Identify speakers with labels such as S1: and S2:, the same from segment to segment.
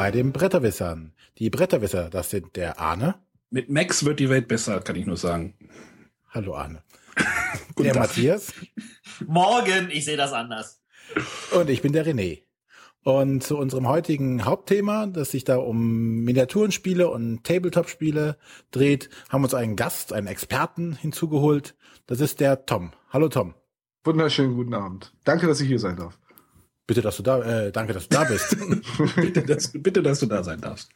S1: bei den Bretterwissern. Die Bretterwisser, das sind der Arne.
S2: Mit Max wird die Welt besser, kann ich nur sagen.
S1: Hallo Arne. der Matthias.
S3: Morgen, ich sehe das anders.
S1: Und ich bin der René. Und zu unserem heutigen Hauptthema, das sich da um Miniaturenspiele und Tabletop-Spiele dreht, haben wir uns einen Gast, einen Experten hinzugeholt. Das ist der Tom. Hallo Tom.
S4: Wunderschönen guten Abend. Danke, dass ich hier sein darf.
S1: Bitte, dass du da, äh, danke, dass du da bist.
S2: bitte, dass, bitte, dass du da sein darfst.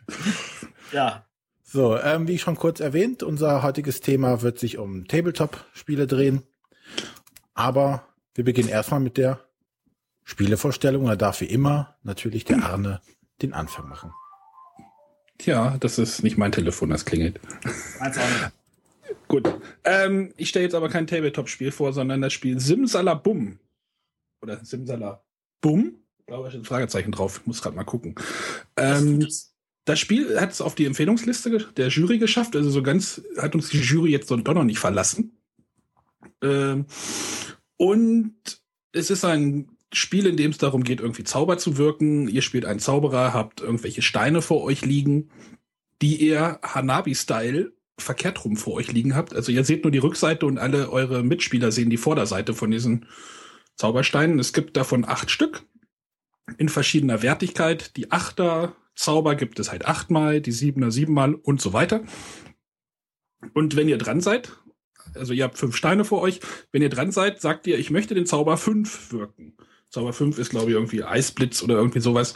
S3: Ja.
S1: So, ähm, wie ich schon kurz erwähnt, unser heutiges Thema wird sich um Tabletop-Spiele drehen. Aber wir beginnen erstmal mit der Spielevorstellung. Da darf wie immer natürlich der Arne den Anfang machen.
S2: Tja, das ist nicht mein Telefon, das klingelt.
S3: Meins auch nicht.
S2: Gut. Ähm, ich stelle jetzt aber kein Tabletop-Spiel vor, sondern das Spiel Simsalabum. Oder Simsalabum? Ich glaube, da steht ein Fragezeichen drauf. Ich muss gerade mal gucken. Ähm, das Spiel hat es auf die Empfehlungsliste der Jury geschafft. Also so ganz hat uns die Jury jetzt so doch noch nicht verlassen. Ähm, und es ist ein Spiel, in dem es darum geht, irgendwie Zauber zu wirken. Ihr spielt einen Zauberer, habt irgendwelche Steine vor euch liegen, die ihr Hanabi-Style verkehrt rum vor euch liegen habt. Also ihr seht nur die Rückseite und alle eure Mitspieler sehen die Vorderseite von diesen Zaubersteinen. Es gibt davon acht Stück in verschiedener Wertigkeit. Die Achter Zauber gibt es halt achtmal, die Siebener siebenmal und so weiter. Und wenn ihr dran seid, also ihr habt fünf Steine vor euch, wenn ihr dran seid, sagt ihr, ich möchte den Zauber fünf wirken. Zauber fünf ist, glaube ich, irgendwie Eisblitz oder irgendwie sowas.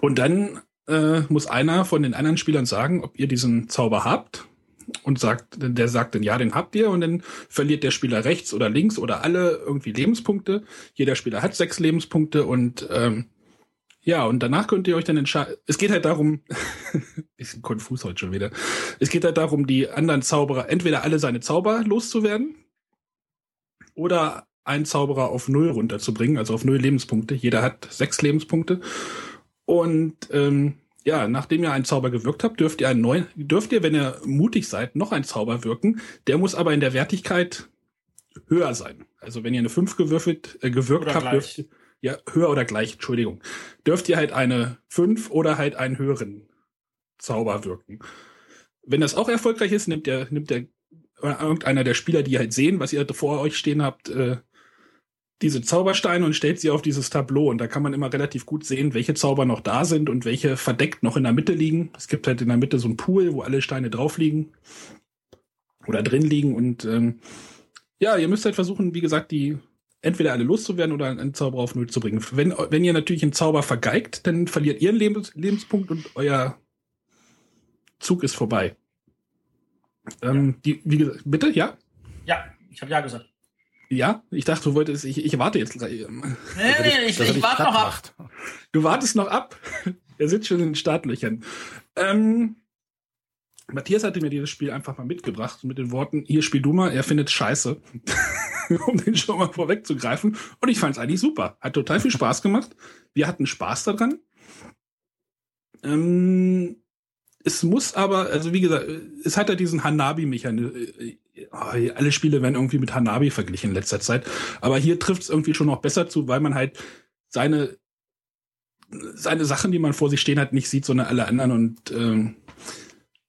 S2: Und dann äh, muss einer von den anderen Spielern sagen, ob ihr diesen Zauber habt. Und sagt, der sagt dann, ja, den habt ihr. Und dann verliert der Spieler rechts oder links oder alle irgendwie Lebenspunkte. Jeder Spieler hat sechs Lebenspunkte und ähm, ja, und danach könnt ihr euch dann entscheiden. Es geht halt darum, bisschen konfus heute schon wieder. Es geht halt darum, die anderen Zauberer, entweder alle seine Zauber loszuwerden oder einen Zauberer auf null runterzubringen, also auf null Lebenspunkte. Jeder hat sechs Lebenspunkte. Und ähm, ja, nachdem ihr einen Zauber gewirkt habt, dürft ihr einen neuen, dürft ihr, wenn ihr mutig seid, noch einen Zauber wirken. Der muss aber in der Wertigkeit höher sein. Also wenn ihr eine 5 gewürfelt, äh, gewirkt
S3: Oder
S2: habt,
S3: gleich.
S2: dürft ihr, ja, höher oder gleich, Entschuldigung, dürft ihr halt eine 5 oder halt einen höheren Zauber wirken. Wenn das auch erfolgreich ist, nimmt der, nimmt der oder irgendeiner der Spieler, die halt sehen, was ihr vor euch stehen habt, äh, diese Zaubersteine und stellt sie auf dieses Tableau. Und da kann man immer relativ gut sehen, welche Zauber noch da sind und welche verdeckt noch in der Mitte liegen. Es gibt halt in der Mitte so einen Pool, wo alle Steine drauf liegen oder drin liegen. Und ähm, ja, ihr müsst halt versuchen, wie gesagt, die entweder alle loszuwerden oder einen Zauber auf Null zu bringen. Wenn, wenn ihr natürlich einen Zauber vergeigt, dann verliert ihr einen Lebens Lebenspunkt und euer Zug ist vorbei. Ähm, die, wie gesagt, bitte, ja?
S3: Ja, ich habe ja gesagt.
S2: Ja, ich dachte, du wolltest, ich, ich warte jetzt.
S3: Nee, nee, ich, ich
S1: dich
S3: warte noch ab.
S1: macht.
S2: Du wartest noch ab. Er sitzt schon in den Startlöchern. Ähm, Matthias hatte mir dieses Spiel einfach mal mitgebracht mit den Worten, hier spiel du mal, er findet scheiße. um den schon mal vorwegzugreifen. Und ich fand es eigentlich super. Hat total viel Spaß gemacht. Wir hatten Spaß daran. Ähm, es muss aber, also wie gesagt, es hat ja diesen Hanabi-Mechanismus. Alle Spiele werden irgendwie mit Hanabi verglichen in letzter Zeit. Aber hier trifft es irgendwie schon noch besser zu, weil man halt seine, seine Sachen, die man vor sich stehen hat, nicht sieht, sondern alle anderen. Und ähm,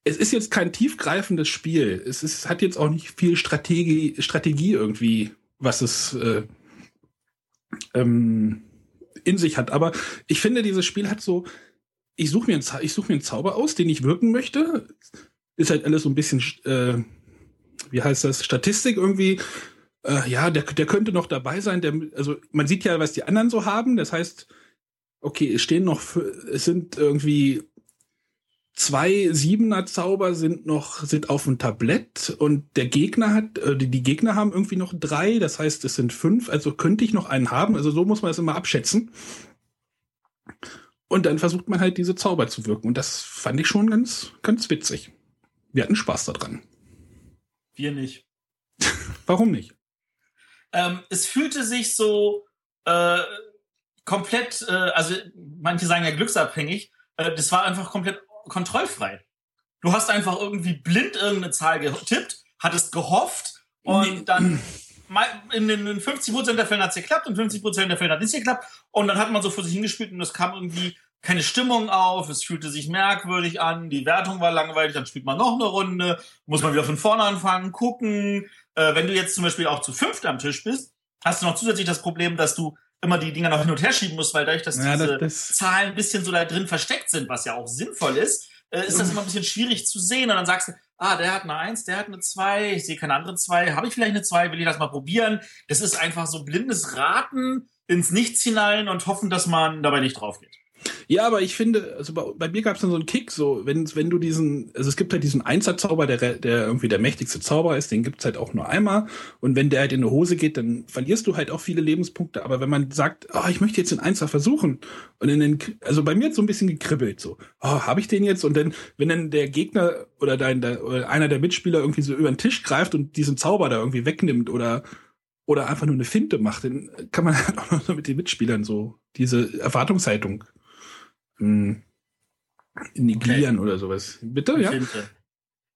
S2: es ist jetzt kein tiefgreifendes Spiel. Es ist, hat jetzt auch nicht viel Strategie, Strategie irgendwie, was es äh, ähm, in sich hat. Aber ich finde, dieses Spiel hat so, ich suche mir, einen such mir einen Zauber aus, den ich wirken möchte. Ist halt alles so ein bisschen, äh, wie heißt das, Statistik irgendwie. Äh, ja, der, der könnte noch dabei sein. Der, also man sieht ja, was die anderen so haben. Das heißt, okay, es stehen noch, es sind irgendwie zwei Siebener Zauber sind noch sind auf dem Tablett und der Gegner hat äh, die, die Gegner haben irgendwie noch drei, das heißt es sind fünf, also könnte ich noch einen haben, also so muss man es immer abschätzen. Und dann versucht man halt diese Zauber zu wirken und das fand ich schon ganz ganz witzig. Wir hatten Spaß daran.
S3: Wir nicht.
S2: Warum nicht?
S3: Ähm, es fühlte sich so äh, komplett, äh, also manche sagen ja glücksabhängig, äh, das war einfach komplett kontrollfrei. Du hast einfach irgendwie blind irgendeine Zahl getippt, hattest gehofft und
S2: Nee.
S3: dann in den in 50% der Fälle hat es geklappt und 50% der Fälle hat es nicht geklappt und dann hat man so vor sich hingespielt und das kam irgendwie keine Stimmung auf, es fühlte sich merkwürdig an, die Wertung war langweilig, dann spielt man noch eine Runde, muss man wieder von vorne anfangen, gucken. Äh, wenn du jetzt zum Beispiel auch zu fünft am Tisch bist, hast du noch zusätzlich das Problem, dass du immer die Dinger noch hin und her schieben musst, weil dadurch, dass
S2: Ja,
S3: diese
S2: das- das-
S3: Zahlen ein bisschen so da drin versteckt sind, was ja auch sinnvoll ist, äh, ist das immer ein bisschen schwierig zu sehen. Und dann sagst du, ah, der hat eine Eins, der hat eine Zwei, ich sehe keine andere Zwei, habe ich vielleicht eine Zwei, will ich das mal probieren? Das ist einfach so blindes Raten ins Nichts hinein und hoffen, dass man dabei nicht drauf geht.
S2: Ja, aber ich finde, also bei, bei mir gab es dann so einen Kick, so wenn wenn du diesen, also es gibt halt diesen Einser-Zauber, der der irgendwie der mächtigste Zauber ist, den gibt's halt auch nur einmal. Und wenn der halt in die Hose geht, dann verlierst du halt auch viele Lebenspunkte. Aber wenn man sagt, oh, ich möchte jetzt den Einser versuchen und in den, also bei mir hat so ein bisschen gekribbelt, so, oh, habe ich den jetzt? Und dann, wenn dann der Gegner oder dein der, oder einer der Mitspieler irgendwie so über den Tisch greift und diesen Zauber da irgendwie wegnimmt oder oder einfach nur eine Finte macht, dann kann man halt auch noch mit den Mitspielern so diese Erwartungshaltung mh, negieren oder sowas. Bitte, ja?
S3: Finte.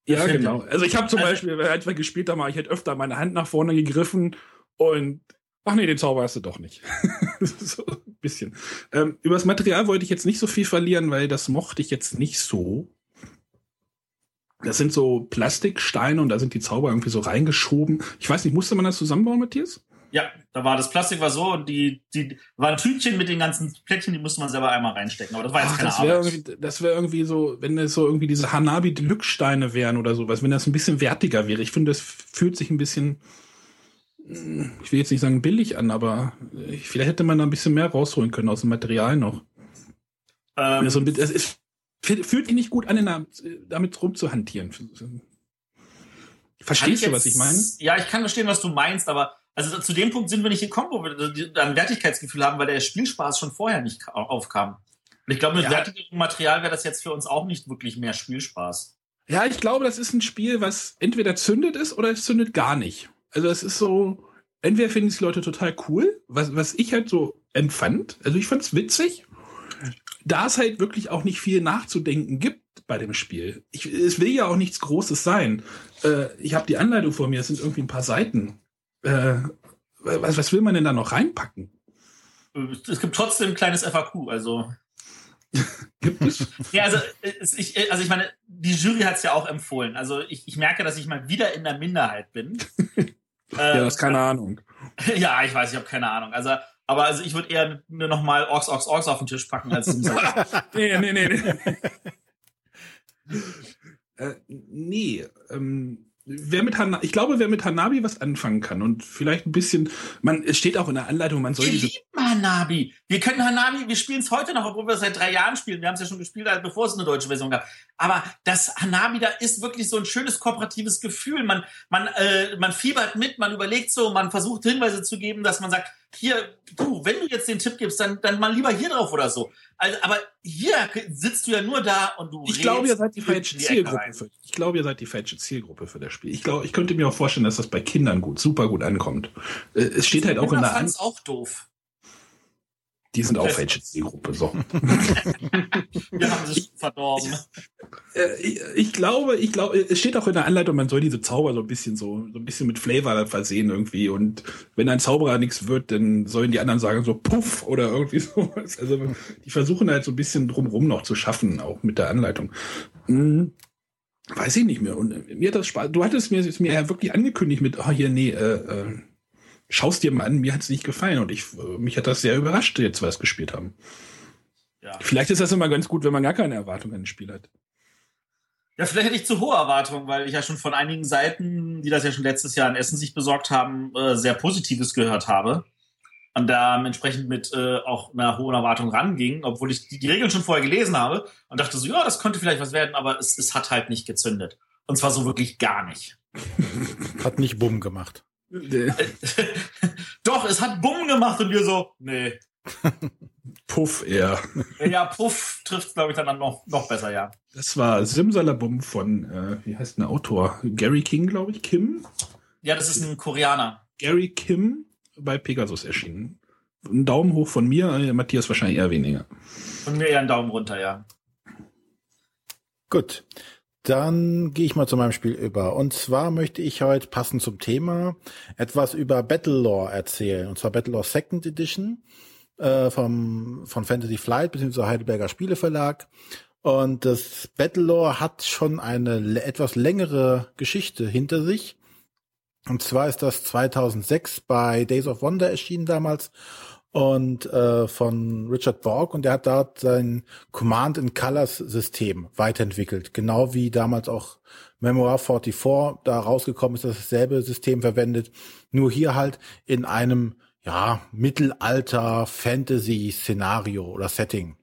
S2: Ja,
S3: Finte.
S2: genau. Also ich habe zum
S3: Also-
S2: Beispiel, als wir gespielt haben, habe ich halt öfter meine Hand nach vorne gegriffen und ach nee, den Zauber hast du doch nicht. so ein bisschen. Ähm, über das Material wollte ich jetzt nicht so viel verlieren, weil das mochte ich jetzt nicht so. Das sind so Plastiksteine und da sind die Zauber irgendwie so reingeschoben. Ich weiß nicht, musste man das zusammenbauen, Matthias?
S3: Ja, da war das Plastik war so und die, die war ein Tütchen mit den ganzen Plättchen, die musste man selber einmal reinstecken. Aber das war jetzt
S2: Ach,
S3: keine
S2: das wäre
S3: Arbeit.
S2: irgendwie, das wäre irgendwie so, wenn es so irgendwie diese Hanabi Deluxe Steine wären oder sowas, wenn das ein bisschen wertiger wäre. Ich finde, das fühlt sich ein bisschen, mm, ich will jetzt nicht sagen billig an, aber ich, vielleicht hätte man da ein bisschen mehr rausholen können aus dem Material noch.
S3: Ähm,
S2: Also, es ist, fühlt sich nicht gut an, damit rumzuhantieren. Verstehst du, was ich meine?
S3: Ja, ich kann verstehen, was du meinst, aber also zu dem Punkt sind wir nicht gekommen, wo wir die- ein Wertigkeitsgefühl haben, weil der Spielspaß schon vorher nicht ka- aufkam. Und ich glaube, mit
S2: Ja.
S3: wertigem Material wäre das jetzt für uns auch nicht wirklich mehr Spielspaß.
S2: Ja, ich glaube, das ist ein Spiel, was entweder zündet ist oder es zündet gar nicht. Also es ist so, entweder finden es die Leute total cool, was, was ich halt so empfand. Also ich fand es witzig, da es halt wirklich auch nicht viel nachzudenken gibt bei dem Spiel. Ich, es will ja auch nichts Großes sein. Äh, ich habe die Anleitung vor mir, es sind irgendwie ein paar Seiten. Äh, was, was will man denn da noch reinpacken?
S3: Es gibt trotzdem ein kleines FAQ, also.
S2: Gibt es?
S3: Ja, also, ich, also ich meine, die Jury hat es ja auch empfohlen. Also ich, ich merke, dass ich mal wieder in der Minderheit bin.
S2: ja,
S3: Ähm,
S2: das ist keine Ahnung.
S3: Ja, ich weiß, ich habe keine Ahnung. Also, aber also ich würde eher nur noch mal Orks, Orks, Orks auf den Tisch packen als.
S2: Nee, nee, nee. nee. äh, nee, ähm, wer mit Hana ich glaube, wer mit Hanabi was anfangen kann und vielleicht ein bisschen, man, es steht auch in der Anleitung, man soll
S3: Wir
S2: diese,
S3: lieben Hanabi. Wir können Hanabi, wir spielen es heute noch, obwohl wir es seit drei Jahren spielen. Wir haben es ja schon gespielt, bevor es eine deutsche Version gab. Aber das Hanabi da ist wirklich so ein schönes kooperatives Gefühl. Man, man, äh, man fiebert mit, man überlegt so, man versucht Hinweise zu geben, dass man sagt, hier, du, wenn du jetzt den Tipp gibst, dann, dann mal lieber hier drauf oder so. Also, aber hier sitzt du ja nur da und du
S2: ich glaube, ihr seid die falsche
S3: die
S2: Zielgruppe für, ich glaube, ihr seid die falsche Zielgruppe für das Spiel. Ich glaube, ich könnte mir auch vorstellen, dass das bei Kindern gut, super gut ankommt. Äh, es steht halt auch in der An
S3: fand's auch doof.
S2: Die sind auch falsche Zielgruppe, so.
S3: Wir haben sie verdorben.
S2: Äh, ich, ich glaube, ich glaube, es steht auch in der Anleitung, man soll diese Zauber so ein bisschen so, so ein bisschen mit Flavor versehen irgendwie. Und wenn ein Zauberer nichts wird, dann sollen die anderen sagen so Puff oder irgendwie sowas. Also die versuchen halt so ein bisschen drumrum noch zu schaffen, auch mit der Anleitung. Hm, weiß ich nicht mehr. Und mir hat das Spaß. Du hattest mir es mir ja wirklich angekündigt mit, oh hier, nee, äh, äh, schaust dir mal an, mir hat es nicht gefallen. Und ich, äh, mich hat das sehr überrascht, jetzt, was wir es gespielt haben.
S3: Ja.
S2: Vielleicht ist das immer ganz gut, wenn man gar keine Erwartungen an ein Spiel hat.
S3: Ja, vielleicht hätte ich zu hohe Erwartungen, weil ich ja schon von einigen Seiten, die das ja schon letztes Jahr in Essen sich besorgt haben, äh, sehr Positives gehört habe. Und da entsprechend mit äh, auch einer hohen Erwartung ranging, obwohl ich die, die Regeln schon vorher gelesen habe und dachte so, ja, das könnte vielleicht was werden, aber es, es hat halt nicht gezündet. Und zwar so wirklich gar nicht.
S1: Hat nicht Bumm gemacht.
S3: Doch, es hat Bumm gemacht und wir so, nee.
S2: Puff eher.
S3: Ja, Puff trifft glaube ich, dann noch, noch besser, ja.
S2: Das war Simsalabum von, äh, wie heißt denn der Autor? Gary King, glaube ich. Kim?
S3: Ja, das ist ein Koreaner.
S2: Gary Kim bei Pegasus erschienen. Ein Daumen hoch von mir, äh, Matthias wahrscheinlich eher weniger.
S3: Von mir eher einen Daumen runter, ja.
S1: Gut. Dann gehe ich mal zu meinem Spiel über. Und zwar möchte ich heute passend zum Thema etwas über Battlelore erzählen. Und zwar Battlelore Second Edition. äh, vom, von Fantasy Flight bzw. Heidelberger Spieleverlag. Und das Battlelore hat schon eine etwas längere Geschichte hinter sich. Und zwar ist das 2006 bei Days of Wonder erschienen damals und äh, von Richard Borg. Und der hat dort sein Command and Colors System weiterentwickelt, genau wie damals auch Memoir 44 da rausgekommen ist, dasselbe System verwendet, nur hier halt in einem ja Mittelalter Fantasy Szenario oder Setting.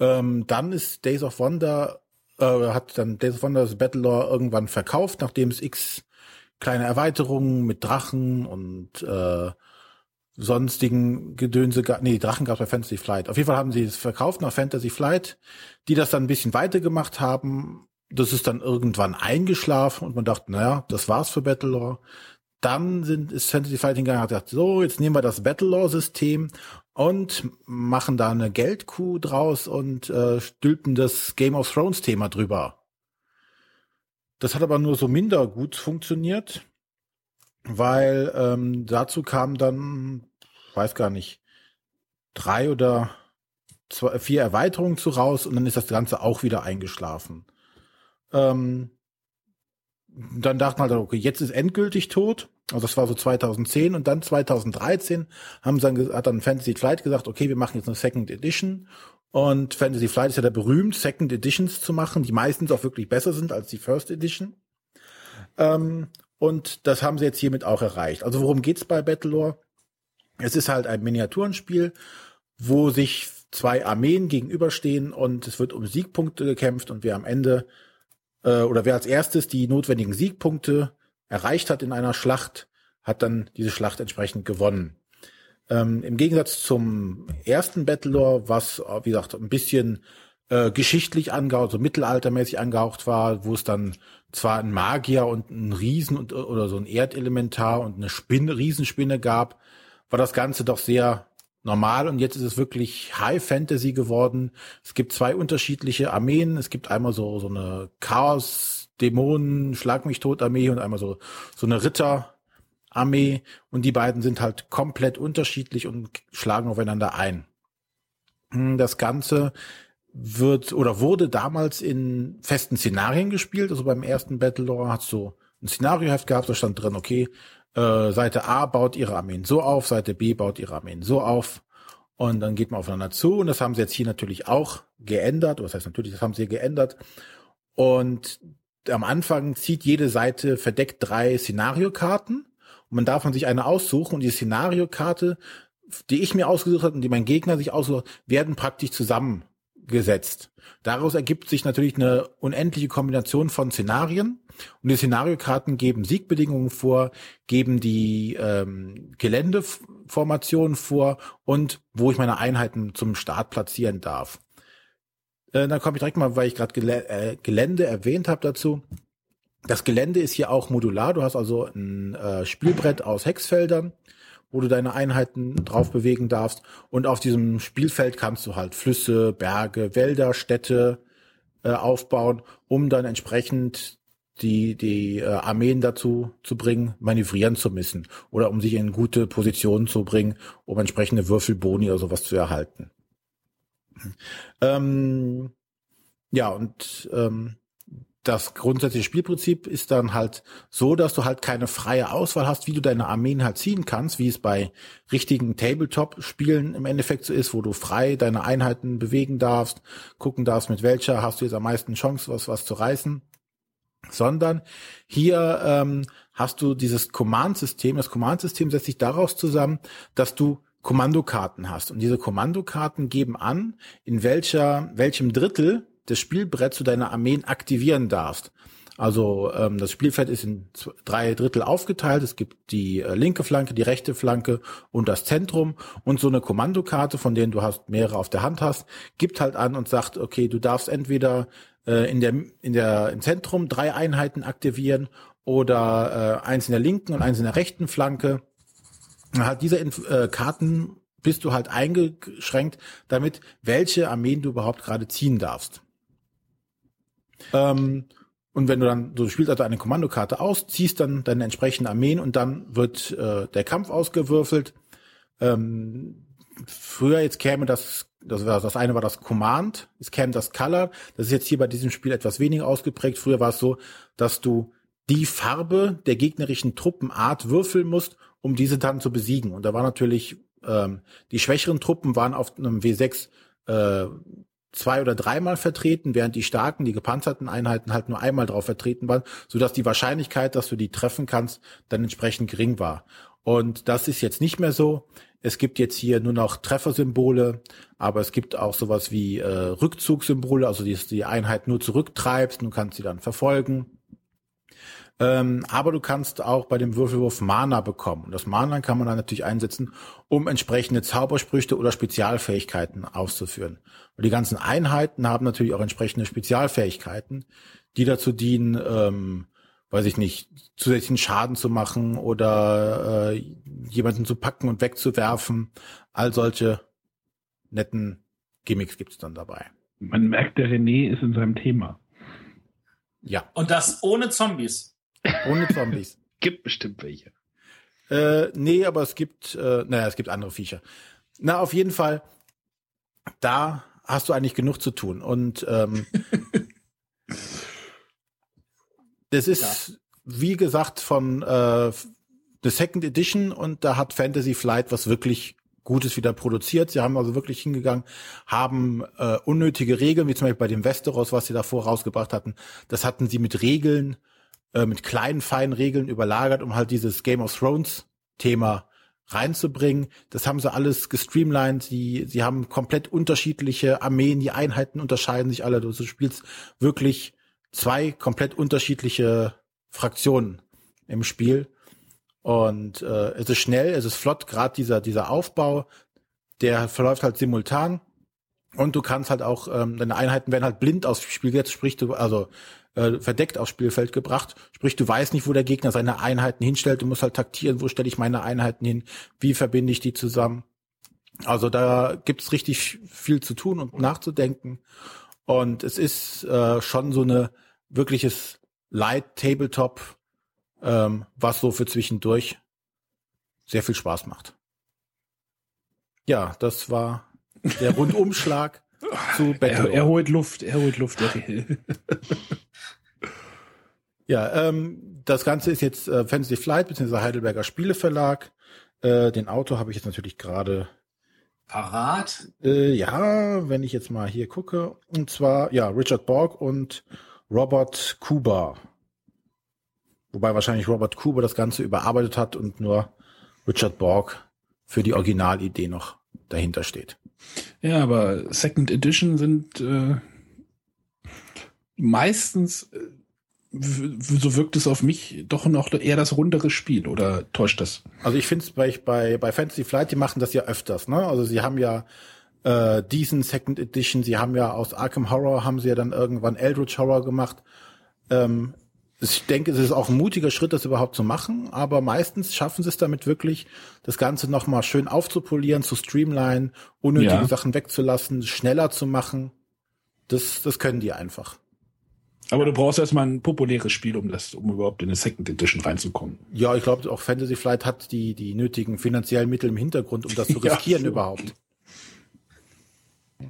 S1: Ähm, dann ist Days of Wonder äh, hat dann Days of Wonder das Battlelore irgendwann verkauft, nachdem es x kleine Erweiterungen mit Drachen und äh, sonstigen Gedönse, nee, Drachen gab es bei Fantasy Flight. Auf jeden Fall haben sie es verkauft nach Fantasy Flight, die das dann ein bisschen weitergemacht haben. Das ist dann irgendwann eingeschlafen und man dachte, naja, das war's für Battlelore. Dann sind, ist Fantasy Flight hingegangen und hat gesagt, so, jetzt nehmen wir das Battlelore-System und machen da eine Geldkuh draus und äh, stülpen das Game of Thrones-Thema drüber. Das hat aber nur so minder gut funktioniert weil ähm, dazu kam dann, weiß gar nicht, drei oder zwei, vier Erweiterungen zu raus und dann ist das Ganze auch wieder eingeschlafen. Ähm, dann dachte man, okay, jetzt ist endgültig tot. Also das war so 2010 und dann 2013 haben sie dann, hat dann Fantasy Flight gesagt, okay, wir machen jetzt eine Second Edition und Fantasy Flight ist ja da berühmt, Second Editions zu machen, die meistens auch wirklich besser sind als die First Edition. Ähm, und das haben sie jetzt hiermit auch erreicht. Also worum geht's bei Battlelore? Es ist halt ein Miniaturenspiel, wo sich zwei Armeen gegenüberstehen und es wird um Siegpunkte gekämpft und wer am Ende äh, oder wer als erstes die notwendigen Siegpunkte erreicht hat in einer Schlacht, hat dann diese Schlacht entsprechend gewonnen. Ähm, Im Gegensatz zum ersten Battlelore, was, wie gesagt, ein bisschen äh, geschichtlich angehaucht, so mittelaltermäßig angehaucht war, wo es dann zwar ein Magier und ein Riesen und, oder so ein Erdelementar und eine Spinne, Riesenspinne gab, war das Ganze doch sehr normal und jetzt ist es wirklich High Fantasy geworden. Es gibt zwei unterschiedliche Armeen. Es gibt einmal so, so eine Chaos, Dämonen, Schlag mich tot Armee und einmal so, so eine Ritter Armee und die beiden sind halt komplett unterschiedlich und schlagen aufeinander ein. Das Ganze wird oder wurde damals in festen Szenarien gespielt. Also beim ersten Battlelore hast du ein Szenarioheft gehabt, da stand drin, okay, äh, Seite A baut ihre Armeen so auf, Seite B baut ihre Armeen so auf. Und dann geht man aufeinander zu. Und das haben sie jetzt hier natürlich auch geändert. Was heißt natürlich, das haben sie geändert. Und am Anfang zieht jede Seite verdeckt drei Szenariokarten. Und man darf man sich eine aussuchen. Und die Szenariokarte, die ich mir ausgesucht habe und die mein Gegner sich ausgesucht hat, werden praktisch zusammen gesetzt. Daraus ergibt sich natürlich eine unendliche Kombination von Szenarien und die Szenariokarten geben Siegbedingungen vor, geben die ähm, Geländeformationen vor und wo ich meine Einheiten zum Start platzieren darf. Äh, dann komme ich direkt mal, weil ich gerade Gel äh, Gelände erwähnt habe dazu. Das Gelände ist hier auch modular. Du hast also ein äh, Spielbrett aus Hexfeldern wo du deine Einheiten drauf bewegen darfst. Und auf diesem Spielfeld kannst du halt Flüsse, Berge, Wälder, Städte äh, aufbauen, um dann entsprechend die, die äh, Armeen dazu zu bringen, manövrieren zu müssen oder um sich in gute Positionen zu bringen, um entsprechende Würfelboni oder sowas zu erhalten. Ähm, ja, und ähm, das grundsätzliche Spielprinzip ist dann halt so, dass du halt keine freie Auswahl hast, wie du deine Armeen halt ziehen kannst, wie es bei richtigen Tabletop-Spielen im Endeffekt so ist, wo du frei deine Einheiten bewegen darfst, gucken darfst, mit welcher hast du jetzt am meisten Chance, was, was zu reißen. Sondern hier ähm, hast du dieses Command-System. Das Command-System setzt sich daraus zusammen, dass du Kommandokarten hast. Und diese Kommandokarten geben an, in welcher, welchem Drittel des Spielbretts du deine Armeen aktivieren darfst. Also ähm, das Spielfeld ist in drei Drittel aufgeteilt. Es gibt die äh, linke Flanke, die rechte Flanke und das Zentrum. Und so eine Kommandokarte, von denen du hast mehrere auf der Hand hast, gibt halt an und sagt, okay, du darfst entweder äh, in der in der im Zentrum drei Einheiten aktivieren oder äh, eins in der linken und eins in der rechten Flanke. Hat diese äh, Karten bist du halt eingeschränkt damit, welche Armeen du überhaupt gerade ziehen darfst. Ähm, und wenn du dann, du spielst also eine Kommandokarte aus, ziehst dann deine entsprechenden Armeen und dann wird äh, der Kampf ausgewürfelt. Ähm, früher jetzt käme das, das, war, das eine war das Command, es käme das Color. Das ist jetzt hier bei diesem Spiel etwas weniger ausgeprägt. Früher war es so, dass du die Farbe der gegnerischen Truppenart würfeln musst, um diese dann zu besiegen. Und da war natürlich, ähm, die schwächeren Truppen waren auf einem W6 äh, zwei oder dreimal vertreten, während die starken, die gepanzerten Einheiten halt nur einmal drauf vertreten waren, sodass die Wahrscheinlichkeit, dass du die treffen kannst, dann entsprechend gering war. Und das ist jetzt nicht mehr so. Es gibt jetzt hier nur noch Treffersymbole, aber es gibt auch sowas wie äh, Rückzugssymbole, also die, die Einheit nur zurücktreibst, du kannst sie dann verfolgen. Ähm, aber du kannst auch bei dem Würfelwurf Mana bekommen. Und das Mana kann man dann natürlich einsetzen, um entsprechende Zaubersprüche oder Spezialfähigkeiten auszuführen. Und die ganzen Einheiten haben natürlich auch entsprechende Spezialfähigkeiten, die dazu dienen, ähm, weiß ich nicht, zusätzlichen Schaden zu machen oder äh, jemanden zu packen und wegzuwerfen. All solche netten Gimmicks gibt's dann dabei.
S2: Man merkt, der René ist in seinem Thema.
S1: Ja.
S3: Und das ohne Zombies.
S1: Ohne Zombies.
S2: gibt bestimmt welche.
S1: Äh, nee, aber es gibt, äh, naja, es gibt andere Viecher. Na, auf jeden Fall, da hast du eigentlich genug zu tun. Und ähm, das ist, ja. wie gesagt, von äh, The Second Edition und da hat Fantasy Flight was wirklich Gutes wieder produziert. Sie haben also wirklich hingegangen, haben äh, unnötige Regeln, wie zum Beispiel bei dem Westeros, was sie davor rausgebracht hatten, das hatten sie mit Regeln äh, mit kleinen, feinen Regeln überlagert, um halt dieses Game of Thrones Thema reinzubringen. Das haben sie alles gestreamlined. Sie, sie haben komplett unterschiedliche Armeen, die Einheiten unterscheiden sich alle. Du spielst wirklich zwei komplett unterschiedliche Fraktionen im Spiel. Und äh, es ist schnell, es ist flott, gerade dieser, dieser Aufbau, der verläuft halt simultan. Und du kannst halt auch, ähm, deine Einheiten werden halt blind aufs Spiel gesetzt, sprich du, also äh, verdeckt aufs Spielfeld gebracht. Sprich, du weißt nicht, wo der Gegner seine Einheiten hinstellt. Du musst halt taktieren, wo stelle ich meine Einheiten hin, wie verbinde ich die zusammen. Also da gibt's richtig viel zu tun und nachzudenken. Und es ist äh, schon so eine wirkliches Light Tabletop, ähm, was so für zwischendurch sehr viel Spaß macht. Ja, das war der Rundumschlag zu
S2: Battle. Er, er holt Luft, er holt Luft.
S1: ja, ähm, das Ganze ist jetzt äh, Fantasy Flight bzw. Heidelberger Spieleverlag. Äh, den Autor habe ich jetzt natürlich gerade
S3: parat.
S1: Äh, ja, wenn ich jetzt mal hier gucke. Und zwar, ja, Richard Borg und Robert Kuba. Wobei wahrscheinlich Robert Kuba das Ganze überarbeitet hat und nur Richard Borg für die Originalidee noch dahinter steht.
S2: Ja, aber Second Edition sind äh, meistens, äh, so wirkt es auf mich, doch noch eher das rundere Spiel oder täuscht das?
S1: Also ich finde es bei, bei, bei Fantasy Flight, die machen das ja öfters, ne? Also sie haben ja äh, diesen Second Edition, sie haben ja aus Arkham Horror, haben sie ja dann irgendwann Eldritch Horror gemacht. Ähm, ich denke, es ist auch ein mutiger Schritt, das überhaupt zu machen, aber meistens schaffen sie es damit wirklich, das Ganze nochmal schön aufzupolieren, zu streamline, unnötige ja. Sachen wegzulassen, schneller zu machen. Das, das können die einfach.
S2: Aber du brauchst erstmal ein populäres Spiel, um das, um überhaupt in eine Second Edition reinzukommen.
S1: Ja, ich glaube, auch Fantasy Flight hat die, die nötigen finanziellen Mittel im Hintergrund, um das zu riskieren ja, überhaupt.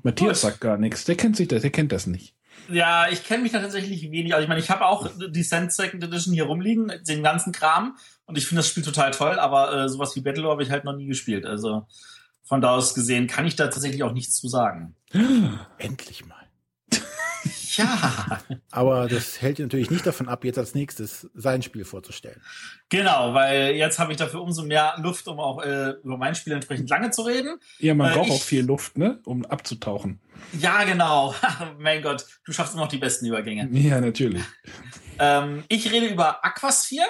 S2: Matthias sagt gar nichts. Der kennt sich das, der kennt das nicht.
S3: Ja, ich kenne mich da tatsächlich wenig. Also ich meine, ich habe auch die Descent Second Edition hier rumliegen, den ganzen Kram. Und ich finde das Spiel total toll, aber äh, sowas wie Battle habe ich halt noch nie gespielt. Also von da aus gesehen kann ich da tatsächlich auch nichts zu sagen.
S1: Endlich mal.
S3: Ja.
S1: Aber das hält natürlich nicht davon ab, jetzt als nächstes sein Spiel vorzustellen.
S3: Genau, weil jetzt habe ich dafür umso mehr Luft, um auch äh, über mein Spiel entsprechend lange zu reden.
S2: Ja, man äh, braucht ich, auch viel Luft, ne, um abzutauchen.
S3: Ja, genau. mein Gott, du schaffst immer noch die besten Übergänge.
S2: Ja, natürlich.
S3: ähm, ich rede über Aquasphere,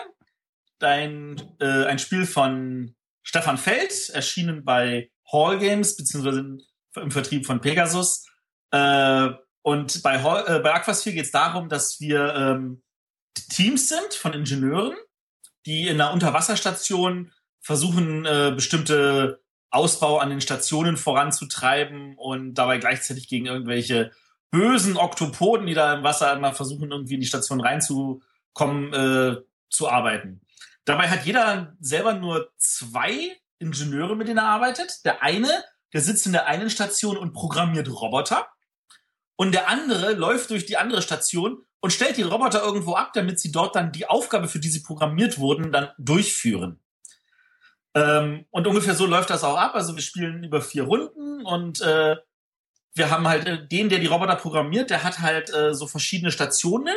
S3: dein, äh, ein Spiel von Stefan Feld, erschienen bei Hall Games, beziehungsweise im Vertrieb von Pegasus. Äh, und bei, äh, bei Aquasphere geht es darum, dass wir ähm, Teams sind von Ingenieuren, die in einer Unterwasserstation versuchen, äh, bestimmte Ausbau an den Stationen voranzutreiben und dabei gleichzeitig gegen irgendwelche bösen Oktopoden, die da im Wasser immer versuchen, irgendwie in die Station reinzukommen, äh, zu arbeiten. Dabei hat jeder selber nur zwei Ingenieure, mit denen er arbeitet. Der eine der sitzt in der einen Station und programmiert Roboter. Und der andere läuft durch die andere Station und stellt die Roboter irgendwo ab, damit sie dort dann die Aufgabe, für die sie programmiert wurden, dann durchführen. Ähm, und ungefähr so läuft das auch ab. Also wir spielen über vier Runden und äh, wir haben halt äh, den, der die Roboter programmiert, der hat halt äh, so verschiedene Stationen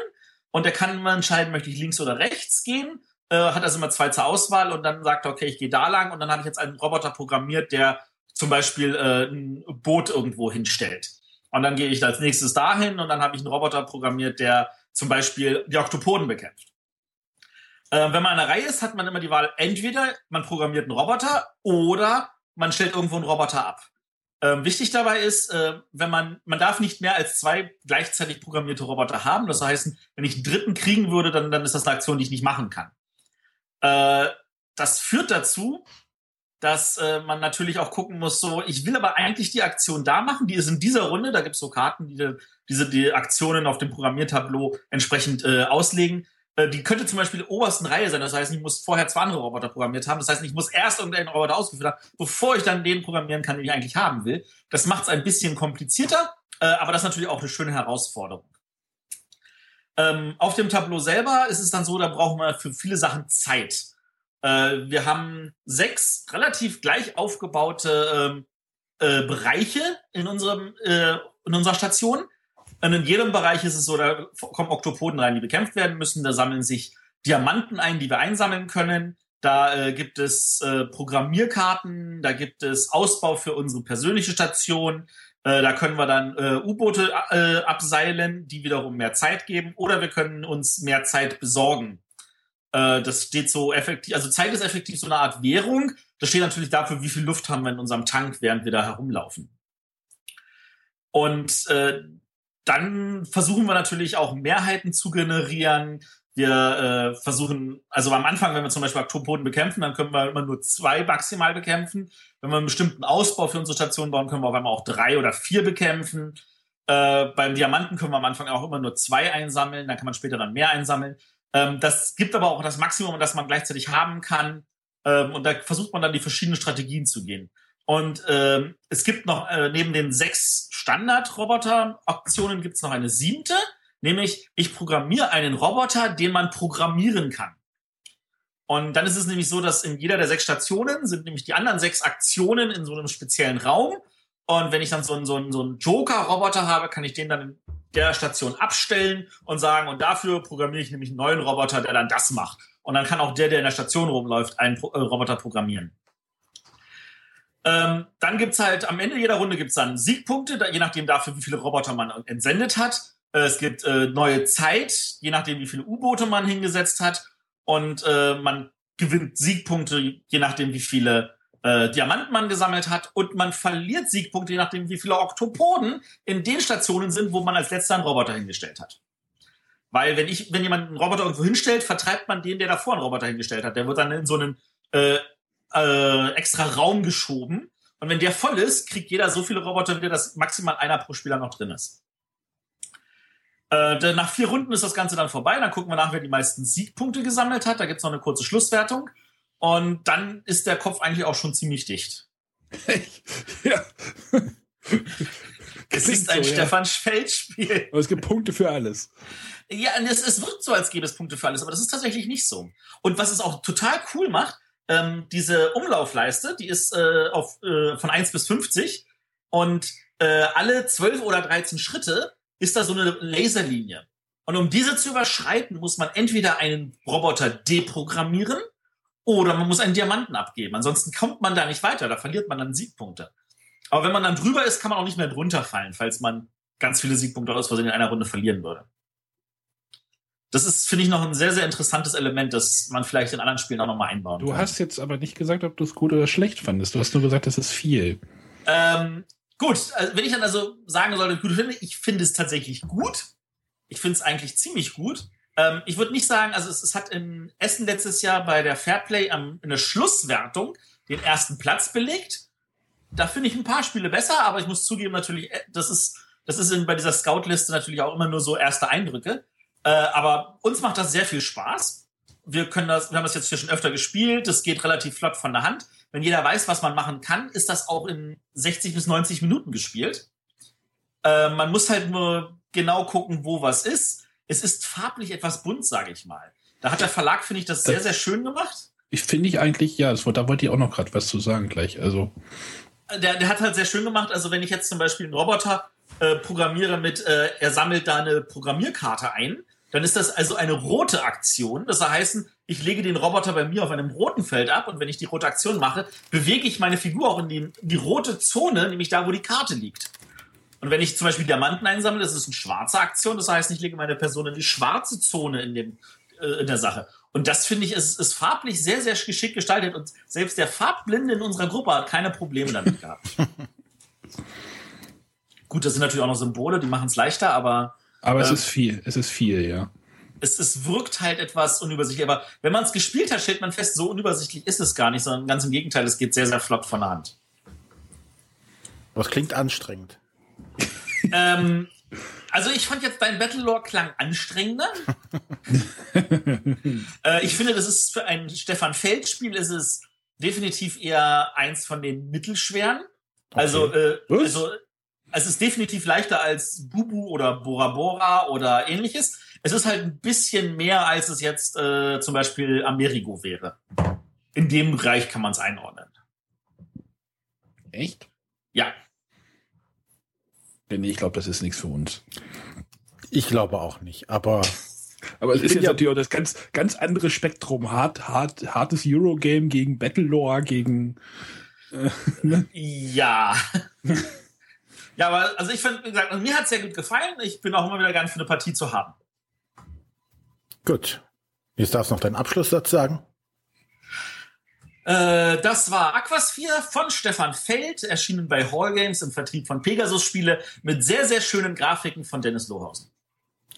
S3: und der kann immer entscheiden, möchte ich links oder rechts gehen. Äh, hat also immer zwei zur Auswahl und dann sagt er, okay, ich gehe da lang und dann habe ich jetzt einen Roboter programmiert, der zum Beispiel äh, ein Boot irgendwo hinstellt. Und dann gehe ich als nächstes dahin und dann habe ich einen Roboter programmiert, der zum Beispiel die Oktopoden bekämpft. Äh, wenn man an der Reihe ist, hat man immer die Wahl, entweder man programmiert einen Roboter oder man stellt irgendwo einen Roboter ab. Ähm, wichtig dabei ist, äh, wenn man, man darf nicht mehr als zwei gleichzeitig programmierte Roboter haben. Das heißt, wenn ich einen dritten kriegen würde, dann, dann ist das eine Aktion, die ich nicht machen kann. Äh, das führt dazu, dass äh, man natürlich auch gucken muss, so, ich will aber eigentlich die Aktion da machen, die ist in dieser Runde, da gibt's so Karten, die diese die Aktionen auf dem Programmiertableau entsprechend äh, auslegen. Äh, die könnte zum Beispiel obersten Reihe sein, das heißt, ich muss vorher zwei andere Roboter programmiert haben, das heißt, ich muss erst irgendeinen Roboter ausgeführt haben, bevor ich dann den programmieren kann, den ich eigentlich haben will. Das macht es ein bisschen komplizierter, äh, aber das ist natürlich auch eine schöne Herausforderung. Ähm, auf dem Tableau selber ist es dann so, da brauchen wir für viele Sachen Zeit. Äh, wir haben sechs relativ gleich aufgebaute ähm, äh, Bereiche in unserem äh, in unserer Station. Und in jedem Bereich ist es so, da kommen Oktopoden rein, die bekämpft werden müssen. Da sammeln sich Diamanten ein, die wir einsammeln können. Da äh, gibt es äh, Programmierkarten, da gibt es Ausbau für unsere persönliche Station. Äh, da können wir dann äh, U-Boote äh, abseilen, die wiederum mehr Zeit geben. Oder wir können uns mehr Zeit besorgen. Äh, das steht so effektiv, also Zeit ist effektiv so eine Art Währung. Das steht natürlich dafür, wie viel Luft haben wir in unserem Tank, während wir da herumlaufen. Und äh, dann versuchen wir natürlich auch Mehrheiten zu generieren. Wir äh, versuchen, also am Anfang, wenn wir zum Beispiel Aktopoden bekämpfen, dann können wir immer nur zwei maximal bekämpfen. Wenn wir einen bestimmten Ausbau für unsere Station bauen, können wir auf einmal auch drei oder vier bekämpfen. Äh, beim Diamanten können wir am Anfang auch immer nur zwei einsammeln, dann kann man später dann mehr einsammeln. Ähm, das gibt aber auch das Maximum, das man gleichzeitig haben kann. Ähm, und da versucht man dann die verschiedenen Strategien zu gehen. Und ähm, es gibt noch äh, neben den sechs Standard-Roboter-Optionen gibt es noch eine siebte, nämlich ich programmiere einen Roboter, den man programmieren kann. Und dann ist es nämlich so, dass in jeder der sechs Stationen sind nämlich die anderen sechs Aktionen in so einem speziellen Raum. Und wenn ich dann so einen, so einen, so einen Joker-Roboter habe, kann ich den dann der Station abstellen und sagen, und dafür programmiere ich nämlich einen neuen Roboter, der dann das macht. Und dann kann auch der, der in der Station rumläuft, einen Pro äh, Roboter programmieren. Ähm, dann gibt's halt, am Ende jeder Runde gibt's dann Siegpunkte, je nachdem dafür, wie viele Roboter man entsendet hat. Äh, es gibt äh, neue Zeit, je nachdem, wie viele U-Boote man hingesetzt hat. Und äh, man gewinnt Siegpunkte, je nachdem, wie viele äh, Diamanten man gesammelt hat. Und man verliert Siegpunkte, je nachdem, wie viele Oktopoden in den Stationen sind, wo man als letzter einen Roboter hingestellt hat. Weil wenn ich, wenn jemand einen Roboter irgendwo hinstellt, vertreibt man den, der davor einen Roboter hingestellt hat. Der wird dann in so einen äh, äh, extra Raum geschoben. Und wenn der voll ist, kriegt jeder so viele Roboter wieder, dass maximal einer pro Spieler noch drin ist. Äh, nach vier Runden ist das Ganze dann vorbei. Dann gucken wir nach, wer die meisten Siegpunkte gesammelt hat. Da gibt's noch eine kurze Schlusswertung. Und dann ist der Kopf eigentlich auch schon ziemlich dicht.
S2: ja.
S3: es ist ein so, Stefan Feld-Spiel.
S2: Aber es gibt Punkte für alles.
S3: Ja, es, es wirkt so, als gäbe es Punkte für alles, aber das ist tatsächlich nicht so. Und was es auch total cool macht, ähm, diese Umlaufleiste, die ist äh, auf, äh, von 1 bis 50 und äh, alle 12 oder 13 Schritte ist da so eine Laserlinie. Und um diese zu überschreiten, muss man entweder einen Roboter deprogrammieren oder man muss einen Diamanten abgeben. Ansonsten kommt man da nicht weiter, da verliert man dann Siegpunkte. Aber wenn man dann drüber ist, kann man auch nicht mehr drunter fallen, falls man ganz viele Siegpunkte aus Versehen in einer Runde verlieren würde. Das ist, finde ich, noch ein sehr, sehr interessantes Element, das man vielleicht in anderen Spielen auch nochmal einbauen
S2: du kann. Du hast jetzt aber nicht gesagt, ob du es gut oder schlecht fandest. Du hast nur gesagt, das ist viel.
S3: Ähm, gut, also wenn ich dann also sagen sollte, gut finde, ich finde es tatsächlich gut. Ich finde es eigentlich ziemlich gut. Ähm, ich würde nicht sagen, also es, es, hat in Essen letztes Jahr bei der Fairplay am, in der Schlusswertung den ersten Platz belegt. Da finde ich ein paar Spiele besser, aber ich muss zugeben, natürlich, äh, das ist, das ist in, bei dieser Scout-Liste natürlich auch immer nur so erste Eindrücke. Äh, aber uns macht das sehr viel Spaß. Wir können das, wir haben das jetzt hier schon öfter gespielt. Das geht relativ flott von der Hand. wenn jeder weiß, was man machen kann, ist das auch in 60 bis 90 Minuten gespielt. Äh, man muss halt nur genau gucken, wo was ist. Es ist farblich etwas bunt, sage ich mal. Da hat der Verlag, finde ich, das sehr, sehr schön gemacht.
S2: Ich finde ich eigentlich, ja, das, da wollte ich auch noch gerade was zu sagen gleich. Also.
S3: Der, der hat halt sehr schön gemacht. Also wenn ich jetzt zum Beispiel einen Roboter äh, programmiere mit, äh, er sammelt da eine Programmierkarte ein, dann ist das also eine rote Aktion. Das heißt, ich lege den Roboter bei mir auf einem roten Feld ab und wenn ich die rote Aktion mache, bewege ich meine Figur auch in die, die rote Zone, nämlich da, wo die Karte liegt. Und wenn ich zum Beispiel Diamanten einsammle, das ist eine schwarze Aktion. Das heißt, ich lege meine Person in die schwarze Zone in, dem, äh, in der Sache. Und das finde ich, ist, ist farblich sehr, sehr geschickt gestaltet. Und selbst der Farbblinde in unserer Gruppe hat keine Probleme damit gehabt. Gut, das sind natürlich auch noch Symbole, die machen es leichter, aber.
S2: Aber es äh, ist viel, es ist viel, ja.
S3: Es, es wirkt halt etwas unübersichtlich. Aber wenn man es gespielt hat, stellt man fest, so unübersichtlich ist es gar nicht, sondern ganz im Gegenteil, es geht sehr, sehr flott von der Hand.
S1: Das klingt anstrengend
S3: ähm, also ich fand jetzt dein Battlelore klang anstrengender. äh, ich finde, das ist für ein Stefan Feld Spiel ist es definitiv eher eins von den mittelschweren. Okay. Also, äh, also es ist definitiv leichter als Bubu oder Bora Bora oder ähnliches. Es ist halt ein bisschen mehr, als es jetzt äh, zum Beispiel Amerigo wäre. In dem Bereich kann man es einordnen.
S2: Echt?
S3: Ja.
S2: Nee, ich glaube, das ist nichts für uns.
S1: Ich glaube auch nicht, aber.
S2: Aber es ist jetzt ja natürlich auch das ganz, ganz andere Spektrum. Hart, hart, hartes Eurogame gegen Battlelore, gegen.
S3: Äh, ne? Ja. ja, aber also ich finde, wie gesagt, mir hat es sehr gut gefallen. Ich bin auch immer wieder gern für eine Partie zu haben.
S1: Gut. Jetzt darfst du noch deinen Abschlusssatz sagen.
S3: Äh, das war Aquasphere von Stefan Feld, erschienen bei Hall Games im Vertrieb von Pegasus Spiele mit sehr, sehr schönen Grafiken von Dennis Lohausen.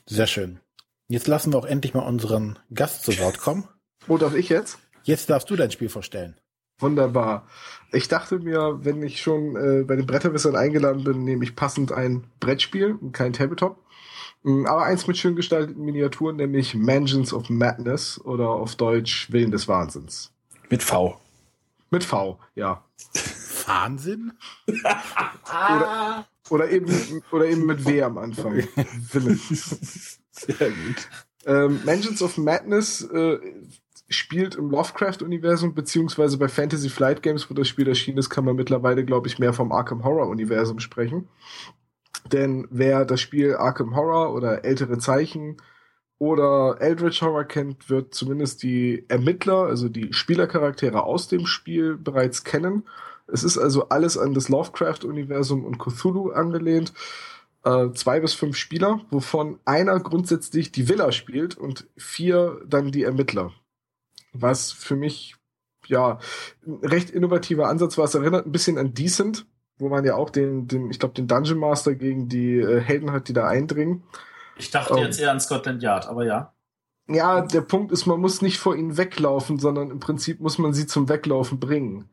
S1: Sehr schön. Jetzt lassen wir auch endlich mal unseren Gast zu Wort kommen.
S4: Wo darf ich jetzt?
S1: Jetzt darfst du dein Spiel vorstellen.
S4: Wunderbar. Ich dachte mir, wenn ich schon äh, bei den Bretterwissern eingeladen bin, nehme ich passend ein Brettspiel und kein Tabletop. Mm, aber eins mit schön gestalteten Miniaturen, nämlich Mansions of Madness oder auf Deutsch Willen des Wahnsinns.
S2: Mit V.
S4: Mit V, ja.
S1: Wahnsinn?
S4: oder, oder, eben, oder eben mit W am Anfang.
S2: Sehr gut.
S4: Ähm, Mansions of Madness äh, spielt im Lovecraft-Universum, beziehungsweise bei Fantasy Flight Games, wo das Spiel erschienen ist, kann man mittlerweile, glaube ich, mehr vom Arkham Horror-Universum sprechen. Denn wer das Spiel Arkham Horror oder ältere Zeichen oder Eldritch Horror kennt, wird zumindest die Ermittler, also die Spielercharaktere aus dem Spiel bereits kennen. Es ist also alles an das Lovecraft-Universum und Cthulhu angelehnt. Äh, zwei bis fünf Spieler, wovon einer grundsätzlich die Villa spielt und vier dann die Ermittler. Was für mich ja ein recht innovativer Ansatz war. Es erinnert ein bisschen an Decent, wo man ja auch den, den ich glaube, den Dungeon Master gegen die äh, Helden hat, die da eindringen.
S3: Ich dachte um, jetzt eher an Scotland Yard, aber ja.
S4: Ja, der Punkt ist, man muss nicht vor ihnen weglaufen, sondern im Prinzip muss man sie zum Weglaufen bringen.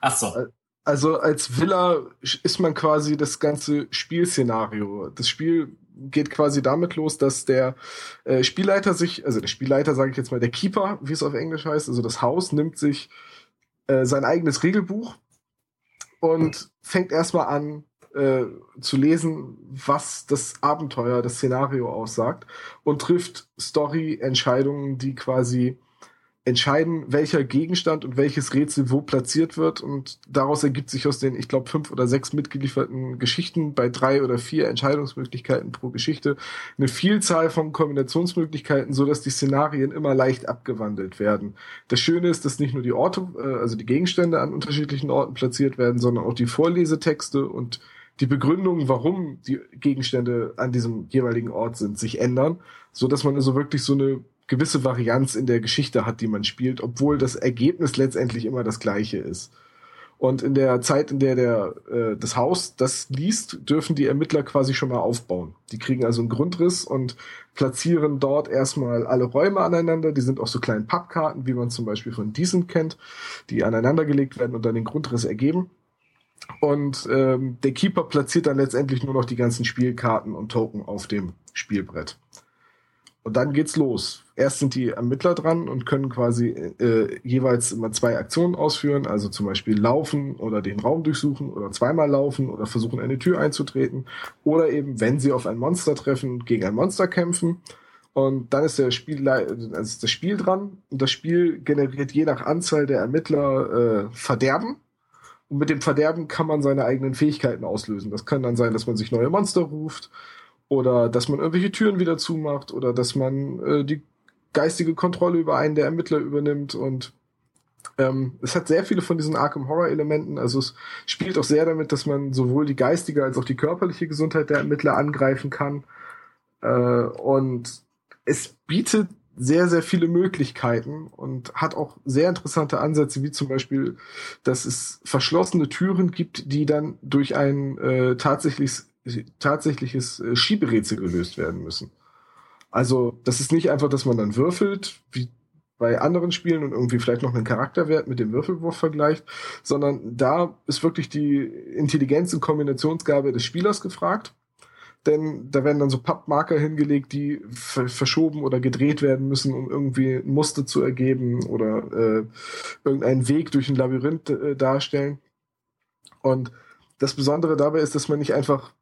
S3: Ach so.
S4: Also als Villa ist man quasi das ganze Spielszenario. Das Spiel geht quasi damit los, dass der äh, Spielleiter sich, also der Spielleiter, sage ich jetzt mal, der Keeper, wie es auf Englisch heißt, also das Haus, nimmt sich äh, sein eigenes Regelbuch und fängt erstmal an, äh, zu lesen, was das Abenteuer, das Szenario aussagt und trifft Story-Entscheidungen, die quasi entscheiden, welcher Gegenstand und welches Rätsel wo platziert wird. Und daraus ergibt sich aus den, ich glaube, fünf oder sechs mitgelieferten Geschichten bei drei oder vier Entscheidungsmöglichkeiten pro Geschichte eine Vielzahl von Kombinationsmöglichkeiten, so dass die Szenarien immer leicht abgewandelt werden. Das Schöne ist, dass nicht nur die Orte, äh, also die Gegenstände an unterschiedlichen Orten platziert werden, sondern auch die Vorlesetexte und die Begründung, warum die Gegenstände an diesem jeweiligen Ort sind, sich ändern, so dass man also wirklich so eine gewisse Varianz in der Geschichte hat, die man spielt, obwohl das Ergebnis letztendlich immer das gleiche ist. Und in der Zeit, in der der äh, das Haus das liest, dürfen die Ermittler quasi schon mal aufbauen. Die kriegen also einen Grundriss und platzieren dort erstmal alle Räume aneinander. Die sind auch so kleinen Pappkarten, wie man zum Beispiel von Decent kennt, die aneinandergelegt werden und dann den Grundriss ergeben. Und ähm, der Keeper platziert dann letztendlich nur noch die ganzen Spielkarten und Token auf dem Spielbrett. Und dann geht's los. Erst sind die Ermittler dran und können quasi äh, jeweils immer zwei Aktionen ausführen, also zum Beispiel laufen oder den Raum durchsuchen oder zweimal laufen oder versuchen eine Tür einzutreten oder eben, wenn sie auf ein Monster treffen, gegen ein Monster kämpfen. Und dann ist der Spiel, also ist das Spiel dran und das Spiel generiert je nach Anzahl der Ermittler äh, Verderben. Und mit dem Verderben kann man seine eigenen Fähigkeiten auslösen. Das kann dann sein, dass man sich neue Monster ruft oder dass man irgendwelche Türen wieder zumacht oder dass man äh, die geistige Kontrolle über einen der Ermittler übernimmt und ähm, es hat sehr viele von diesen Arkham Horror Elementen. Also es spielt auch sehr damit, dass man sowohl die geistige als auch die körperliche Gesundheit der Ermittler angreifen kann. Äh, und es bietet sehr, sehr viele Möglichkeiten und hat auch sehr interessante Ansätze, wie zum Beispiel, dass es verschlossene Türen gibt, die dann durch ein äh, tatsächliches tatsächliches äh, Schieberätsel gelöst werden müssen. Also, das ist nicht einfach, dass man dann würfelt, wie bei anderen Spielen und irgendwie vielleicht noch einen Charakterwert mit dem Würfelwurf vergleicht, sondern da ist wirklich die Intelligenz und Kombinationsgabe des Spielers gefragt. Denn da werden dann so Pappmarker hingelegt, die verschoben oder gedreht werden müssen, um irgendwie ein Muster zu ergeben oder äh, irgendeinen Weg durch ein Labyrinth äh, darstellen. Und das Besondere dabei ist, dass man nicht einfach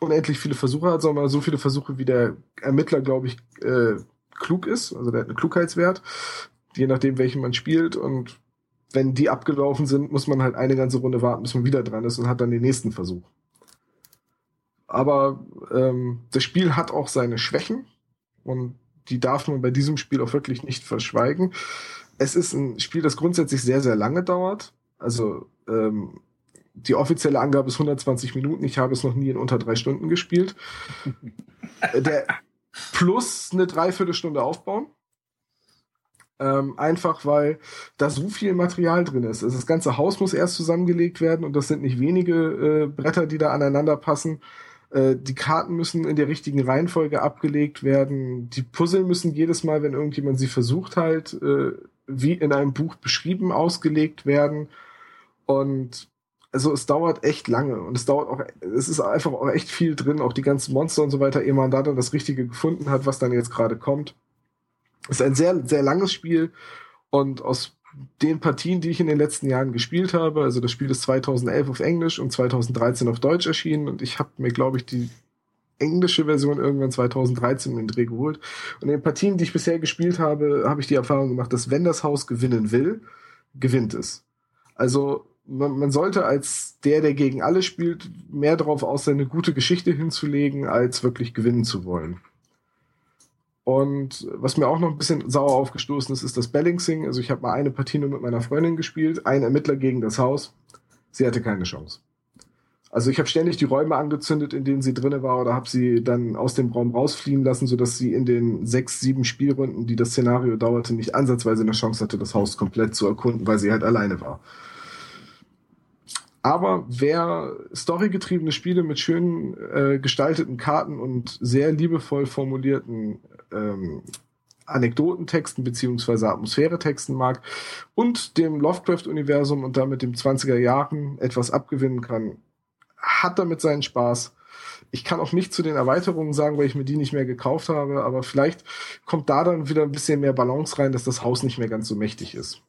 S4: unendlich viele Versuche hat, sondern so viele Versuche, wie der Ermittler, glaube ich, äh, klug ist. Also der hat einen Klugheitswert, je nachdem, welchen man spielt. Und wenn die abgelaufen sind, muss man halt eine ganze Runde warten, bis man wieder dran ist und hat dann den nächsten Versuch. Aber ähm, das Spiel hat auch seine Schwächen und die darf man bei diesem Spiel auch wirklich nicht verschweigen. Es ist ein Spiel, das grundsätzlich sehr, sehr lange dauert. Also ähm, die offizielle Angabe ist 120 Minuten. Ich habe es noch nie in unter drei Stunden gespielt. Der plus eine Dreiviertelstunde aufbauen. Ähm, einfach weil da so viel Material drin ist. Also das ganze Haus muss erst zusammengelegt werden und das sind nicht wenige äh, Bretter, die da aneinander passen. Äh, die Karten müssen in der richtigen Reihenfolge abgelegt werden. Die Puzzle müssen jedes Mal, wenn irgendjemand sie versucht, halt äh, wie in einem Buch beschrieben ausgelegt werden. Und also es dauert echt lange und es dauert auch, es ist einfach auch echt viel drin, auch die ganzen Monster und so weiter, ehe man da dann das Richtige gefunden hat, was dann jetzt gerade kommt. Es ist ein sehr, sehr langes Spiel und aus den Partien, die ich in den letzten Jahren gespielt habe, also das Spiel ist 2011 auf Englisch und 2013 auf Deutsch erschienen und ich habe mir, glaube ich, die englische Version irgendwann 2013 in den Dreh geholt. Und in den Partien, die ich bisher gespielt habe, habe ich die Erfahrung gemacht, dass wenn das Haus gewinnen will, gewinnt es. Also man, man sollte als der, der gegen alle spielt, mehr darauf aus, seine gute Geschichte hinzulegen, als wirklich gewinnen zu wollen. Und was mir auch noch ein bisschen sauer aufgestoßen ist, ist das Balancing. Also ich habe mal eine Partie nur mit meiner Freundin gespielt, ein Ermittler gegen das Haus. Sie hatte keine Chance. Also ich habe ständig die Räume angezündet, in denen sie drinne war, oder habe sie dann aus dem Raum rausfliehen lassen, sodass sie in den sechs, sieben Spielrunden, die das Szenario dauerte, nicht ansatzweise eine Chance hatte, das Haus komplett zu erkunden, weil sie halt alleine war. Aber wer storygetriebene Spiele mit schön äh, gestalteten Karten und sehr liebevoll formulierten ähm, Anekdotentexten beziehungsweise Atmosphäretexten mag und dem Lovecraft-Universum und damit dem 20er Jahren etwas abgewinnen kann, hat damit seinen Spaß. Ich kann auch nicht zu den Erweiterungen sagen, weil ich mir die nicht mehr gekauft habe, aber vielleicht kommt da dann wieder ein bisschen mehr Balance rein, dass das Haus nicht mehr ganz so mächtig ist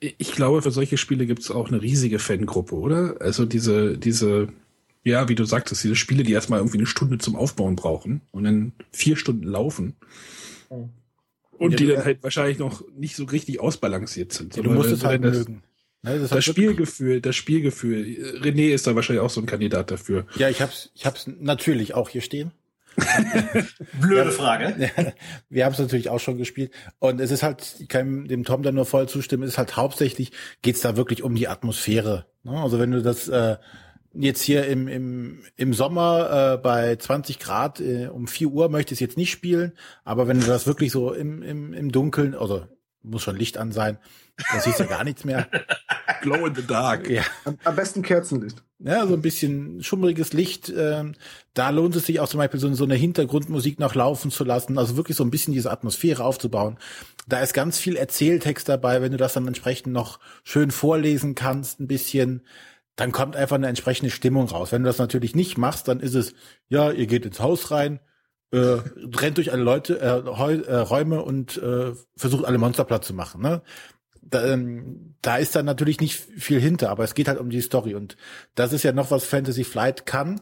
S2: ich glaube, für solche Spiele gibt es auch eine riesige Fangruppe, oder? Also diese, diese, ja, wie du sagtest, diese Spiele, die erstmal irgendwie eine Stunde zum Aufbauen brauchen und dann vier Stunden laufen. Oh. Und ja, die dann halt wahrscheinlich noch nicht so richtig ausbalanciert sind.
S1: Ja, du musst es halt das, mögen.
S2: Ne, das, das Spielgefühl, das Spielgefühl. René ist da wahrscheinlich auch so ein Kandidat dafür.
S1: Ja, ich hab's, ich hab's natürlich auch hier stehen.
S3: Blöde Frage.
S1: wir haben es natürlich auch schon gespielt. Und es ist halt, ich kann dem Tom da nur voll zustimmen, es ist halt hauptsächlich, geht's da wirklich um die Atmosphäre. Ne? Also wenn du das äh, jetzt hier im, im, im Sommer äh, bei 20 Grad äh, um 4 Uhr möchtest jetzt nicht spielen, aber wenn du das wirklich so im, im, im Dunkeln, also muss schon Licht an sein, dann siehst du ja gar nichts mehr.
S2: Glow in the dark.
S4: Ja. Am besten Kerzenlicht.
S1: Ja, so ein bisschen schummriges Licht. Ähm, da lohnt es sich auch zum Beispiel so, so eine Hintergrundmusik noch laufen zu lassen. Also wirklich so ein bisschen diese Atmosphäre aufzubauen. Da ist ganz viel Erzähltext dabei, wenn du das dann entsprechend noch schön vorlesen kannst, ein bisschen dann kommt einfach eine entsprechende Stimmung raus. Wenn du das natürlich nicht machst, dann ist es, ja, ihr geht ins Haus rein, äh, rennt durch alle Leute, äh, äh, Räume und äh, versucht alle Monster platt zu machen. Ne? Da, ähm, da ist dann natürlich nicht viel hinter, aber es geht halt um die Story und das ist ja noch was Fantasy Flight kann.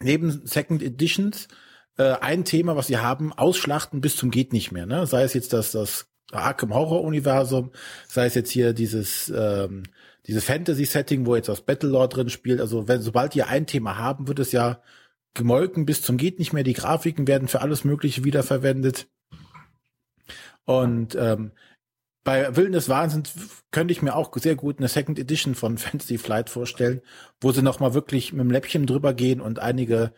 S1: Neben Second Editions äh, ein Thema, was sie haben, ausschlachten bis zum geht nicht mehr. Ne? Sei es jetzt das, das Arkham Horror Universum, sei es jetzt hier dieses ähm, dieses Fantasy Setting, wo jetzt das Battlelore drin spielt. Also wenn sobald die ein Thema haben, wird es ja gemolken bis zum geht nicht mehr. Die Grafiken werden für alles Mögliche wiederverwendet. Und ähm, bei Willen des Wahnsinns könnte ich mir auch sehr gut eine Second Edition von Fantasy Flight vorstellen, wo sie noch mal wirklich mit dem Läppchen drüber gehen und einige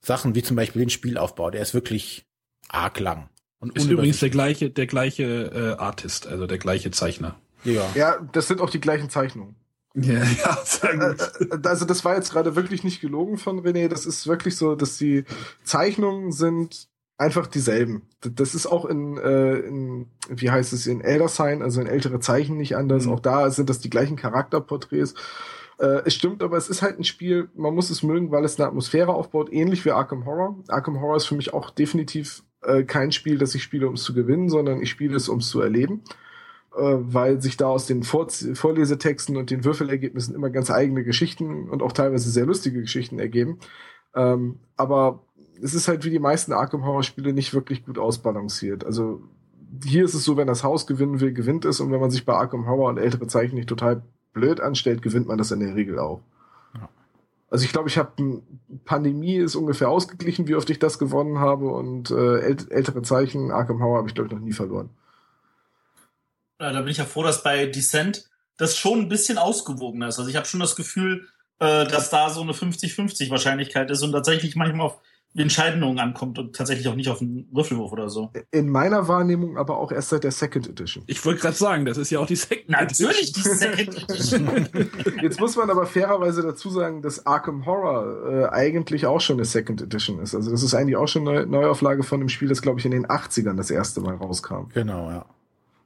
S1: Sachen, wie zum Beispiel den Spielaufbau, der ist wirklich arg lang.
S2: Und ist übrigens der gleiche, der gleiche äh, Artist, also der gleiche Zeichner.
S4: Ja. ja, das sind auch die gleichen Zeichnungen.
S2: Ja, ja, sehr gut.
S4: Äh, äh, also das war jetzt gerade wirklich nicht gelogen von René. Das ist wirklich so, dass die Zeichnungen sind einfach dieselben. Das ist auch in, äh, in wie heißt es, in Elder Sign, also in ältere Zeichen nicht anders. Mhm. Auch da sind das die gleichen Charakterporträts. Äh, es stimmt, aber es ist halt ein Spiel, man muss es mögen, weil es eine Atmosphäre aufbaut, ähnlich wie Arkham Horror. Arkham Horror ist für mich auch definitiv äh, kein Spiel, das ich spiele, um es zu gewinnen, sondern ich spiele es, um es zu erleben. Äh, weil sich da aus den Vor Vorlesetexten und den Würfelergebnissen immer ganz eigene Geschichten und auch teilweise sehr lustige Geschichten ergeben. Ähm, aber es ist halt wie die meisten Arkham Horror Spiele nicht wirklich gut ausbalanciert. Also hier ist es so, wenn das Haus gewinnen will, gewinnt es und wenn man sich bei Arkham Horror und ältere Zeichen nicht total blöd anstellt, gewinnt man das in der Regel auch. Also ich glaube, ich habe Pandemie ist ungefähr ausgeglichen, wie oft ich das gewonnen habe und äh, ältere Zeichen, Arkham Horror habe ich glaube ich noch nie verloren.
S3: Ja, da bin ich ja froh, dass bei Descent das schon ein bisschen ausgewogener ist. Also ich habe schon das Gefühl, äh, dass da so eine 50-50 Wahrscheinlichkeit ist und tatsächlich manchmal auf Entscheidungen ankommt und tatsächlich auch nicht auf einen Würfelwurf oder so.
S4: In meiner Wahrnehmung aber auch erst seit der Second Edition.
S2: Ich wollte gerade sagen, das ist ja auch die Second
S3: Edition. Natürlich die Second Edition.
S4: Jetzt muss man aber fairerweise dazu sagen, dass Arkham Horror äh, eigentlich auch schon eine Second Edition ist. Also das ist eigentlich auch schon eine Neuauflage von einem Spiel, das glaube ich in den 80ern das erste Mal rauskam.
S1: Genau, ja.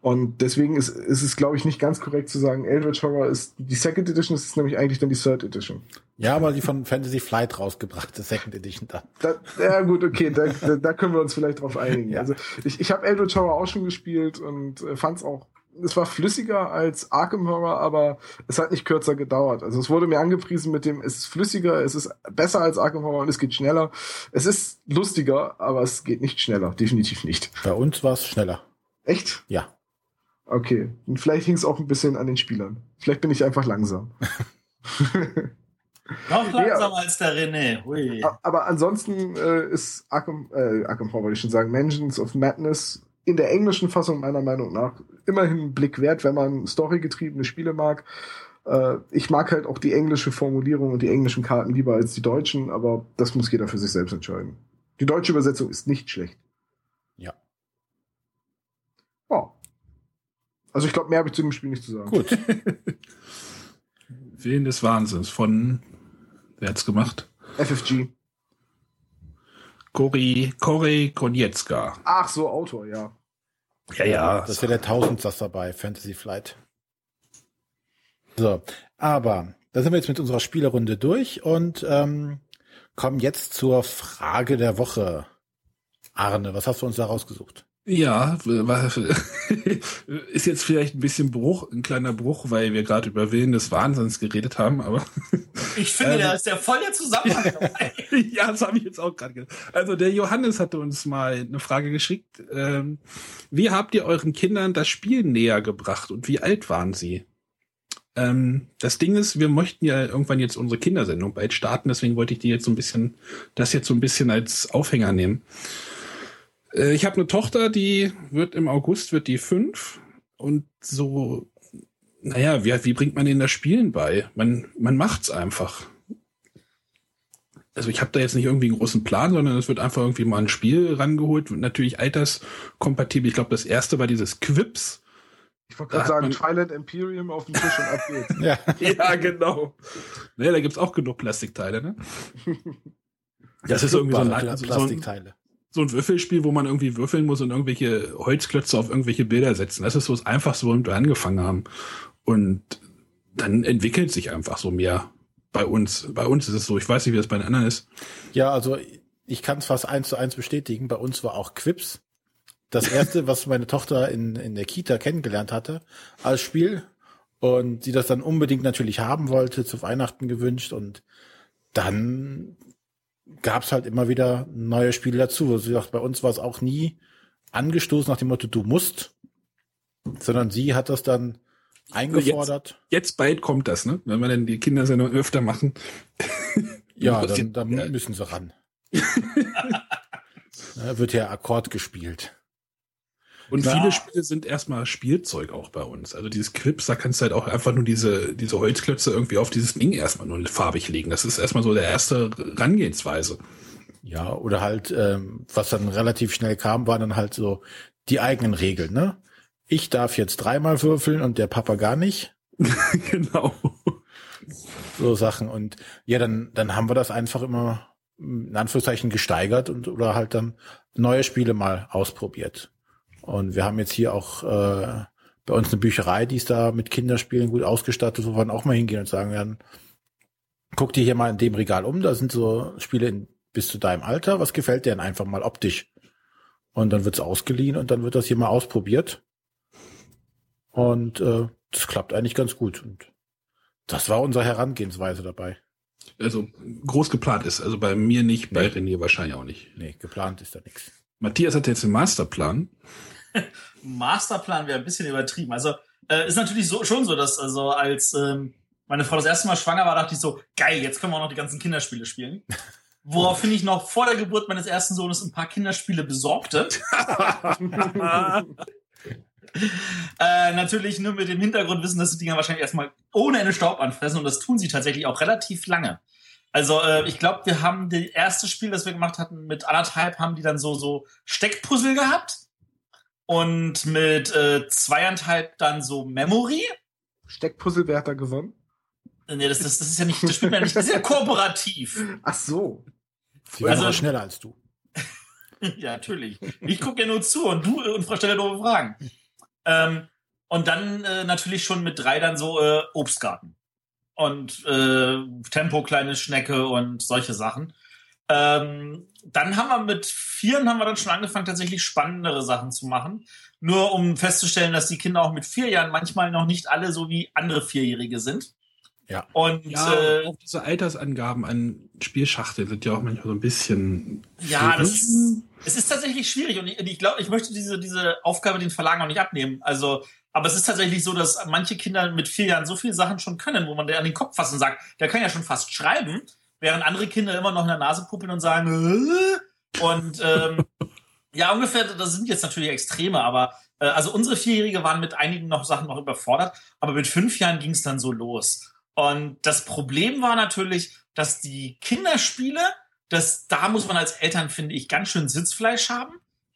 S4: Und deswegen ist, ist es, glaube ich, nicht ganz korrekt zu sagen, Eldritch Horror ist die Second Edition, ist nämlich eigentlich dann die Third Edition.
S1: Ja, aber die von Fantasy Flight rausgebrachte Second Edition
S4: dann. Da, ja gut, okay, da, da, da können wir uns vielleicht drauf einigen. Ja. Also ich, ich habe Eldritch Horror auch schon gespielt und äh, fand es auch, es war flüssiger als Arkham Horror, aber es hat nicht kürzer gedauert. Also es wurde mir angepriesen mit dem, es ist flüssiger, es ist besser als Arkham Horror und es geht schneller. Es ist lustiger, aber es geht nicht schneller, definitiv nicht.
S1: Bei uns war es schneller.
S4: Echt?
S1: Ja.
S4: Okay. Und vielleicht hing es auch ein bisschen an den Spielern. Vielleicht bin ich einfach langsam.
S3: Noch langsamer ja. als der René. Hui.
S4: Aber ansonsten äh, ist Arkham, äh, Arkham Horror, wollte ich schon sagen, Mansions of Madness in der englischen Fassung meiner Meinung nach immerhin einen Blick wert, wenn man storygetriebene Spiele mag. Äh, ich mag halt auch die englische Formulierung und die englischen Karten lieber als die deutschen, aber das muss jeder für sich selbst entscheiden. Die deutsche Übersetzung ist nicht schlecht.
S1: Ja.
S4: Oh, also ich glaube, mehr habe ich zu dem Spiel nicht zu sagen.
S2: Gut. Willen des Wahnsinns von, wer hat's gemacht?
S4: FFG.
S2: Kori, Kori Konietzka.
S4: Ach so, Autor, ja.
S1: Ja, ja. Das ist ja der Tausendsasser bei Fantasy Flight. So, aber da sind wir jetzt mit unserer Spielerrunde durch und ähm, kommen jetzt zur Frage der Woche. Arne, was hast du uns da rausgesucht?
S2: Ja, ist jetzt vielleicht ein bisschen Bruch, ein kleiner Bruch, weil wir gerade über Willen des Wahnsinns geredet haben, aber.
S3: Ich finde, ähm, da ist der voll der Zusammenhang.
S2: ja, das habe ich jetzt auch gerade gedacht. Also der Johannes hatte uns mal eine Frage geschickt. Ähm, wie habt ihr euren Kindern das Spiel näher gebracht und wie alt waren sie? Ähm, das Ding ist, wir möchten ja irgendwann jetzt unsere Kindersendung bald starten, deswegen wollte ich die jetzt so ein bisschen, das jetzt so ein bisschen als Aufhänger nehmen. Äh, ich habe eine Tochter, die wird im August, wird die fünf und so, naja, wie, wie bringt man ihnen das Spielen bei? Man, man macht's einfach. Also ich habe da jetzt nicht irgendwie einen großen Plan, sondern es wird einfach irgendwie mal ein Spiel rangeholt, natürlich alterskompatibel. Ich glaube, das erste war dieses Quips.
S4: Ich wollte gerade sagen, Twilight Imperium auf dem Tisch und ab geht's.
S2: ja. ja, genau. Naja, da gibt's auch genug Plastikteile, ne? Das, das ist irgendwie so ein,
S1: Plastikteile
S2: so ein Würfelspiel, wo man irgendwie würfeln muss und irgendwelche Holzklötze auf irgendwelche Bilder setzen. Das ist so das Einfachste, womit wir angefangen haben. Und dann entwickelt sich einfach so mehr bei uns. Bei uns ist es so. Ich weiß nicht, wie das bei den anderen ist.
S1: Ja, also ich kann es fast eins zu eins bestätigen. Bei uns war auch Quips. Das erste, was meine Tochter in, in der Kita kennengelernt hatte als Spiel und sie das dann unbedingt natürlich haben wollte, zu Weihnachten gewünscht und dann gab's halt immer wieder neue Spiele dazu. Also sie sagt, bei uns war es auch nie angestoßen nach dem Motto, du musst, sondern sie hat das dann eingefordert.
S2: Jetzt, jetzt bald kommt das, ne? Wenn wir dann die Kindersendung öfter machen.
S1: Ja, dann, dann müssen sie ran. da wird ja Akkord gespielt.
S2: Und viele Spiele sind erstmal Spielzeug auch bei uns. Also dieses Clips, da kannst du halt auch einfach nur diese, diese Holzklötze irgendwie auf dieses Ding erstmal nur farbig legen. Das ist erstmal so der erste Rangehensweise.
S1: Ja, oder halt, ähm, was dann relativ schnell kam, waren dann halt so die eigenen Regeln, ne? Ich darf jetzt dreimal würfeln und der Papa gar nicht.
S2: genau.
S1: So Sachen. Und ja, dann, dann haben wir das einfach immer in Anführungszeichen gesteigert und oder halt dann neue Spiele mal ausprobiert. Und wir haben jetzt hier auch äh, bei uns eine Bücherei, die ist da mit Kinderspielen gut ausgestattet, wo wir dann auch mal hingehen und sagen werden, guck dir hier mal in dem Regal um, da sind so Spiele in, bis zu deinem Alter, was gefällt dir denn einfach mal optisch? Und dann wird's ausgeliehen und dann wird das hier mal ausprobiert. Und äh, das klappt eigentlich ganz gut. Und das war unsere Herangehensweise dabei.
S2: Also groß geplant ist. Also bei mir nicht, bei nee. René wahrscheinlich auch nicht.
S1: Nee, geplant ist da nichts.
S2: Matthias hat jetzt einen Masterplan.
S3: Masterplan wäre ein bisschen übertrieben. Also äh, ist natürlich so, schon so, dass also als ähm, meine Frau das erste Mal schwanger war, dachte ich so, geil, jetzt können wir auch noch die ganzen Kinderspiele spielen. Woraufhin ich noch vor der Geburt meines ersten Sohnes ein paar Kinderspiele besorgte. äh, natürlich nur mit dem Hintergrund wissen, dass die Dinger wahrscheinlich erstmal ohne Ende Staub anfressen und das tun sie tatsächlich auch relativ lange. Also äh, ich glaube, wir haben das erste Spiel, das wir gemacht hatten, mit anderthalb haben die dann so so Steckpuzzle gehabt und mit äh, zweieinhalb dann so Memory.
S4: Steckpuzzle, wer hat da gewonnen?
S3: Nee, das, das, das ist ja nicht, das spielt man nicht, das ist ja kooperativ.
S4: Ach so.
S1: Sie also, schneller als du.
S3: ja, natürlich. Ich gucke ja nur zu und du und Frau stelle doofe Fragen. Ähm, und dann äh, natürlich schon mit drei dann so äh, Obstgarten und äh, Tempo kleine Schnecke und solche Sachen. Ähm, dann haben wir mit vieren haben wir dann schon angefangen, tatsächlich spannendere Sachen zu machen. Nur um festzustellen, dass die Kinder auch mit vier Jahren manchmal noch nicht alle so wie andere Vierjährige sind.
S2: Ja. Und ja, äh, auch diese Altersangaben an Spielschachteln sind ja auch manchmal so ein bisschen.
S3: Ja, das, es ist tatsächlich schwierig und ich, ich glaube, ich möchte diese, diese Aufgabe den Verlagen auch nicht abnehmen. Also, aber es ist tatsächlich so, dass manche Kinder mit vier Jahren so viele Sachen schon können, wo man der an den Kopf fasst und sagt, der kann ja schon fast schreiben, während andere Kinder immer noch in der Nase puppeln und sagen, äh? und ähm, ja, ungefähr, das sind jetzt natürlich Extreme, aber äh, also unsere Vierjährige waren mit einigen noch Sachen noch überfordert, aber mit fünf Jahren ging es dann so los. Und das Problem war natürlich, dass die Kinderspiele, das, da muss man als Eltern, finde ich, ganz schön Sitzfleisch haben,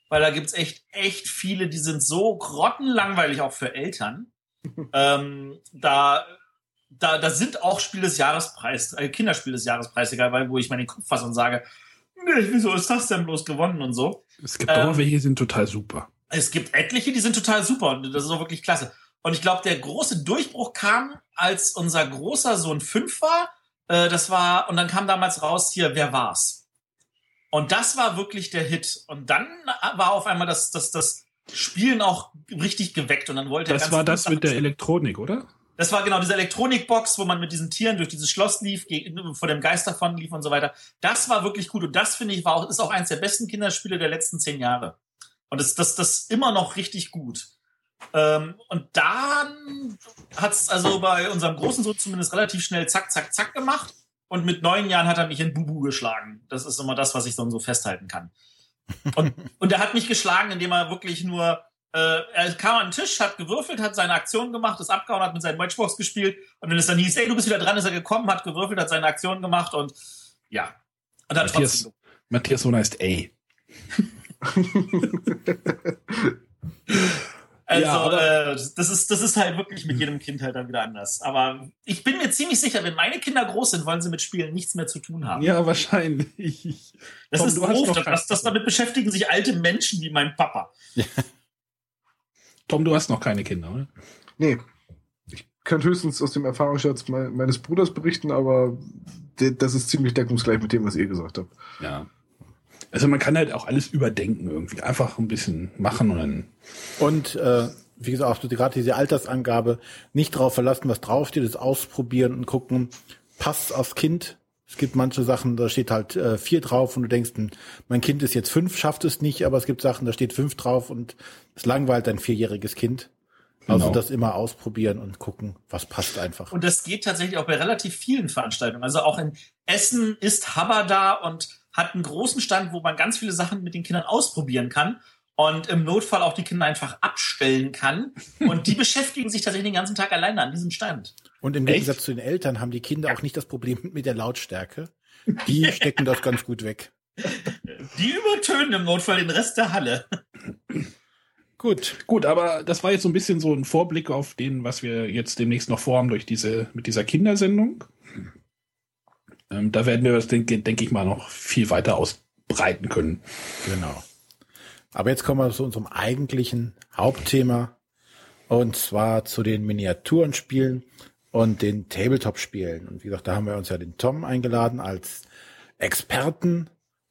S3: weil da gibt's echt, echt viele, die sind so grottenlangweilig auch für Eltern. ähm, da, da, da sind auch Spiel des Jahrespreis, äh, Kinderspiel des Jahrespreis, egal, weil, wo ich meinen Kopf fasse und sage, nee, wieso ist das denn bloß gewonnen und so.
S2: Es gibt ähm, auch welche, die sind total super.
S3: Es gibt etliche, die sind total super und das ist auch wirklich klasse. Und ich glaube, der große Durchbruch kam, als unser großer Sohn fünf war. Äh, das war, und dann kam damals raus hier, wer war's? Und das war wirklich der Hit. Und dann war auf einmal das, das, das Spielen auch richtig geweckt und dann wollte
S2: er. Das war das mit der Elektronik, oder?
S3: Das war genau diese Elektronikbox, wo man mit diesen Tieren durch dieses Schloss lief, vor dem Geist davon lief und so weiter. Das war wirklich gut und das finde ich war auch, ist auch eins der besten Kinderspiele der letzten zehn Jahre. Und das, das, das immer noch richtig gut. Ähm, und dann hat es also bei unserem großen Sohn zumindest relativ schnell zack, zack, zack gemacht. Und mit neun Jahren hat er mich in Bubu geschlagen. Das ist immer das, was ich dann so festhalten kann. Und, und er hat mich geschlagen, indem er wirklich nur, äh, er kam an den Tisch, hat gewürfelt, hat seine Aktion gemacht, ist abgehauen, hat mit seinen Matchbox gespielt. Und wenn es dann hieß, ey, du bist wieder dran, ist er gekommen, hat gewürfelt, hat seine Aktion gemacht und ja. Und
S2: hat Matthias, trotzdem... Matthias Sohn heißt A.
S3: Also ja, äh, das ist das ist halt wirklich mit jedem Kind halt dann wieder anders. Aber ich bin mir ziemlich sicher, wenn meine Kinder groß sind, wollen sie mit Spielen nichts mehr zu tun haben.
S2: Ja, wahrscheinlich.
S3: Das Tom, ist doof. Das, das, damit beschäftigen sich alte Menschen wie mein Papa.
S2: Tom, du hast noch keine Kinder, oder?
S4: Nee. Ich könnte höchstens aus dem Erfahrungsschatz meines Bruders berichten, aber das ist ziemlich deckungsgleich mit dem, was ihr gesagt habt.
S2: Ja. Also man kann halt auch alles überdenken irgendwie. Einfach ein bisschen machen und dann.
S1: Und äh, wie gesagt, auch gerade diese Altersangabe, nicht drauf verlassen, was draufsteht, das ausprobieren und gucken, passt aufs Kind. Es gibt manche Sachen, da steht halt äh, vier drauf und du denkst, hm, mein Kind ist jetzt fünf, schafft es nicht, aber es gibt Sachen, da steht fünf drauf und es langweilt ein vierjähriges Kind. Also genau. das immer ausprobieren und gucken, was passt einfach.
S3: Und das geht tatsächlich auch bei relativ vielen Veranstaltungen. Also auch in Essen ist Haber da und hat einen großen Stand, wo man ganz viele Sachen mit den Kindern ausprobieren kann und im Notfall auch die Kinder einfach abstellen kann. Und die beschäftigen sich tatsächlich den ganzen Tag alleine an diesem Stand.
S1: Und im Echt? Gegensatz zu den Eltern haben die Kinder ja. auch nicht das Problem mit der Lautstärke. Die stecken das ganz gut weg.
S3: Die übertönen im Notfall den Rest der Halle.
S2: Gut. Gut, aber das war jetzt so ein bisschen so ein Vorblick auf den, was wir jetzt demnächst noch vorhaben durch diese, mit dieser Kindersendung. Ähm, da werden wir das, denke denk ich mal, noch viel weiter ausbreiten können.
S1: Genau. Aber jetzt kommen wir zu unserem eigentlichen Hauptthema. Und zwar zu den Miniaturenspielen und den Tabletop-Spielen. Und wie gesagt, da haben wir uns ja den Tom eingeladen als Experten.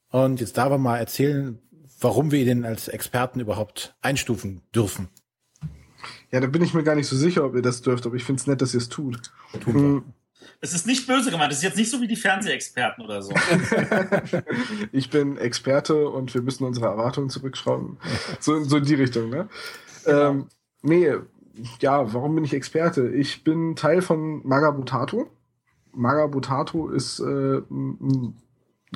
S1: Und jetzt darf er mal erzählen, warum wir ihn als Experten überhaupt einstufen dürfen.
S4: Ja, da bin ich mir gar nicht so sicher, ob ihr das dürft, aber ich finde es nett, dass ihr es tut. Tun
S3: hm. Es ist nicht böse gemeint, es ist jetzt nicht so wie die Fernsehexperten oder so.
S4: ich bin Experte und wir müssen unsere Erwartungen zurückschrauben. So, so in die Richtung, ne? Genau. Ähm, nee, ja, warum bin ich Experte? Ich bin Teil von Magabutato. Magabutato ist äh,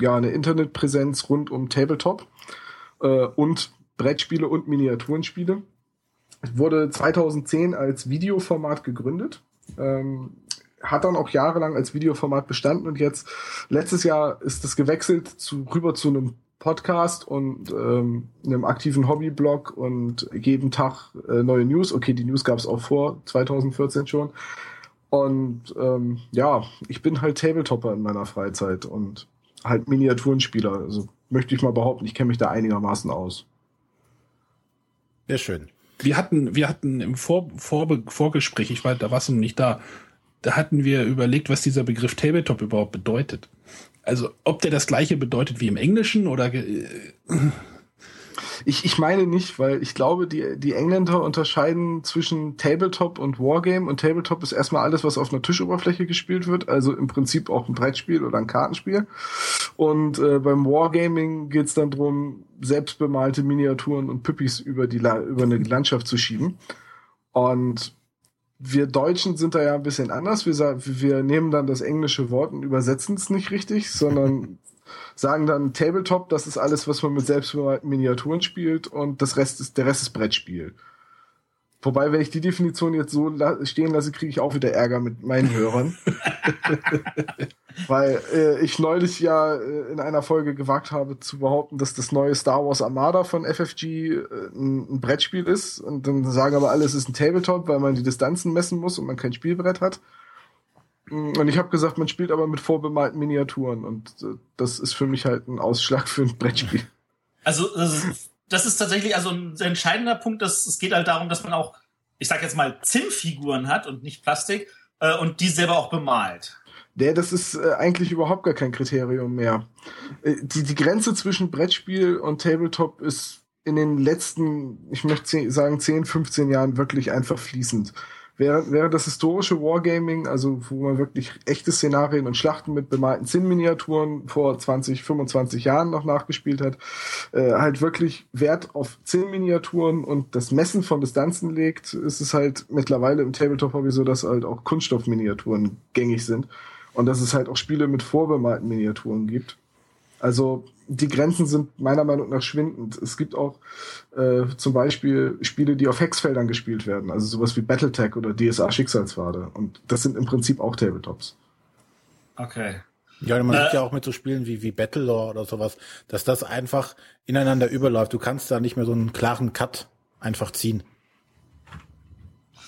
S4: ja eine Internetpräsenz rund um Tabletop äh, und Brettspiele und Miniaturenspiele. Wurde 2010 als Videoformat gegründet. Ähm, hat dann auch jahrelang als Videoformat bestanden und jetzt letztes Jahr ist es gewechselt zu rüber zu einem Podcast und ähm, einem aktiven Hobbyblog und jeden Tag äh, neue News. Okay, die News gab es auch vor 2014 schon. Und ähm, ja, ich bin halt Tabletopper in meiner Freizeit und halt Miniaturenspieler. Also möchte ich mal behaupten, ich kenne mich da einigermaßen aus.
S1: Sehr schön.
S2: Wir hatten, wir hatten im Vor, Vor, Vorgespräch, ich war, da warst du noch nicht da, da hatten wir überlegt, was dieser Begriff Tabletop überhaupt bedeutet. Also, ob der das gleiche bedeutet wie im Englischen oder.
S4: Ich, ich meine nicht, weil ich glaube, die, die Engländer unterscheiden zwischen Tabletop und Wargame und Tabletop ist erstmal alles, was auf einer Tischoberfläche gespielt wird, also im Prinzip auch ein Brettspiel oder ein Kartenspiel. Und äh, beim Wargaming geht es dann darum, selbstbemalte Miniaturen und Püppis über, die, über eine Landschaft zu schieben. Und wir Deutschen sind da ja ein bisschen anders. Wir, wir nehmen dann das englische Wort und übersetzen es nicht richtig, sondern sagen dann Tabletop, das ist alles, was man mit selbstbemalten Miniaturen spielt und das Rest ist, der Rest ist Brettspiel. Wobei, wenn ich die Definition jetzt so la stehen lasse, kriege ich auch wieder Ärger mit meinen Hörern. Weil äh, ich neulich ja äh, in einer Folge gewagt habe zu behaupten, dass das neue Star Wars Armada von FFG äh, ein, ein, Brettspiel ist. Und dann sagen aber alle, es ist ein Tabletop, weil man die Distanzen messen muss und man kein Spielbrett hat. Mm, und ich habe gesagt, man spielt aber mit vorbemalten Miniaturen. Und äh, das ist für mich halt ein Ausschlag für ein Brettspiel.
S3: Also das ist, das ist tatsächlich also ein entscheidender Punkt. Dass, es geht halt darum, dass man auch, ich sag jetzt mal, Zinnfiguren hat und nicht Plastik äh, und die selber auch bemalt.
S4: Der, das ist äh, eigentlich überhaupt gar kein Kriterium mehr. Äh, die, die Grenze zwischen Brettspiel und Tabletop ist in den letzten, ich möchte sagen, 10, 15 Jahren wirklich einfach fließend. Während, während das historische Wargaming, also wo man wirklich echte Szenarien und Schlachten mit bemalten Zinnminiaturen vor 20, 25 Jahren noch nachgespielt hat, äh, halt wirklich Wert auf Zinnminiaturen und das Messen von Distanzen legt, ist es halt mittlerweile im Tabletop-Hobby so, dass halt auch Kunststoffminiaturen gängig sind und dass es halt auch Spiele mit vorbemalten Miniaturen gibt. Also die Grenzen sind meiner Meinung nach schwindend. Es gibt auch äh, zum Beispiel Spiele, die auf Hexfeldern gespielt werden, also sowas wie Battletech oder DSA Schicksalspfade. Und das sind im Prinzip auch Tabletops.
S3: Okay.
S1: Ja, man äh, sieht ja auch mit so Spielen wie, wie Battlelore oder sowas, dass das einfach ineinander überläuft. Du kannst da nicht mehr so einen klaren Cut einfach ziehen.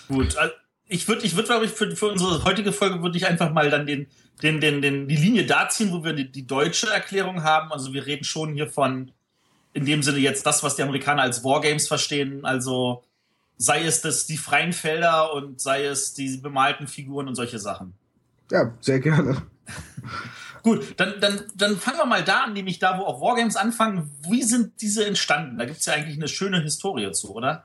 S3: Gut, also ich würde, ich würde, glaube ich, für, für unsere heutige Folge würde ich einfach mal dann den, den, den, den, die Linie da ziehen, wo wir die, die deutsche Erklärung haben. Also wir reden schon hier von, in dem Sinne jetzt das, was die Amerikaner als Wargames verstehen. Also sei es das, die freien Felder und sei es die bemalten Figuren und solche Sachen.
S4: Ja, sehr gerne.
S3: Gut, dann, dann, dann fangen wir mal da an, nämlich da, wo auch Wargames anfangen. Wie sind diese entstanden? Da gibt es ja eigentlich eine schöne Historie zu, oder?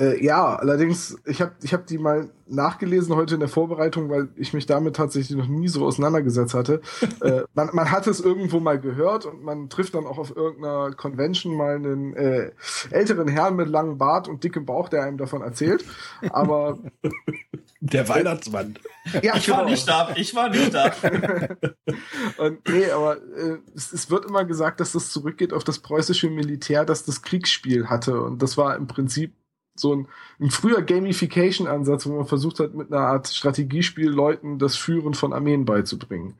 S4: Äh, ja, allerdings, ich habe ich hab die mal nachgelesen heute in der Vorbereitung, weil ich mich damit tatsächlich noch nie so auseinandergesetzt hatte. äh, man, man hat es irgendwo mal gehört und man trifft dann auch auf irgendeiner Convention mal einen äh, älteren Herrn mit langem Bart und dickem Bauch, der einem davon erzählt. Aber
S2: der Weihnachtsmann.
S3: Ja, ich genau. war nicht da. Ich war nicht da.
S4: und nee, aber äh, es, es wird immer gesagt, dass das zurückgeht auf das preußische Militär, das das Kriegsspiel hatte und das war im Prinzip so ein, ein früher Gamification-Ansatz, wo man versucht hat, mit einer Art Strategiespiel Leuten das Führen von Armeen beizubringen.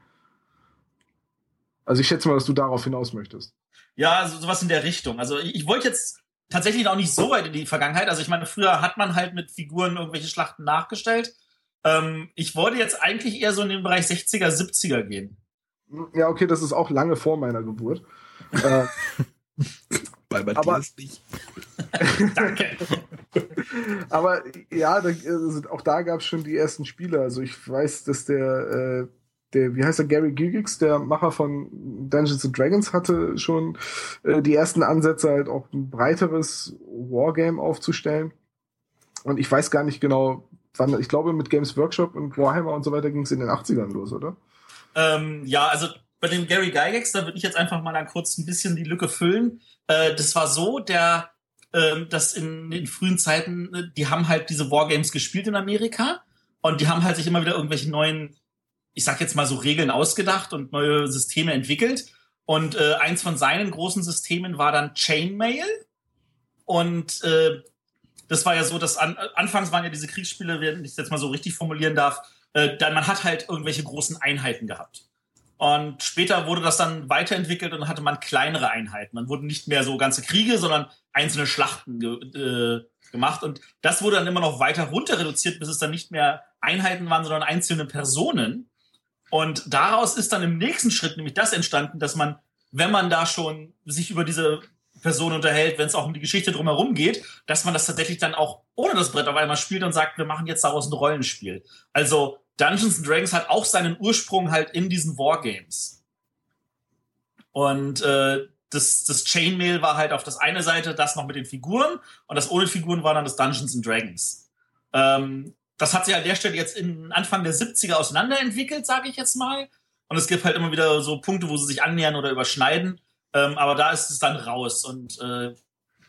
S4: Also ich schätze mal, dass du darauf hinaus möchtest.
S3: Ja, also sowas in der Richtung. Also ich, ich wollte jetzt tatsächlich auch nicht so weit in die Vergangenheit. Also ich meine, früher hat man halt mit Figuren irgendwelche Schlachten nachgestellt. Ähm, ich wollte jetzt eigentlich eher so in den Bereich 60er, 70er gehen.
S4: Ja, okay, das ist auch lange vor meiner Geburt. äh,
S2: Bei Matthias aber, nicht.
S3: Danke.
S4: aber ja, da, also auch da gab es schon die ersten Spiele. Also ich weiß, dass der, äh, der, wie heißt der, Gary Gygax, der Macher von Dungeons and Dragons, hatte schon äh, die ersten Ansätze, halt auch ein breiteres Wargame aufzustellen. Und ich weiß gar nicht genau, wann, ich glaube, mit Games Workshop und Warhammer und so weiter ging es in den 80ern los, oder?
S3: Ähm, ja, also bei dem Gary Gygax, da würde ich jetzt einfach mal dann kurz ein bisschen die Lücke füllen. Äh, das war so, der, äh, dass in den frühen Zeiten, äh, die haben halt diese Wargames gespielt in Amerika und die haben halt sich immer wieder irgendwelche neuen, ich sag jetzt mal so Regeln ausgedacht und neue Systeme entwickelt. Und äh, eins von seinen großen Systemen war dann Chainmail. Und äh, das war ja so, dass an, anfangs waren ja diese Kriegsspiele, wenn ich es jetzt mal so richtig formulieren darf, äh, dann man hat halt irgendwelche großen Einheiten gehabt. Und später wurde das dann weiterentwickelt und hatte man kleinere Einheiten. Dann wurden nicht mehr so ganze Kriege, sondern einzelne Schlachten ge äh, gemacht. Und das wurde dann immer noch weiter runter reduziert, bis es dann nicht mehr Einheiten waren, sondern einzelne Personen. Und daraus ist dann im nächsten Schritt nämlich das entstanden, dass man, wenn man da schon sich über diese Person unterhält, wenn es auch um die Geschichte drumherum geht, dass man das tatsächlich dann auch ohne das Brett auf einmal spielt und sagt, wir machen jetzt daraus ein Rollenspiel. Also Dungeons Dragons hat auch seinen Ursprung halt in diesen Wargames. Und äh, das, das Chainmail war halt auf das eine Seite das noch mit den Figuren und das ohne Figuren war dann das Dungeons and Dragons. Ähm, das hat sich an der Stelle jetzt in Anfang der 70er auseinanderentwickelt, sage ich jetzt mal. Und es gibt halt immer wieder so Punkte, wo sie sich annähern oder überschneiden. Ähm, aber da ist es dann raus. Und äh,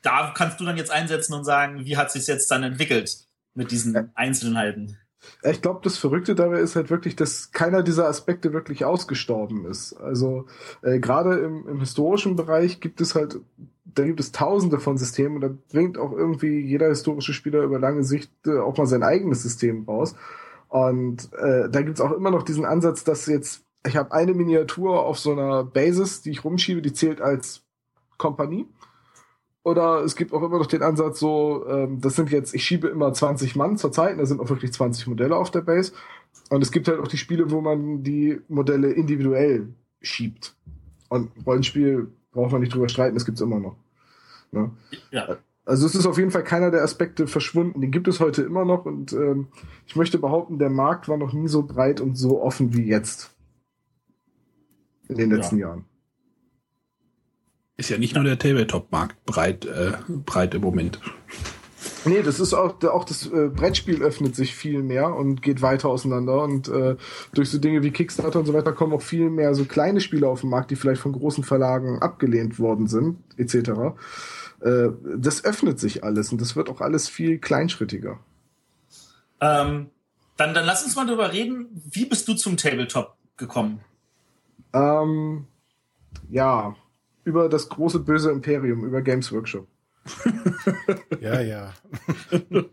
S3: da kannst du dann jetzt einsetzen und sagen, wie hat sich jetzt dann entwickelt mit diesen Einzelheiten.
S4: Ich glaube, das Verrückte dabei ist halt wirklich, dass keiner dieser Aspekte wirklich ausgestorben ist. Also äh, gerade im, im historischen Bereich gibt es halt, da gibt es tausende von Systemen und da bringt auch irgendwie jeder historische Spieler über lange Sicht äh, auch mal sein eigenes System raus. Und äh, da gibt es auch immer noch diesen Ansatz, dass jetzt, ich habe eine Miniatur auf so einer Basis, die ich rumschiebe, die zählt als Kompanie. Oder es gibt auch immer noch den Ansatz so, ähm, das sind jetzt, ich schiebe immer 20 Mann zur Zeit, da sind auch wirklich 20 Modelle auf der Base. Und es gibt halt auch die Spiele, wo man die Modelle individuell schiebt. Und Rollenspiel braucht man nicht drüber streiten, das gibt's immer noch. Ne? Ja. Also es ist auf jeden Fall keiner der Aspekte verschwunden. Den gibt es heute immer noch und ähm, ich möchte behaupten, der Markt war noch nie so breit und so offen wie jetzt. In den letzten ja. Jahren
S2: ist ja nicht nur der Tabletop-Markt breit, äh, breit im Moment.
S4: Nee, das ist auch, auch das äh, Brettspiel öffnet sich viel mehr und geht weiter auseinander und äh, durch so Dinge wie Kickstarter und so weiter kommen auch viel mehr so kleine Spiele auf den Markt, die vielleicht von großen Verlagen abgelehnt worden sind, etc. Äh, das öffnet sich alles und das wird auch alles viel kleinschrittiger.
S3: Ähm, dann, dann lass uns mal darüber reden, wie bist du zum Tabletop gekommen?
S4: Ähm, ja, über das große böse Imperium, über Games Workshop.
S1: ja, ja.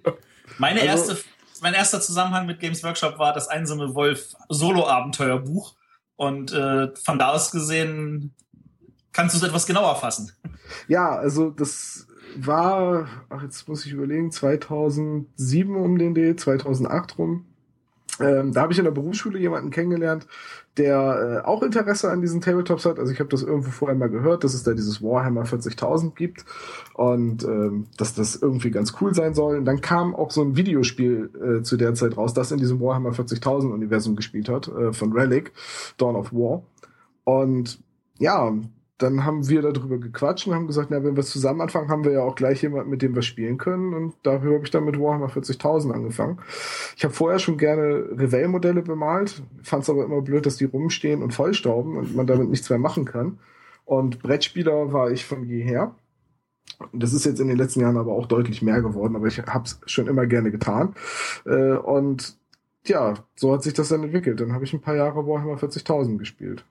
S3: Meine also, erste, mein erster Zusammenhang mit Games Workshop war das einsame Wolf Solo-Abenteuerbuch. Und äh, von da aus gesehen kannst du es etwas genauer fassen.
S4: Ja, also das war, ach jetzt muss ich überlegen, 2007 um den D, 2008 rum. Ähm, da habe ich in der Berufsschule jemanden kennengelernt, der äh, auch Interesse an diesen Tabletops hat. Also ich habe das irgendwo vorher mal gehört, dass es da dieses Warhammer 40.000 gibt und ähm, dass das irgendwie ganz cool sein soll. Und dann kam auch so ein Videospiel äh, zu der Zeit raus, das in diesem Warhammer 40.000 Universum gespielt hat, äh, von Relic, Dawn of War. Und ja, dann haben wir darüber gequatscht und haben gesagt, na, wenn wir zusammen anfangen, haben wir ja auch gleich jemanden, mit dem wir spielen können. Und dafür habe ich dann mit Warhammer 40.000 angefangen. Ich habe vorher schon gerne Revell-Modelle bemalt, fand es aber immer blöd, dass die rumstehen und vollstauben und man damit nichts mehr machen kann. Und Brettspieler war ich von jeher. Das ist jetzt in den letzten Jahren aber auch deutlich mehr geworden, aber ich habe es schon immer gerne getan. Äh, und ja, so hat sich das dann entwickelt. Dann habe ich ein paar Jahre Warhammer 40.000 gespielt.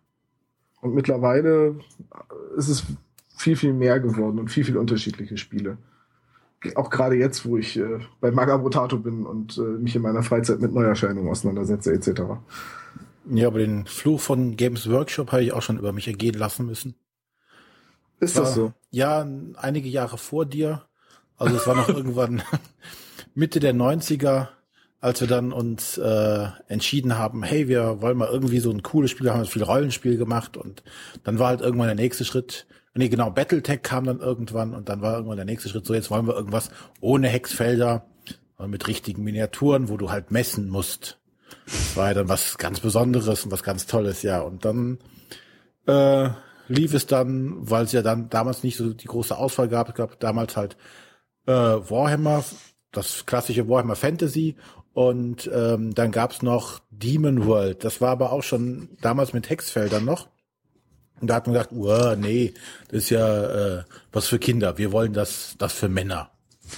S4: Und mittlerweile ist es viel, viel mehr geworden und viel, viel unterschiedliche Spiele. Auch gerade jetzt, wo ich äh, bei Magabotato bin und äh, mich in meiner Freizeit mit Neuerscheinungen auseinandersetze, etc.
S1: Ja, aber den Fluch von Games Workshop habe ich auch schon über mich ergehen lassen müssen.
S4: Ist
S1: war,
S4: das so?
S1: Ja, einige Jahre vor dir. Also es war noch irgendwann Mitte der 90er, als wir dann uns äh, entschieden haben, hey, wir wollen mal irgendwie so ein cooles Spiel, haben viel Rollenspiel gemacht und dann war halt irgendwann der nächste Schritt, nee, genau, Battletech kam dann irgendwann und dann war irgendwann der nächste Schritt, so jetzt wollen wir irgendwas ohne Hexfelder, mit richtigen Miniaturen, wo du halt messen musst. Das war ja dann was ganz Besonderes und was ganz Tolles, ja. Und dann äh, lief es dann, weil es ja dann damals nicht so die große Auswahl gab, gab damals halt äh, Warhammer, das klassische Warhammer Fantasy und ähm, dann gab's noch Demon World. Das war aber auch schon damals mit Hexfeldern noch. Und da hat man gedacht, uh, nee, das ist ja äh, was für Kinder. Wir wollen das, das für Männer.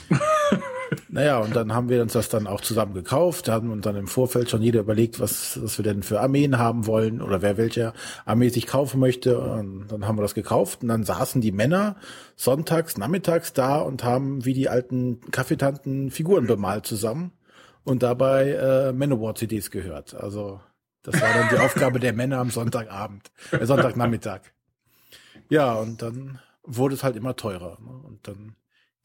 S1: naja, und dann haben wir uns das dann auch zusammen gekauft, da haben uns dann im Vorfeld schon jeder überlegt, was, was wir denn für Armeen haben wollen oder wer welche Armee sich kaufen möchte. Und dann haben wir das gekauft und dann saßen die Männer sonntags, nachmittags da und haben wie die alten Kaffeetanten Figuren bemalt zusammen und dabei äh, Manowar-CDs gehört. Also das war dann die Aufgabe der Männer am Sonntagabend, äh, Sonntagnachmittag. Ja, und dann wurde es halt immer teurer. Ne? Und dann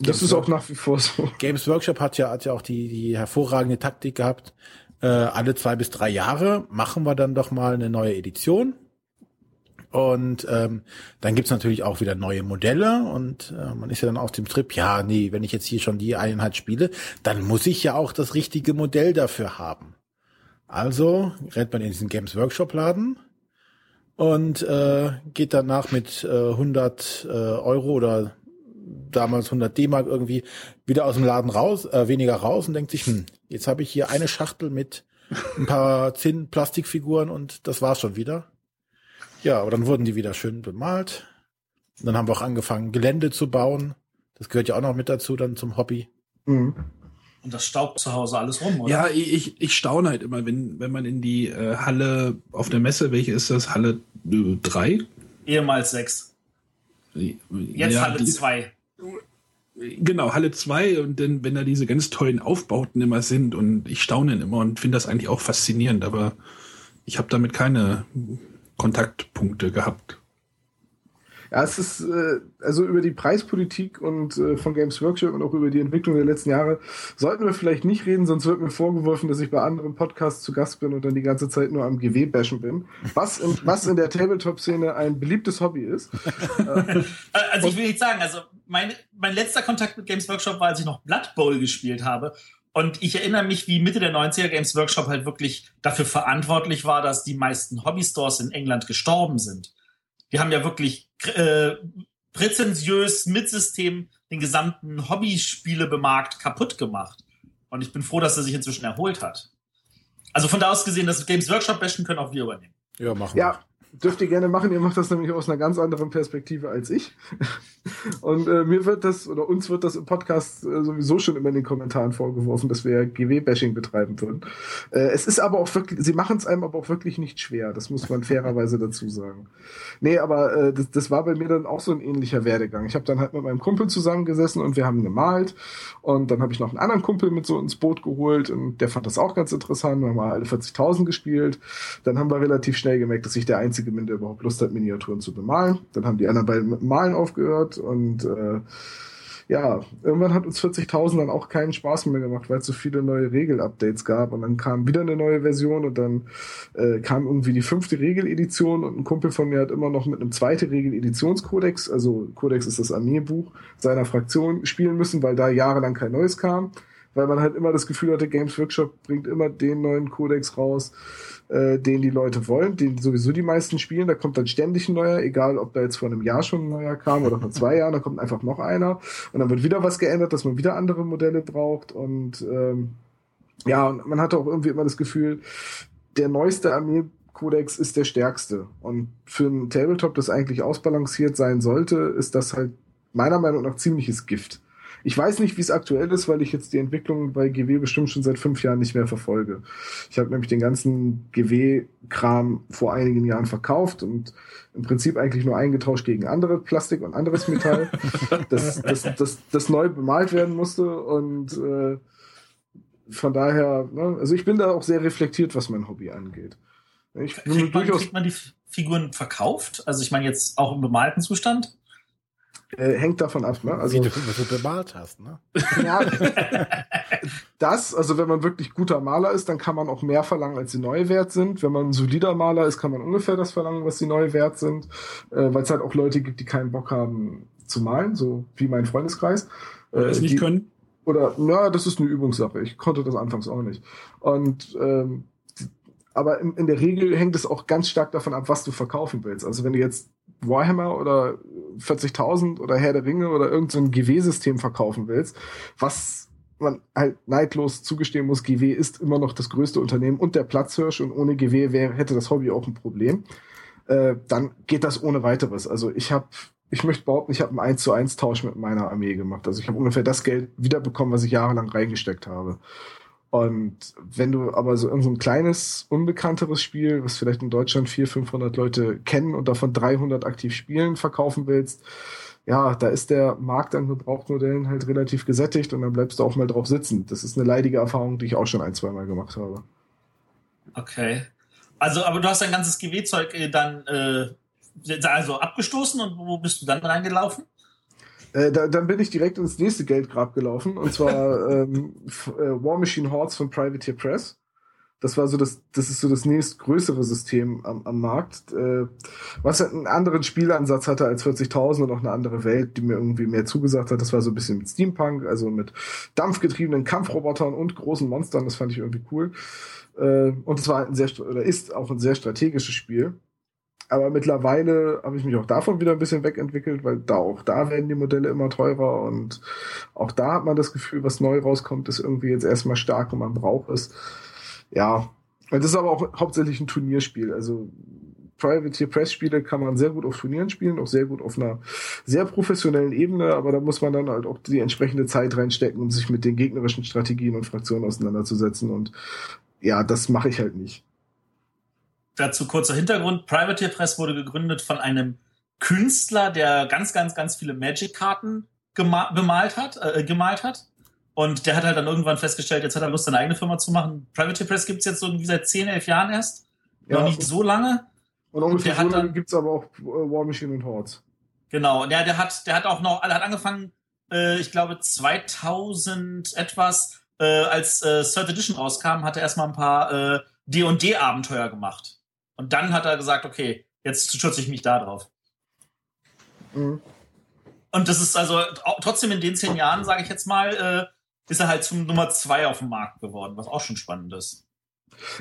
S4: das ist auch nach wie vor so.
S1: Games Workshop hat ja, hat ja auch die, die hervorragende Taktik gehabt. Äh, alle zwei bis drei Jahre machen wir dann doch mal eine neue Edition. Und ähm, dann gibt's natürlich auch wieder neue Modelle und äh, man ist ja dann auf dem Trip, ja, nee, wenn ich jetzt hier schon die Einheit spiele, dann muss ich ja auch das richtige Modell dafür haben. Also rennt man in diesen Games Workshop Laden und äh, geht danach mit äh, 100 äh, Euro oder damals 100 D-Mark irgendwie wieder aus dem Laden raus, äh, weniger raus und denkt sich, hm, jetzt habe ich hier eine Schachtel mit ein paar zehn Plastikfiguren und das war's schon wieder. Ja, aber dann wurden die wieder schön bemalt. Und dann haben wir auch angefangen, Gelände zu bauen. Das gehört ja auch noch mit dazu, dann zum Hobby.
S3: Mhm. Und das staubt zu Hause alles rum, oder?
S2: Ja, ich, ich staune halt immer, wenn, wenn man in die äh, Halle auf der Messe, welche ist das? Halle 3? Äh,
S3: Ehemals 6. Jetzt ja, Halle 2.
S2: Genau, Halle 2 und dann, wenn da diese ganz tollen Aufbauten immer sind und ich staune immer und finde das eigentlich auch faszinierend, aber ich habe damit keine Kontaktpunkte gehabt.
S4: Ja, es ist äh, also über die Preispolitik und äh, von Games Workshop und auch über die Entwicklung der letzten Jahre sollten wir vielleicht nicht reden, sonst wird mir vorgeworfen, dass ich bei anderen Podcasts zu Gast bin und dann die ganze Zeit nur am GW bashen bin. Was in, was in der Tabletop-Szene ein beliebtes Hobby ist.
S3: also ich will nicht sagen, also mein, mein letzter Kontakt mit Games Workshop war, als ich noch Blood Bowl gespielt habe. Und ich erinnere mich, wie Mitte der 90er Games Workshop halt wirklich dafür verantwortlich war, dass die meisten Hobby-Stores in England gestorben sind. Die haben ja wirklich äh, präzentiös mit System den gesamten Hobbyspiele-Bemarkt kaputt gemacht. Und ich bin froh, dass er sich inzwischen erholt hat. Also von da aus gesehen, das Games Workshop bashen können auch wir übernehmen.
S1: Ja, machen
S4: wir. Ja, dürft ihr gerne machen. Ihr macht das nämlich aus einer ganz anderen Perspektive als ich. Und äh, mir wird das, oder uns wird das im Podcast äh, sowieso schon immer in den Kommentaren vorgeworfen, dass wir GW-Bashing betreiben würden. Äh, es ist aber auch wirklich, sie machen es einem aber auch wirklich nicht schwer. Das muss man fairerweise dazu sagen. Nee, aber äh, das, das war bei mir dann auch so ein ähnlicher Werdegang. Ich habe dann halt mit meinem Kumpel zusammengesessen und wir haben gemalt. Und dann habe ich noch einen anderen Kumpel mit so ins Boot geholt und der fand das auch ganz interessant. Wir haben mal alle 40.000 gespielt. Dann haben wir relativ schnell gemerkt, dass ich der einzige bin, der überhaupt Lust hat, Miniaturen zu bemalen. Dann haben die anderen beiden mit Malen aufgehört und äh, ja, irgendwann hat uns 40.000 dann auch keinen Spaß mehr gemacht, weil es so viele neue Regel-Updates gab und dann kam wieder eine neue Version und dann äh, kam irgendwie die fünfte Regeledition und ein Kumpel von mir hat immer noch mit einem zweiten Regel-Editionskodex, also Codex ist das Armeebuch, seiner Fraktion spielen müssen, weil da jahrelang kein neues kam weil man halt immer das Gefühl hatte, Games Workshop bringt immer den neuen Codex raus, äh, den die Leute wollen, den sowieso die meisten spielen. Da kommt dann ständig ein neuer, egal ob da jetzt vor einem Jahr schon ein neuer kam oder vor zwei Jahren, da kommt einfach noch einer und dann wird wieder was geändert, dass man wieder andere Modelle braucht und ähm, ja, und man hatte auch irgendwie immer das Gefühl, der neueste Armee-Kodex ist der stärkste. Und für ein Tabletop, das eigentlich ausbalanciert sein sollte, ist das halt meiner Meinung nach ziemliches Gift. Ich weiß nicht, wie es aktuell ist, weil ich jetzt die Entwicklung bei GW bestimmt schon seit fünf Jahren nicht mehr verfolge. Ich habe nämlich den ganzen GW-Kram vor einigen Jahren verkauft und im Prinzip eigentlich nur eingetauscht gegen andere Plastik und anderes Metall, das, das, das, das neu bemalt werden musste. Und äh, von daher, ne, also ich bin da auch sehr reflektiert, was mein Hobby angeht.
S3: Ich kriegt, man, kriegt man die Figuren verkauft? Also ich meine jetzt auch im bemalten Zustand?
S4: Äh, hängt davon ab, ne?
S1: Also, Wie du, was du bemalt hast, ne?
S4: Ja, das, also wenn man wirklich guter Maler ist, dann kann man auch mehr verlangen, als sie neu wert sind. Wenn man ein solider Maler ist, kann man ungefähr das verlangen, was sie neu wert sind, äh, weil es halt auch Leute gibt, die keinen Bock haben zu malen, so wie mein Freundeskreis.
S2: Äh, es nicht
S4: die,
S2: können?
S4: Oder, na, das ist eine Übungssache. Ich konnte das anfangs auch nicht. Und ähm, aber in, in der Regel hängt es auch ganz stark davon ab, was du verkaufen willst. Also wenn du jetzt Warhammer oder 40.000 oder Herr der Ringe oder irgendein so GW-System verkaufen willst, was man halt neidlos zugestehen muss, GW ist immer noch das größte Unternehmen und der Platzhirsch und ohne GW wäre, hätte das Hobby auch ein Problem, äh, dann geht das ohne weiteres. Also ich habe ich möchte behaupten, ich habe einen 1 zu 1 Tausch mit meiner Armee gemacht. Also ich habe ungefähr das Geld wiederbekommen, was ich jahrelang reingesteckt habe. Und wenn du aber so, so ein kleines, unbekannteres Spiel, was vielleicht in Deutschland 400, 500 Leute kennen und davon 300 aktiv spielen, verkaufen willst, ja, da ist der Markt an Gebrauchtmodellen halt relativ gesättigt und dann bleibst du auch mal drauf sitzen. Das ist eine leidige Erfahrung, die ich auch schon ein, zwei Mal gemacht habe.
S3: Okay. Also, aber du hast dein ganzes GW-Zeug äh, dann äh, also abgestoßen und wo bist du dann reingelaufen?
S4: Äh, da, dann bin ich direkt ins nächste Geldgrab gelaufen, und zwar ähm, äh, War Machine Hordes von Privateer Press. Das war so das, das ist so das nächstgrößere System am, am Markt, äh, was halt einen anderen Spielansatz hatte als 40.000 und auch eine andere Welt, die mir irgendwie mehr zugesagt hat. Das war so ein bisschen mit Steampunk, also mit dampfgetriebenen Kampfrobotern und großen Monstern. Das fand ich irgendwie cool. Äh, und es war halt ein sehr, oder ist auch ein sehr strategisches Spiel. Aber mittlerweile habe ich mich auch davon wieder ein bisschen wegentwickelt, weil da auch da werden die Modelle immer teurer und auch da hat man das Gefühl, was neu rauskommt, ist irgendwie jetzt erstmal stark und man braucht es. Ja, das ist aber auch hauptsächlich ein Turnierspiel. Also Privateer Press Spiele kann man sehr gut auf Turnieren spielen, auch sehr gut auf einer sehr professionellen Ebene, aber da muss man dann halt auch die entsprechende Zeit reinstecken, um sich mit den gegnerischen Strategien und Fraktionen auseinanderzusetzen und ja, das mache ich halt nicht
S3: dazu kurzer Hintergrund. Privateer Press wurde gegründet von einem Künstler, der ganz, ganz, ganz viele Magic-Karten bemalt hat, äh, gemalt hat. Und der hat halt dann irgendwann festgestellt, jetzt hat er Lust, seine eigene Firma zu machen. Privateer Press gibt's jetzt irgendwie seit 10, 11 Jahren erst. Ja, Noch nicht so lange.
S4: Und ungefähr so lange gibt's aber auch äh, War Machine und Hordes.
S3: Genau, der, der hat, der hat auch noch, er hat angefangen, äh, ich glaube 2000 etwas, äh, als äh, Third Edition rauskam, hat er erstmal ein paar äh, D&D Abenteuer gemacht. Und dann hat er gesagt, okay, jetzt schütze ich mich da drauf. Mhm. Und das ist also trotzdem in den zehn Jahren, sage ich jetzt mal, äh, ist er halt zum Nummer zwei auf dem Markt geworden, was auch schon spannend ist.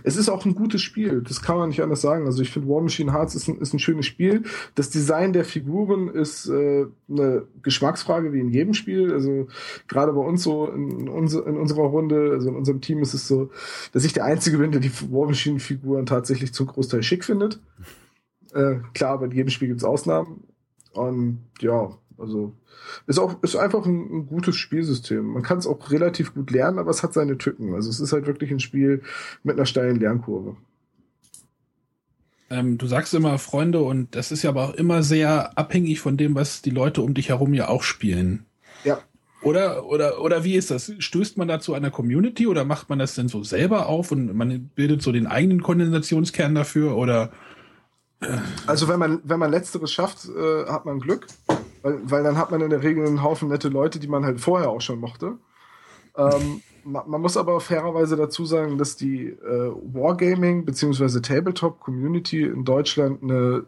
S4: Es ist auch ein gutes Spiel, das kann man nicht anders sagen. Also ich finde War Machine Hearts ist ein, ist ein schönes Spiel. Das Design der Figuren ist äh, eine Geschmacksfrage wie in jedem Spiel. Also gerade bei uns so in, unser, in unserer Runde, also in unserem Team ist es so, dass ich der Einzige bin, der die War Machine Figuren tatsächlich zum Großteil schick findet. Äh, klar, bei jedem Spiel gibt es Ausnahmen. Und ja, also ist auch ist einfach ein, ein gutes Spielsystem. Man kann es auch relativ gut lernen, aber es hat seine Tücken. Also es ist halt wirklich ein Spiel mit einer steilen Lernkurve.
S2: Ähm, du sagst immer Freunde und das ist ja aber auch immer sehr abhängig von dem, was die Leute um dich herum ja auch spielen.
S4: Ja.
S2: Oder, oder, oder wie ist das? Stößt man dazu einer Community oder macht man das denn so selber auf und man bildet so den eigenen Kondensationskern dafür oder?
S4: Also wenn man, wenn man letzteres schafft, äh, hat man Glück. Weil, weil dann hat man in der Regel einen Haufen nette Leute, die man halt vorher auch schon mochte. Ähm, man, man, muss aber fairerweise dazu sagen, dass die äh, Wargaming bzw. Tabletop-Community in Deutschland eine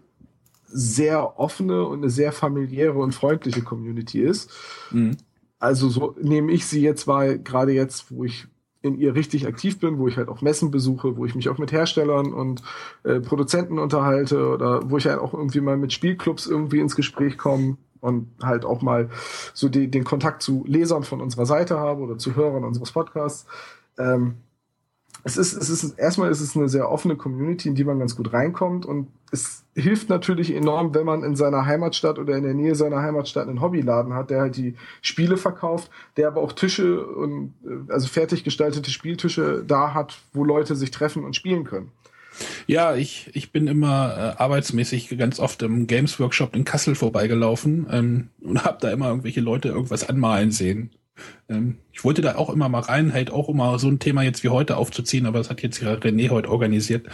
S4: sehr offene und eine sehr familiäre und freundliche Community ist. Mhm. also so nehme ich sie jetzt weil gerade jetzt, wo ich in ihr richtig aktiv bin, wo ich halt auch Messen besuche, wo ich mich auch mit Herstellern und äh, Produzenten unterhalte oder wo ich halt auch irgendwie mal mit Spielclubs irgendwie ins Gespräch komme und halt auch mal so die, den Kontakt zu Lesern von unserer Seite habe oder zu Hörern unseres Podcasts. Ähm, es ist, es ist, erstmal ist es eine sehr offene Community, in die man ganz gut reinkommt und es hilft natürlich enorm, wenn man in seiner Heimatstadt oder in der Nähe seiner Heimatstadt einen Hobbyladen hat, der halt die Spiele verkauft, der aber auch Tische und, äh, also fertig gestaltete Spieltische da hat, wo Leute sich treffen und spielen können.
S2: Ja, ich, ich bin immer äh, arbeitsmäßig ganz oft im Games Workshop in Kassel vorbeigelaufen ähm, und habe da immer irgendwelche Leute irgendwas anmalen sehen. Ähm, ich wollte da auch immer mal rein, halt auch immer so ein Thema jetzt wie heute aufzuziehen, aber das hat jetzt ja René heute organisiert.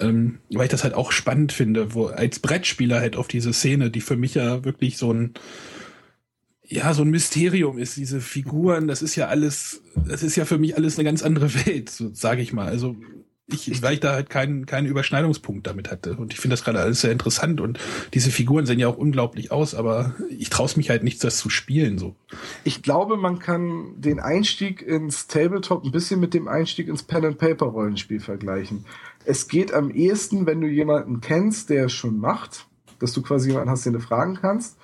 S2: Ähm, weil ich das halt auch spannend finde, wo als Brettspieler halt auf diese Szene, die für mich ja wirklich so ein ja, so ein Mysterium ist, diese Figuren, das ist ja alles, das ist ja für mich alles eine ganz andere Welt, so sage ich mal. Also ich, weil ich da halt keinen, keinen Überschneidungspunkt damit hatte. Und ich finde das gerade alles sehr interessant. Und diese Figuren sehen ja auch unglaublich aus, aber ich traue mich halt nicht, das zu spielen. So.
S4: Ich glaube, man kann den Einstieg ins Tabletop ein bisschen mit dem Einstieg ins Pen-and-Paper-Rollenspiel vergleichen. Es geht am ehesten, wenn du jemanden kennst, der es schon macht, dass du quasi jemanden hast, den du fragen kannst.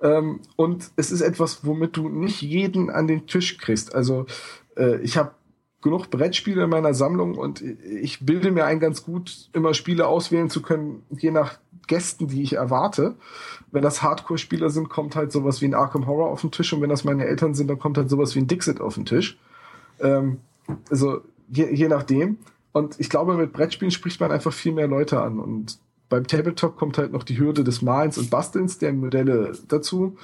S4: Ähm, und es ist etwas, womit du nicht jeden an den Tisch kriegst. Also äh, ich habe genug Brettspiele in meiner Sammlung und ich bilde mir ein ganz gut, immer Spiele auswählen zu können, je nach Gästen, die ich erwarte. Wenn das Hardcore-Spieler sind, kommt halt sowas wie ein Arkham Horror auf den Tisch und wenn das meine Eltern sind, dann kommt halt sowas wie ein Dixit auf den Tisch. Ähm, also je, je nachdem. Und ich glaube, mit Brettspielen spricht man einfach viel mehr Leute an und beim Tabletop kommt halt noch die Hürde des Malens und Bastelns der Modelle dazu.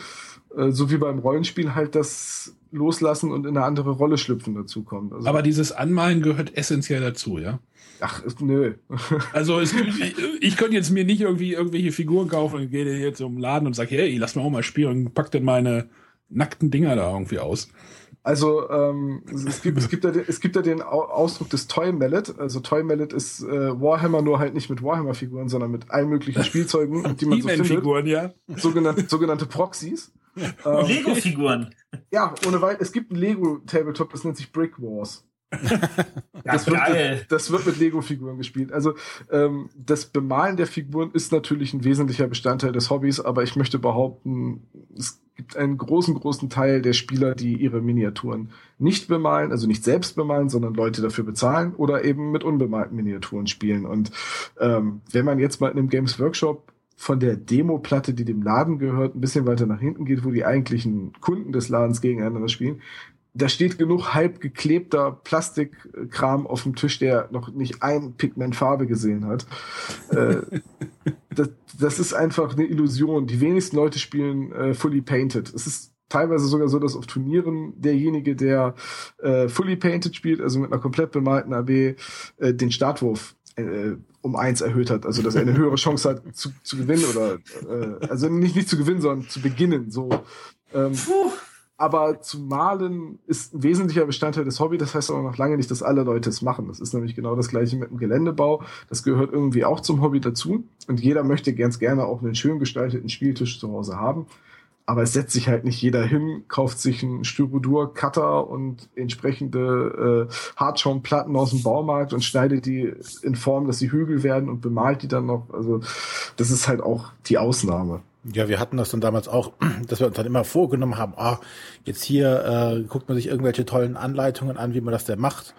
S4: Äh, so wie beim Rollenspiel halt das Loslassen und in eine andere Rolle schlüpfen dazu kommt.
S2: Also Aber dieses Anmalen gehört essentiell dazu, ja?
S4: Ach, nö.
S2: Also es, ich, ich könnte jetzt mir nicht irgendwie irgendwelche Figuren kaufen und gehe jetzt um den Laden und sage, hey, lass mal auch mal spielen und pack denn meine nackten Dinger da irgendwie aus.
S4: Also ähm, es, gibt, es, gibt ja, es gibt ja den Ausdruck des Toy Mallet. Also Toy Mallet ist äh, Warhammer nur halt nicht mit Warhammer-Figuren, sondern mit allen möglichen Spielzeugen, die man so findet.
S2: Figuren, ja.
S4: Sogenannte, sogenannte Proxys.
S3: Ähm, Lego-Figuren.
S4: Ja, ohne Weit. Es gibt ein Lego-Tabletop, das nennt sich Brick Wars.
S3: das, wird
S4: mit, das, wird mit, Lego-Figuren gespielt. Also ähm, das Bemalen der Figuren ist natürlich ein wesentlicher Bestandteil des Hobbys, aber ich möchte behaupten, es gibt einen großen, großen Teil der Spieler, die ihre Miniaturen nicht bemalen, also nicht selbst bemalen, sondern Leute dafür bezahlen oder eben mit unbemalten Miniaturen spielen. Und ähm, wenn man jetzt mal in einem Games Workshop von der Demo-Platte, die dem Laden gehört, ein bisschen weiter nach hinten geht, wo die eigentlichen Kunden des Ladens gegeneinander spielen, da steht genug halb geklebter Plastikkram auf dem Tisch, der noch nicht ein Pigment Farbe gesehen hat. äh, das, das, ist einfach eine Illusion. Die wenigsten Leute spielen äh, fully painted. Es ist teilweise sogar so, dass auf Turnieren derjenige, der äh, fully painted spielt, also mit einer komplett bemalten AB, äh, den Startwurf äh, um eins erhöht hat, also dass er eine höhere Chance hat zu, zu gewinnen oder äh, also nicht nicht zu gewinnen, sondern zu beginnen. So. Ähm. Aber zu malen ist ein wesentlicher Bestandteil des Hobby. Das heißt aber noch lange nicht, dass alle Leute es machen. Das ist nämlich genau das gleiche mit dem Geländebau. Das gehört irgendwie auch zum Hobby dazu. Und jeder möchte ganz gerne auch einen schön gestalteten Spieltisch zu Hause haben. Aber es setzt sich halt nicht jeder hin, kauft sich einen Styrodur-Cutter und entsprechende äh, Hartschaumplatten aus dem Baumarkt und schneidet die in Form, dass sie Hügel werden und bemalt die dann noch. Also das ist halt auch die Ausnahme.
S1: Ja, wir hatten das dann damals auch, dass wir uns dann immer vorgenommen haben, ah, jetzt hier äh, guckt man sich irgendwelche tollen Anleitungen an, wie man das denn macht.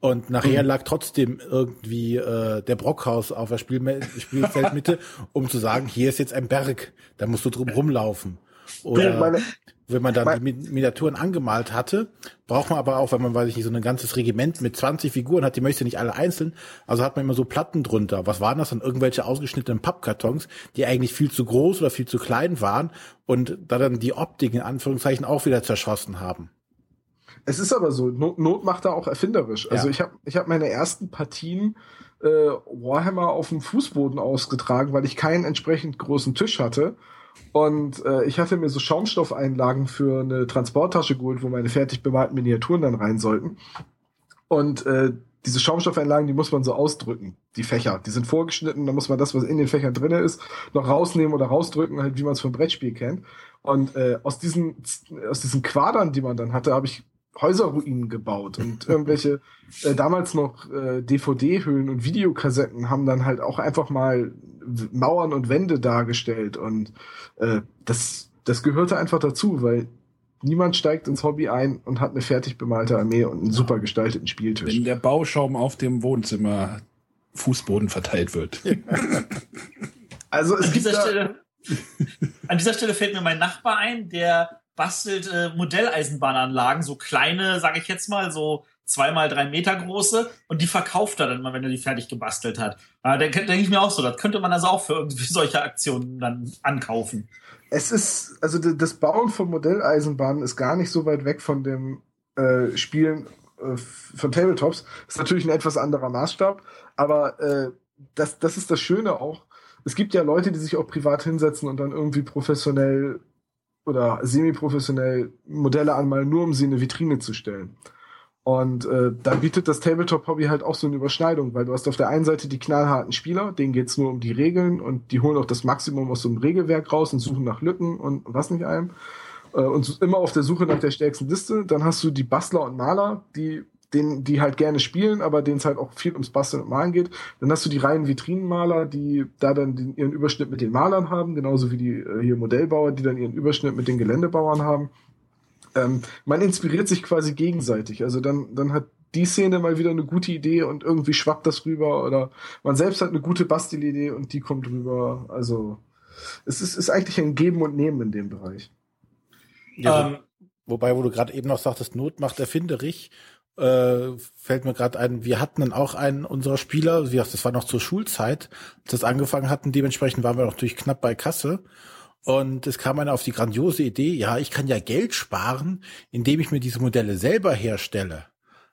S1: Und nachher mhm. lag trotzdem irgendwie äh, der Brockhaus auf der Spielme Spielfeldmitte, um zu sagen, hier ist jetzt ein Berg, da musst du drum rumlaufen. Oder meine, wenn man dann die Miniaturen angemalt hatte, braucht man aber auch, wenn man, weiß ich nicht, so ein ganzes Regiment mit 20 Figuren hat, die möchte nicht alle einzeln, also hat man immer so Platten drunter. Was waren das dann? Irgendwelche ausgeschnittenen Pappkartons, die eigentlich viel zu groß oder viel zu klein waren und da dann die Optik in Anführungszeichen auch wieder zerschossen haben.
S4: Es ist aber so, Not, Not macht da auch erfinderisch. Also ja. ich habe ich hab meine ersten Partien äh, Warhammer auf dem Fußboden ausgetragen, weil ich keinen entsprechend großen Tisch hatte und äh, ich hatte mir so Schaumstoffeinlagen für eine Transporttasche geholt, wo meine fertig bemalten Miniaturen dann rein sollten. Und äh, diese Schaumstoffeinlagen, die muss man so ausdrücken, die Fächer. Die sind vorgeschnitten, da muss man das, was in den Fächern drinne ist, noch rausnehmen oder rausdrücken, halt wie man es vom Brettspiel kennt. Und äh, aus diesen aus diesen Quadern, die man dann hatte, habe ich Häuserruinen gebaut und irgendwelche äh, damals noch äh, DVD-Hüllen und Videokassetten haben dann halt auch einfach mal Mauern und Wände dargestellt und äh, das das gehörte einfach dazu, weil niemand steigt ins Hobby ein und hat eine fertig bemalte Armee und einen super gestalteten Spieltisch.
S2: Wenn der Bauschaum auf dem Wohnzimmer Fußboden verteilt wird.
S4: also es
S3: An
S4: gibt
S3: dieser,
S4: da,
S3: Stelle, an dieser Stelle fällt mir mein Nachbar ein, der bastelt äh, Modelleisenbahnanlagen, so kleine, sage ich jetzt mal, so zweimal drei Meter große und die verkauft er dann mal, wenn er die fertig gebastelt hat. Da denke denk ich mir auch so, das könnte man also auch für irgendwie solche Aktionen dann ankaufen.
S4: es ist, also das Bauen von Modelleisenbahnen ist gar nicht so weit weg von dem äh, Spielen äh, von Tabletops. Ist natürlich ein etwas anderer Maßstab, aber äh, das, das ist das Schöne auch. Es gibt ja Leute, die sich auch privat hinsetzen und dann irgendwie professionell oder semi-professionell Modelle anmalen, nur um sie in eine Vitrine zu stellen. Und äh, da bietet das Tabletop-Hobby halt auch so eine Überschneidung, weil du hast auf der einen Seite die knallharten Spieler, denen geht's nur um die Regeln und die holen auch das Maximum aus so einem Regelwerk raus und suchen nach Lücken und was nicht allem. Äh, und immer auf der Suche nach der stärksten Liste. Dann hast du die Bastler und Maler, die den, die halt gerne spielen, aber denen es halt auch viel ums Basteln und Malen geht. Dann hast du die reinen Vitrinenmaler, die da dann den, ihren Überschnitt mit den Malern haben, genauso wie die äh, hier Modellbauer, die dann ihren Überschnitt mit den Geländebauern haben. Ähm, man inspiriert sich quasi gegenseitig. Also dann, dann hat die Szene mal wieder eine gute Idee und irgendwie schwappt das rüber oder man selbst hat eine gute Bastelidee und die kommt rüber. Also es ist, ist eigentlich ein Geben und Nehmen in dem Bereich.
S1: Ja,
S3: ähm,
S1: Wobei, wo du gerade eben noch sagtest, Not macht erfinderig, äh, fällt mir gerade ein, wir hatten dann auch einen unserer Spieler, wie gesagt, das war noch zur Schulzeit, als das angefangen hatten, dementsprechend waren wir natürlich knapp bei Kasse. Und es kam einer auf die grandiose Idee, ja, ich kann ja Geld sparen, indem ich mir diese Modelle selber herstelle.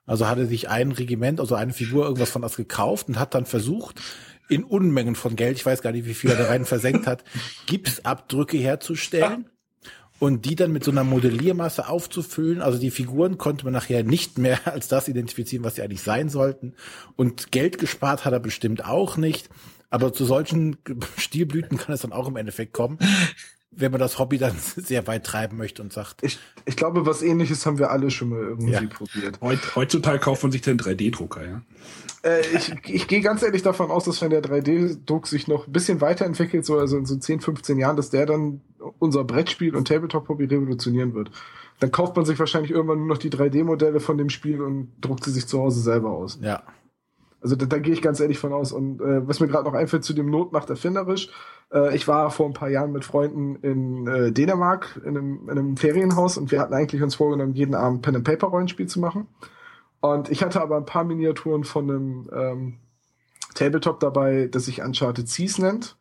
S1: Also hatte sich ein Regiment, also eine Figur irgendwas von das gekauft und hat dann versucht, in Unmengen von Geld, ich weiß gar nicht, wie viel er da rein versenkt hat, Gipsabdrücke herzustellen und die dann mit so einer Modelliermasse aufzufüllen. Also die Figuren konnte man nachher nicht mehr als das identifizieren, was sie eigentlich sein sollten. Und Geld gespart hat er bestimmt auch nicht. Aber zu solchen Stilblüten kann es dann auch im Endeffekt kommen, wenn man das Hobby dann sehr weit treiben möchte und sagt,
S4: Ich, ich glaube, was ähnliches haben wir alle schon mal irgendwie
S1: Ja.
S4: probiert.
S2: Heut, heutzutage kauft man sich den 3D-Drucker, ja.
S4: Äh, ich ich gehe ganz ehrlich davon aus, dass wenn der 3D-Druck sich noch ein bisschen weiterentwickelt, so also in so 10, 15 Jahren, dass der dann unser Brettspiel und Tabletop-Hobby revolutionieren wird. Dann kauft man sich wahrscheinlich irgendwann nur noch die 3D-Modelle von dem Spiel und druckt sie sich zu Hause selber aus.
S1: ja,
S4: Also da, da gehe ich ganz ehrlich von aus. Und äh, was mir gerade noch einfällt zu dem Not macht erfinderisch. Äh, ich war vor ein paar Jahren mit Freunden in äh, Dänemark in einem, in einem Ferienhaus und wir hatten eigentlich uns vorgenommen, jeden Abend Pen and Paper Rollenspiel zu machen. Und ich hatte aber ein paar Miniaturen von einem ähm, Tabletop dabei, das sich Uncharted Seas nennt.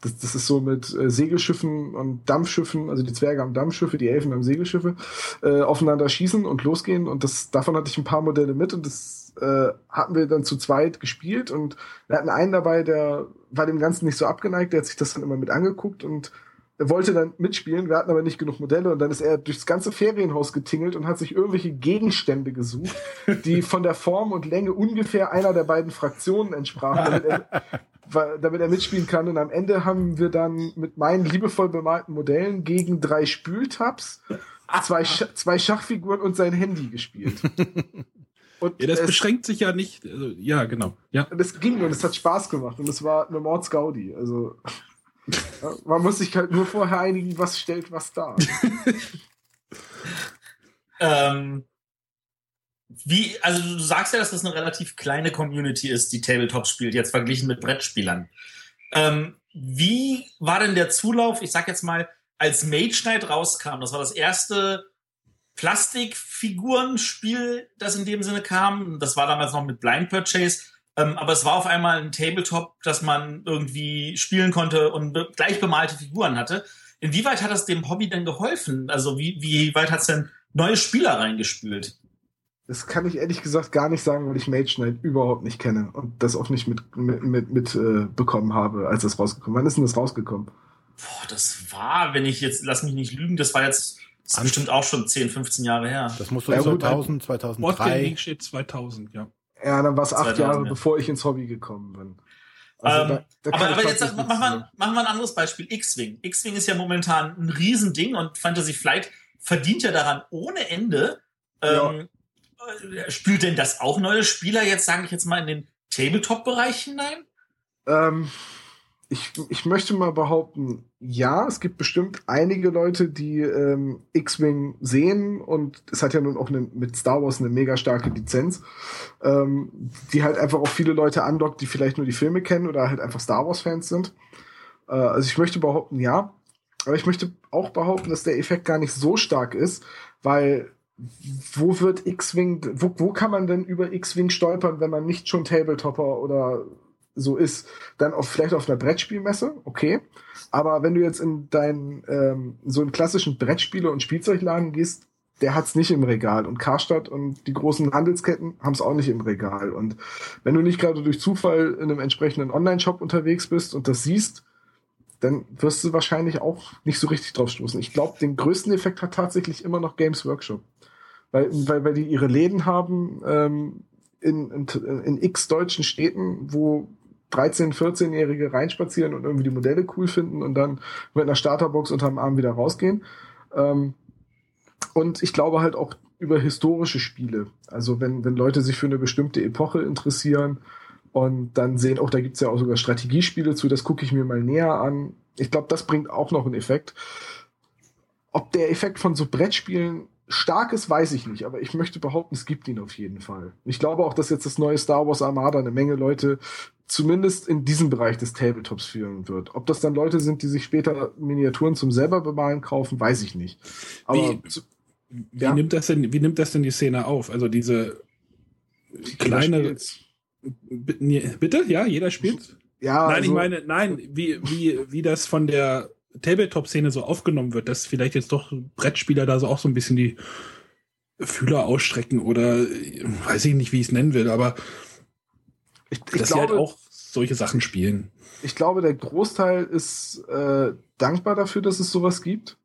S4: Das, das ist so mit äh, Segelschiffen und Dampfschiffen, also die Zwerge haben Dampfschiffe, die Elfen haben Segelschiffe, äh, aufeinander schießen und losgehen. Und das, davon hatte ich ein paar Modelle mit und das äh, hatten wir dann zu zweit gespielt. Und wir hatten einen dabei, der war dem Ganzen nicht so abgeneigt, der hat sich das dann immer mit angeguckt und er wollte dann mitspielen, wir hatten aber nicht genug Modelle und dann ist er durchs ganze Ferienhaus getingelt und hat sich irgendwelche Gegenstände gesucht, die von der Form und Länge ungefähr einer der beiden Fraktionen entsprachen, damit er, damit er mitspielen kann. Und am Ende haben wir dann mit meinen liebevoll bemalten Modellen gegen drei Spültabs, zwei, Sch zwei Schachfiguren und sein Handy gespielt. Und
S2: Ja, das
S4: es,
S2: beschränkt sich ja nicht. Also, ja, genau. Ja.
S4: es ging und es hat Spaß gemacht und es war eine Mordsgaudi. Also man muss sich halt nur vorher einigen, was stellt was dar.
S3: Ähm, wie, also du sagst ja, dass das eine relativ kleine Community ist, die Tabletop spielt, jetzt verglichen mit Brettspielern. Ähm, wie war denn der Zulauf, ich sag jetzt mal, als Mage Knight rauskam? Das war das erste Plastikfigurenspiel, das in dem Sinne kam. Das war damals noch mit Blind Purchase. Ähm, aber es war auf einmal ein Tabletop, das man irgendwie spielen konnte und be gleich bemalte Figuren hatte. Inwieweit hat das dem Hobby denn geholfen? Also wie, wie weit hat es denn neue Spieler reingespült?
S4: Das kann ich ehrlich gesagt gar nicht sagen, weil ich Mage Knight überhaupt nicht kenne und das auch nicht mit, mit, mit, mit äh, bekommen habe, als das rausgekommen. Wann ist denn das rausgekommen?
S3: Boah, das war, wenn ich jetzt, lass mich nicht lügen, das war jetzt das ist bestimmt auch schon 10, 15 Jahre her.
S1: das muss so
S4: Ja, gut,
S1: 2000,
S2: Boardgame
S1: 2003.
S2: League steht 2000, ja.
S4: Ja, dann war es acht Jahre, bevor ich ins Hobby gekommen bin.
S3: Also ähm, da, da aber, aber jetzt machen wir, machen wir ein anderes Beispiel. X-Wing. X-Wing ist ja momentan ein Riesending und Fantasy Flight verdient ja daran ohne Ende. Ähm, ja. Spült denn das auch neue Spieler jetzt, sage ich jetzt mal, in den Tabletop-Bereich hinein?
S4: Ähm, ich, ich möchte mal behaupten, ja, es gibt bestimmt einige Leute, die ähm, X-Wing sehen und es hat ja nun auch eine, mit Star Wars eine mega starke Lizenz, ähm, die halt einfach auch viele Leute andockt, die vielleicht nur die Filme kennen oder halt einfach Star Wars-Fans sind. Äh, also ich möchte behaupten, ja. Aber ich möchte auch behaupten, dass der Effekt gar nicht so stark ist, weil wo wird X-Wing, wo, wo kann man denn über X-Wing stolpern, wenn man nicht schon Tabletopper oder so ist, dann auf, vielleicht auf einer Brettspielmesse, okay. Aber wenn du jetzt in deinen ähm, so einen klassischen Brettspiele- und Spielzeugladen gehst, der hat's nicht im Regal. Und Karstadt und die großen Handelsketten haben's auch nicht im Regal. Und wenn du nicht gerade durch Zufall in einem entsprechenden Online-Shop unterwegs bist und das siehst, dann wirst du wahrscheinlich auch nicht so richtig drauf stoßen. Ich glaube, den größten Effekt hat tatsächlich immer noch Games Workshop. Weil, weil, weil die ihre Läden haben ähm, in, in, in x deutschen Städten, wo 13-, 14-Jährige reinspazieren und irgendwie die Modelle cool finden und dann mit einer Starterbox unterm Arm wieder rausgehen. Ähm, und ich glaube halt auch über historische Spiele. Also wenn, wenn Leute sich für eine bestimmte Epoche interessieren und dann sehen, auch da gibt's ja auch sogar Strategiespiele zu, das gucke ich mir mal näher an. Ich glaube, das bringt auch noch einen Effekt. Ob der Effekt von so Brettspielen stark ist, weiß ich nicht, aber ich möchte behaupten, es gibt ihn auf jeden Fall. Ich glaube auch, dass jetzt das neue Star Wars Armada eine Menge Leute zumindest in diesem Bereich des Tabletops führen wird. Ob das dann Leute sind, die sich später Miniaturen zum selber bemalen kaufen, weiß ich nicht.
S2: Aber wie, wie ja. nimmt das denn, wie nimmt das denn die Szene auf? Also diese kleine Bitte? Ja, jeder spielt? Ja. Nein, also, ich meine, nein, wie, wie, wie das von der Tabletop-Szene so aufgenommen wird, dass vielleicht jetzt doch Brettspieler da so auch so ein bisschen die Fühler ausstrecken oder weiß ich nicht, wie ich es nennen will, aber ich, ich dass glaube, sie halt auch solche Sachen spielen.
S4: Ich glaube, der Großteil ist äh, dankbar dafür, dass es sowas gibt.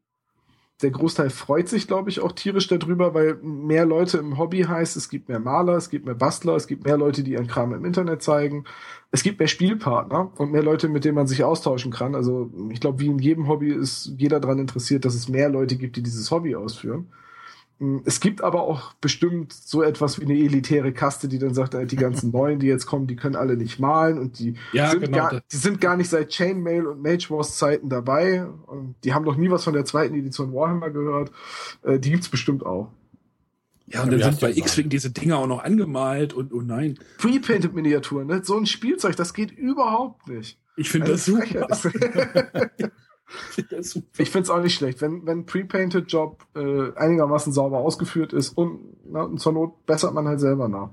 S4: Der Großteil freut sich, glaube ich, auch tierisch darüber, weil mehr Leute im Hobby heißt, es gibt mehr Maler, es gibt mehr Bastler, es gibt mehr Leute, die ihren Kram im Internet zeigen. Es gibt mehr Spielpartner und mehr Leute, mit denen man sich austauschen kann. Also ich glaube, wie in jedem Hobby ist jeder daran interessiert, dass es mehr Leute gibt, die dieses Hobby ausführen. Hm, es gibt aber auch bestimmt so etwas wie eine elitäre Kaste, die dann sagt, die ganzen Neuen, die jetzt kommen, die können alle nicht malen und die, ja, sind, genau gar, die sind gar nicht seit Chainmail und Mage Wars Zeiten dabei und die haben noch nie was von der zweiten Edition Warhammer gehört. Äh, die gibt's bestimmt auch.
S2: Ja, und dann sind bei X-Wing diese Dinger auch noch angemalt und oh nein.
S4: Pre-Painted Miniaturen, ne? so ein Spielzeug, das geht überhaupt nicht.
S2: Ich finde das super.
S4: ich finde es auch nicht schlecht, wenn wenn Pre-Painted Job äh, einigermaßen sauber ausgeführt ist und, na, und zur Not bessert man halt selber nach.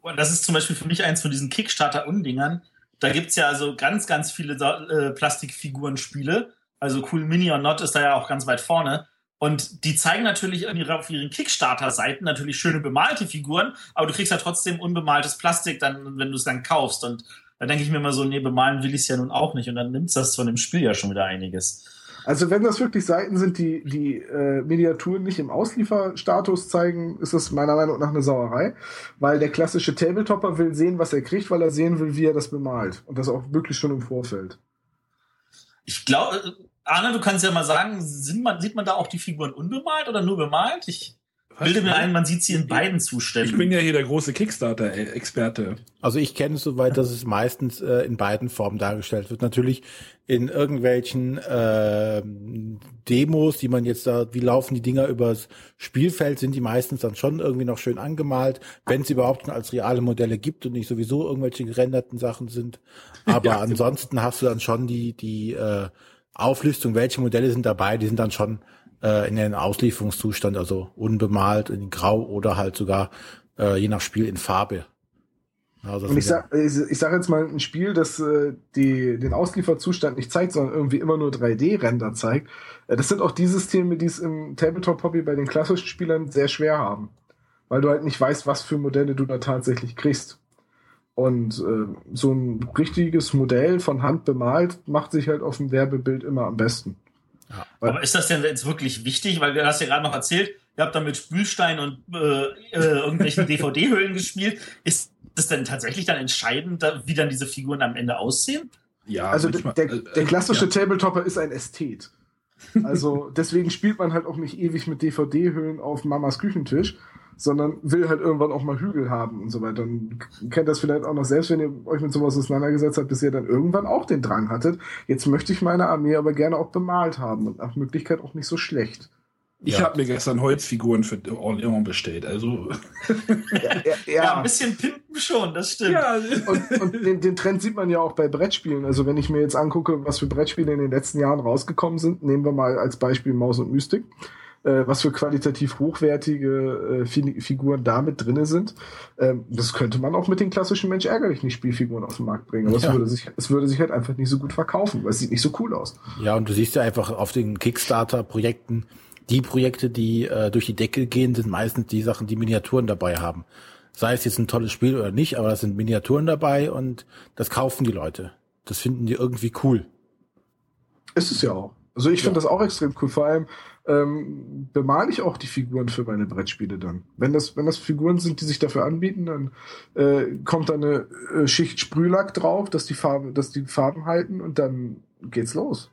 S3: Und das ist zum Beispiel für mich eins von diesen Kickstarter-Undingern. Da gibt's ja also ganz, ganz viele äh, Plastikfiguren-Spiele. Also Cool Mini or Not ist da ja auch ganz weit vorne. Und die zeigen natürlich auf ihren Kickstarter-Seiten natürlich schöne bemalte Figuren, aber du kriegst ja trotzdem unbemaltes Plastik dann, wenn du es dann kaufst. Und da denke ich mir immer so, nee, bemalen will ich es ja nun auch nicht. Und dann nimmt das von dem Spiel ja schon wieder einiges.
S4: Also wenn das wirklich Seiten sind, die die äh, Miniaturen nicht im Auslieferstatus zeigen, ist das meiner Meinung nach eine Sauerei, weil der klassische Tabletopper will sehen, was er kriegt, weil er sehen will, wie er das bemalt und das auch wirklich schon im Vorfeld.
S3: Ich glaube, Arne, du kannst ja mal sagen, man, sieht man da auch die Figuren unbemalt oder nur bemalt? Ich bilde mir ein, man sieht sie in beiden Zuständen.
S2: Ich bin ja hier der große Kickstarter-Experte.
S1: Also ich kenne es soweit, dass es meistens äh, in beiden Formen dargestellt wird. Natürlich in irgendwelchen äh, Demos, die man jetzt da, wie laufen die Dinger übers Spielfeld, sind die meistens dann schon irgendwie noch schön angemalt, wenn es überhaupt schon als reale Modelle gibt und nicht sowieso irgendwelche gerenderten Sachen sind. Aber ja, ansonsten hast du dann schon die, die äh, Auflistung, welche Modelle sind dabei, die sind dann schon äh, in den Auslieferungszustand, also unbemalt, in Grau oder halt sogar äh, je nach Spiel in Farbe.
S4: Also und ich sag, ich, ich sag jetzt mal ein Spiel, das äh, die, den Auslieferzustand nicht zeigt, sondern irgendwie immer nur 3D-Render zeigt. Äh, das sind auch die Systeme, die es im Tabletop-Hobby bei den klassischen Spielern sehr schwer haben. Weil du halt nicht weißt, was für Modelle du da tatsächlich kriegst. Und äh, so ein richtiges Modell von Hand bemalt macht sich halt auf dem Werbebild immer am besten.
S3: Ja. Aber ist das denn jetzt wirklich wichtig? Weil du hast ja gerade noch erzählt, ihr habt da mit Spülstein und äh, äh, irgendwelchen DVD-Hüllen gespielt. Ist das denn tatsächlich dann entscheidend, wie dann diese Figuren am Ende aussehen?
S4: Ja, also manchmal, der, äh, der, klassische ja. Tabletopper ist ein Ästhet. Also deswegen spielt man halt auch nicht ewig mit DVD-Hüllen auf Mamas Küchentisch, sondern will halt irgendwann auch mal Hügel haben und so weiter. Und kennt das vielleicht auch noch selbst, wenn ihr euch mit sowas auseinandergesetzt habt, bis ihr dann irgendwann auch den Drang hattet. Jetzt möchte ich meine Armee aber gerne auch bemalt haben und nach Möglichkeit auch nicht so schlecht.
S2: Ich ja. habe mir gestern Holzfiguren für All Irmon bestellt, also.
S3: ja, ja, ja, ein bisschen pimpen schon, das stimmt. Ja.
S4: Und, und den, den, Trend sieht man ja auch bei Brettspielen. Also wenn ich mir jetzt angucke, was für Brettspiele in den letzten Jahren rausgekommen sind, nehmen wir mal als Beispiel Maus und Mystik, äh, was für qualitativ hochwertige äh, Figuren da mit drinne sind. Ähm, das könnte man auch mit den klassischen Mensch ärgerlich nicht Spielfiguren auf den Markt bringen. Aber es, würde sich, es würde sich halt einfach nicht so gut verkaufen, weil es sieht nicht so cool aus.
S1: Ja, und du siehst ja einfach auf den Kickstarter-Projekten, die Projekte, die äh, durch die Decke gehen, sind meistens die Sachen, die Miniaturen dabei haben. Sei es jetzt ein tolles Spiel oder nicht, aber es sind Miniaturen dabei und das kaufen die Leute. Das finden die irgendwie cool.
S4: Ist es ja auch. Also ich finde ja. das auch extrem cool. Vor allem ähm, bemale ich auch die Figuren für meine Brettspiele dann. Wenn das, wenn das Figuren sind, die sich dafür anbieten, dann äh, kommt da eine äh, Schicht Sprühlack drauf, dass die Farben, dass die Farben halten und dann geht's los.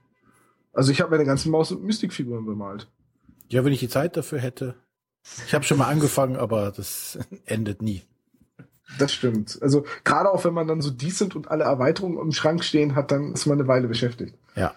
S4: Also ich habe meine ganzen Maus- und Mystikfiguren bemalt.
S1: Ja, wenn ich die Zeit dafür hätte. Ich habe schon mal angefangen, aber das endet nie.
S4: Das stimmt. Also gerade auch wenn man dann so decent und alle Erweiterungen im Schrank stehen hat, dann ist man eine Weile beschäftigt.
S1: Ja.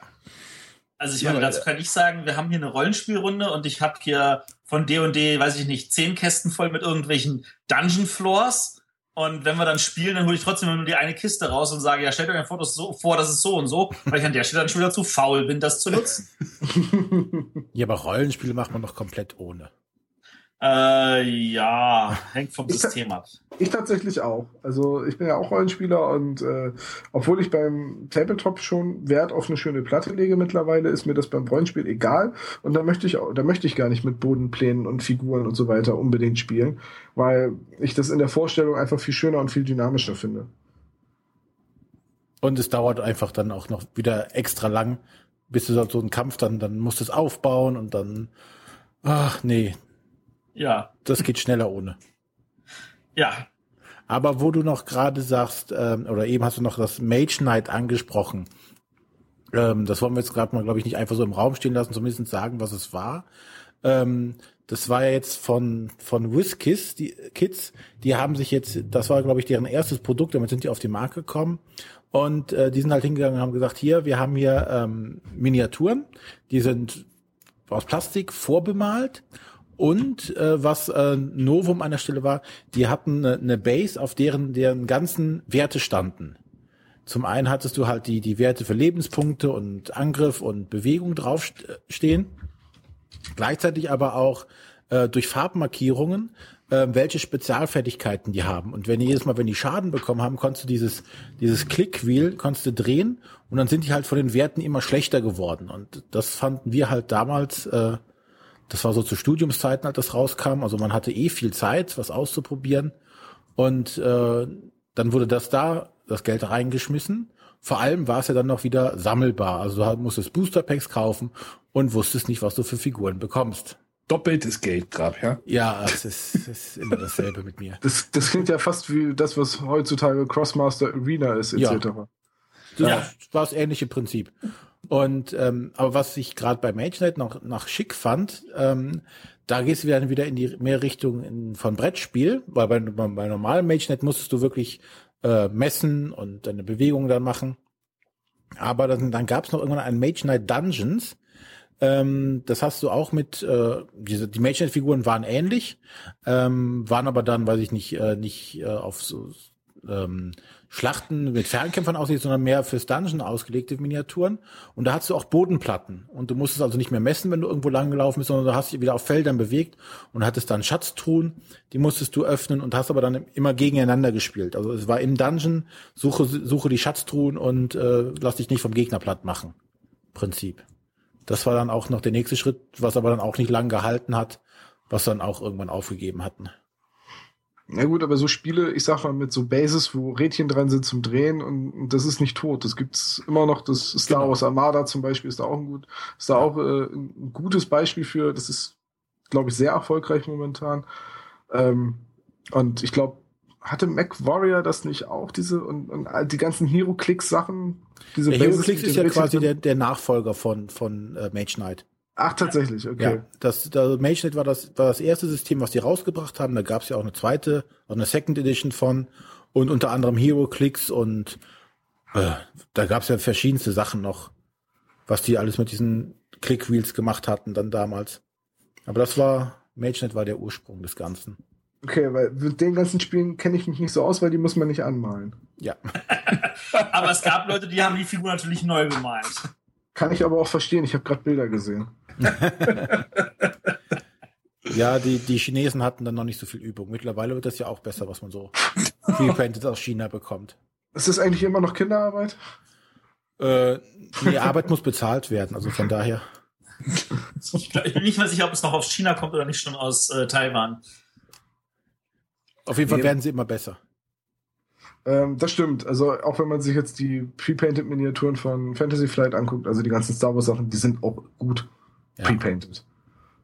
S3: Also ich meine, dazu kann ich sagen, wir haben hier eine Rollenspielrunde und ich habe hier von D&D, weiß ich nicht, zehn Kästen voll mit irgendwelchen Dungeon Floors und wenn wir dann spielen, dann hole ich trotzdem nur die eine Kiste raus und sage, ja, stellt euch ein Foto so vor, das ist so und so, weil ich an der Stelle dann schon wieder zu faul bin, das zu nutzen.
S1: ja, aber Rollenspiele macht man doch komplett ohne.
S3: Äh, ja, hängt vom ich System ab.
S4: Ich tatsächlich auch. Also ich bin ja auch Rollenspieler und äh, obwohl ich beim Tabletop schon Wert auf eine schöne Platte lege mittlerweile, ist mir das beim Rollenspiel egal. Und da möchte ich auch, da möchte ich gar nicht mit Bodenplänen und Figuren und so weiter unbedingt spielen, weil ich das in der Vorstellung einfach viel schöner und viel dynamischer finde.
S1: Und es dauert einfach dann auch noch wieder extra lang, bis du so einen Kampf dann, dann musst du es aufbauen und dann, ach nee,
S3: ja.
S1: Das geht schneller ohne.
S3: Ja.
S1: Aber wo du noch gerade sagst, ähm, oder eben hast du noch das Mage Knight angesprochen. Ähm, das wollen wir jetzt gerade mal, glaube ich, nicht einfach so im Raum stehen lassen, zumindest sagen, was es war. Ähm, das war ja jetzt von, von WizKids, die Kids, die haben sich jetzt, das war, glaube ich, deren erstes Produkt, damit sind die auf die Marke gekommen. Und äh, die sind halt hingegangen und haben gesagt, hier, wir haben hier ähm, Miniaturen, die sind aus Plastik vorbemalt und äh, was äh, Novum an der Stelle war, die hatten eine, eine Base, auf deren deren ganzen Werte standen. Zum einen hattest du halt die, die Werte für Lebenspunkte und Angriff und Bewegung draufstehen. Gleichzeitig aber auch äh, durch Farbmarkierungen, äh, welche Spezialfertigkeiten die haben. Und wenn die jedes Mal, wenn die Schaden bekommen haben, konntest du dieses, dieses Clickwheel konntest du drehen und dann sind die halt von den Werten immer schlechter geworden. Und das fanden wir halt damals äh, das war so zu Studiumszeiten, als das rauskam. Also man hatte eh viel Zeit, was auszuprobieren. Und äh, dann wurde das da, das Geld reingeschmissen. Vor allem war es ja dann noch wieder sammelbar. Also du musstest Booster Packs kaufen und wusstest nicht, was du für Figuren bekommst.
S2: Doppeltes Geld grab, ja?
S1: Ja, es ist, es ist immer dasselbe mit mir.
S4: Das, das klingt ja fast wie das, was heutzutage Crossmaster Arena ist, etc.
S1: Ja. Das ja. war das ähnliche Prinzip. Und ähm, aber was ich gerade bei MageNet noch, noch schick fand, ähm, da gehst du dann wieder in die mehr Richtung in, von Brettspiel, weil bei, bei, bei normalem MageNet musstest du wirklich äh, messen und deine Bewegungen dann machen. Aber dann, dann gab es noch irgendwann ein MageNet Dungeons. Ähm, das hast du auch mit, äh, diese, die MageNet-Figuren waren ähnlich, ähm, waren aber dann, weiß ich nicht, äh, nicht äh, auf so ähm, Schlachten mit Fernkämpfern aussieht, sondern mehr fürs Dungeon ausgelegte Miniaturen. Und da hast du auch Bodenplatten. Und du musstest also nicht mehr messen, wenn du irgendwo lang gelaufen bist, sondern du hast dich wieder auf Feldern bewegt und hattest dann Schatztruhen, die musstest du öffnen und hast aber dann immer gegeneinander gespielt. Also es war im Dungeon, suche, suche die Schatztruhen und äh, lass dich nicht vom Gegner platt machen. Prinzip. Das war dann auch noch der nächste Schritt, was aber dann auch nicht lang gehalten hat, was dann auch irgendwann aufgegeben hatten.
S4: Na gut, aber so Spiele, ich sag mal, mit so Bases, wo Rädchen dran sind zum Drehen und, das ist nicht tot. Das gibt's immer noch. Das Star genau. Wars Armada zum Beispiel ist da auch ein gut, ist da auch äh, ein gutes Beispiel für. Das ist glaube ich, sehr erfolgreich momentan. Ähm, und ich glaube, hatte Mac Warrior das nicht auch, diese und, und die ganzen Hero-Clicks-Sachen?
S1: Diese Hero-Clicks ist ja quasi der, der Nachfolger von, von äh, Mage Knight.
S4: Ach, tatsächlich, okay.
S1: Ja, das, das Mage Knight war das, war das erste System, was die rausgebracht haben. Da gab es ja auch eine zweite, auch eine Second Edition von und unter anderem Hero-Clicks und äh, da gab es ja verschiedenste Sachen noch, was die alles mit diesen Click-Wheels gemacht hatten dann damals. Aber das war, MageNet war der Ursprung des Ganzen.
S4: Okay, weil mit den ganzen Spielen kenne ich mich nicht so aus, weil die muss man nicht anmalen.
S1: Ja.
S3: aber es gab Leute, die haben die Figur natürlich neu gemalt.
S4: Kann ich aber auch verstehen, ich habe gerade Bilder gesehen.
S1: ja, die, die Chinesen hatten dann noch nicht so viel Übung. Mittlerweile wird das ja auch besser, was man so Repainted aus China bekommt.
S4: Ist das eigentlich immer noch Kinderarbeit?
S1: Äh, die Arbeit muss bezahlt werden, also von daher.
S3: Ich bin nicht mal sicher, ob es noch aus China kommt oder nicht schon aus äh, Taiwan.
S1: Auf jeden Fall werden sie immer besser.
S4: Ähm, das stimmt. Also auch wenn man sich jetzt die pre-painted Miniaturen von Fantasy Flight anguckt, also die ganzen Star Wars Sachen, die sind auch gut ja. pre-painted.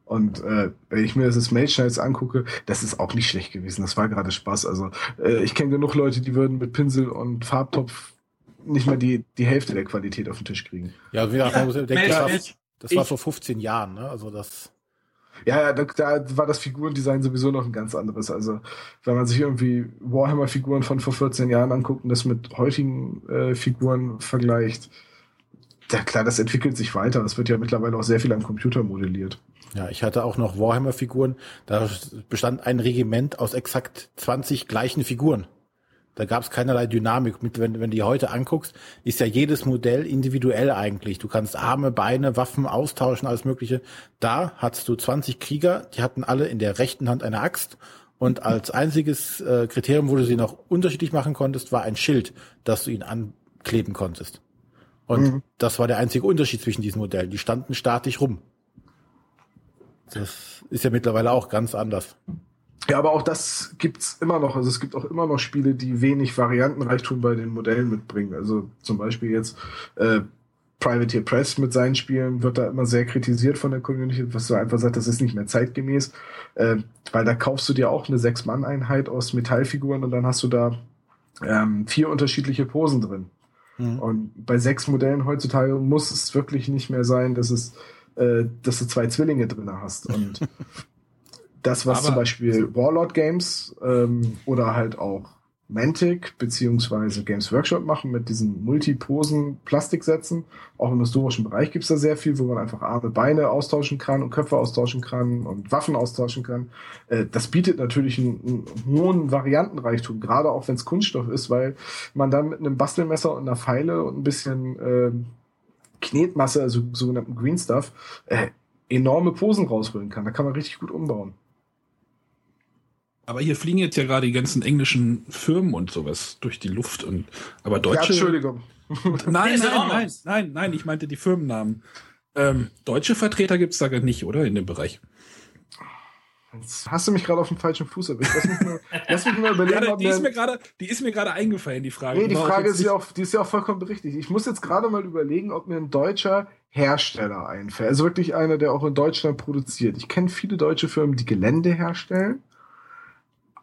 S4: Und äh, wenn ich mir das Mage Knights angucke, das ist auch nicht schlecht gewesen. Das war gerade Spaß. Also äh, ich kenne genug Leute, die würden mit Pinsel und Farbtopf nicht mal die, die Hälfte der Qualität auf den Tisch kriegen.
S1: Ja, wie gesagt, ja, denken, das, war, das war vor 15 Jahren, ne? Also das.
S4: Ja, da, da war das Figurendesign sowieso noch ein ganz anderes. Also, wenn man sich irgendwie Warhammer-Figuren von vor 14 Jahren anguckt und das mit heutigen äh, Figuren vergleicht, ja klar, das entwickelt sich weiter. Es wird ja mittlerweile auch sehr viel am Computer modelliert.
S1: Ja, ich hatte auch noch Warhammer-Figuren. Da bestand ein Regiment aus exakt 20 gleichen Figuren. Da gab es keinerlei Dynamik. Mit, wenn, wenn du die heute anguckst, ist ja jedes Modell individuell eigentlich. Du kannst Arme, Beine, Waffen austauschen, alles Mögliche. Da hattest du 20 Krieger, die hatten alle in der rechten Hand eine Axt. Und als einziges äh, Kriterium, wo du sie noch unterschiedlich machen konntest, war ein Schild, dass du ihn ankleben konntest. Und mhm. das war der einzige Unterschied zwischen diesen Modellen. Die standen statisch rum. Das ist ja mittlerweile auch ganz anders.
S4: Ja, aber auch das gibt's immer noch. Also es gibt auch immer noch Spiele, die wenig Variantenreichtum bei den Modellen mitbringen. Also zum Beispiel jetzt äh, Privateer Press mit seinen Spielen wird da immer sehr kritisiert von der Community, was so einfach sagt, das ist nicht mehr zeitgemäß, äh, weil da kaufst du dir auch eine Sechs-Mann-Einheit aus Metallfiguren und dann hast du da ähm, vier unterschiedliche Posen drin. Mhm. Und bei sechs Modellen heutzutage muss es wirklich nicht mehr sein, dass es, äh, dass du zwei Zwillinge drin hast. Und Das, was Aber zum Beispiel Warlord Games ähm, oder halt auch Mantic beziehungsweise Games Workshop machen mit diesen Multiposen Plastiksätzen. Auch im historischen Bereich gibt's da sehr viel, wo man einfach Arme, Beine austauschen kann und Köpfe austauschen kann und Waffen austauschen kann. Äh, das bietet natürlich einen, einen hohen Variantenreichtum, gerade auch wenn es Kunststoff ist, weil man dann mit einem Bastelmesser und einer Pfeile und ein bisschen äh, Knetmasse, also sogenannten Green Stuff, äh, enorme Posen rausholen kann. Da kann man richtig gut umbauen.
S2: Aber hier fliegen jetzt ja gerade die ganzen englischen Firmen und sowas durch die Luft und aber deutsche. Ja,
S4: Entschuldigung.
S2: nein, nein, nein, nein, nein, ich meinte die Firmennamen. Ähm, deutsche Vertreter gibt's da gar nicht, oder? In dem Bereich.
S4: Jetzt hast du mich gerade auf dem falschen Fuß erwischt. Lass mich mal, lass mich mal überlegen.
S2: ja, die, ist mir grade, die ist mir gerade eingefallen, die Frage.
S4: Nee, die Frage ist ja, auch, die ist ja auch vollkommen berechtigt. Ich muss jetzt gerade mal überlegen, ob mir ein deutscher Hersteller einfällt. Also wirklich einer, der auch in Deutschland produziert. Ich kenne viele deutsche Firmen, die Gelände herstellen.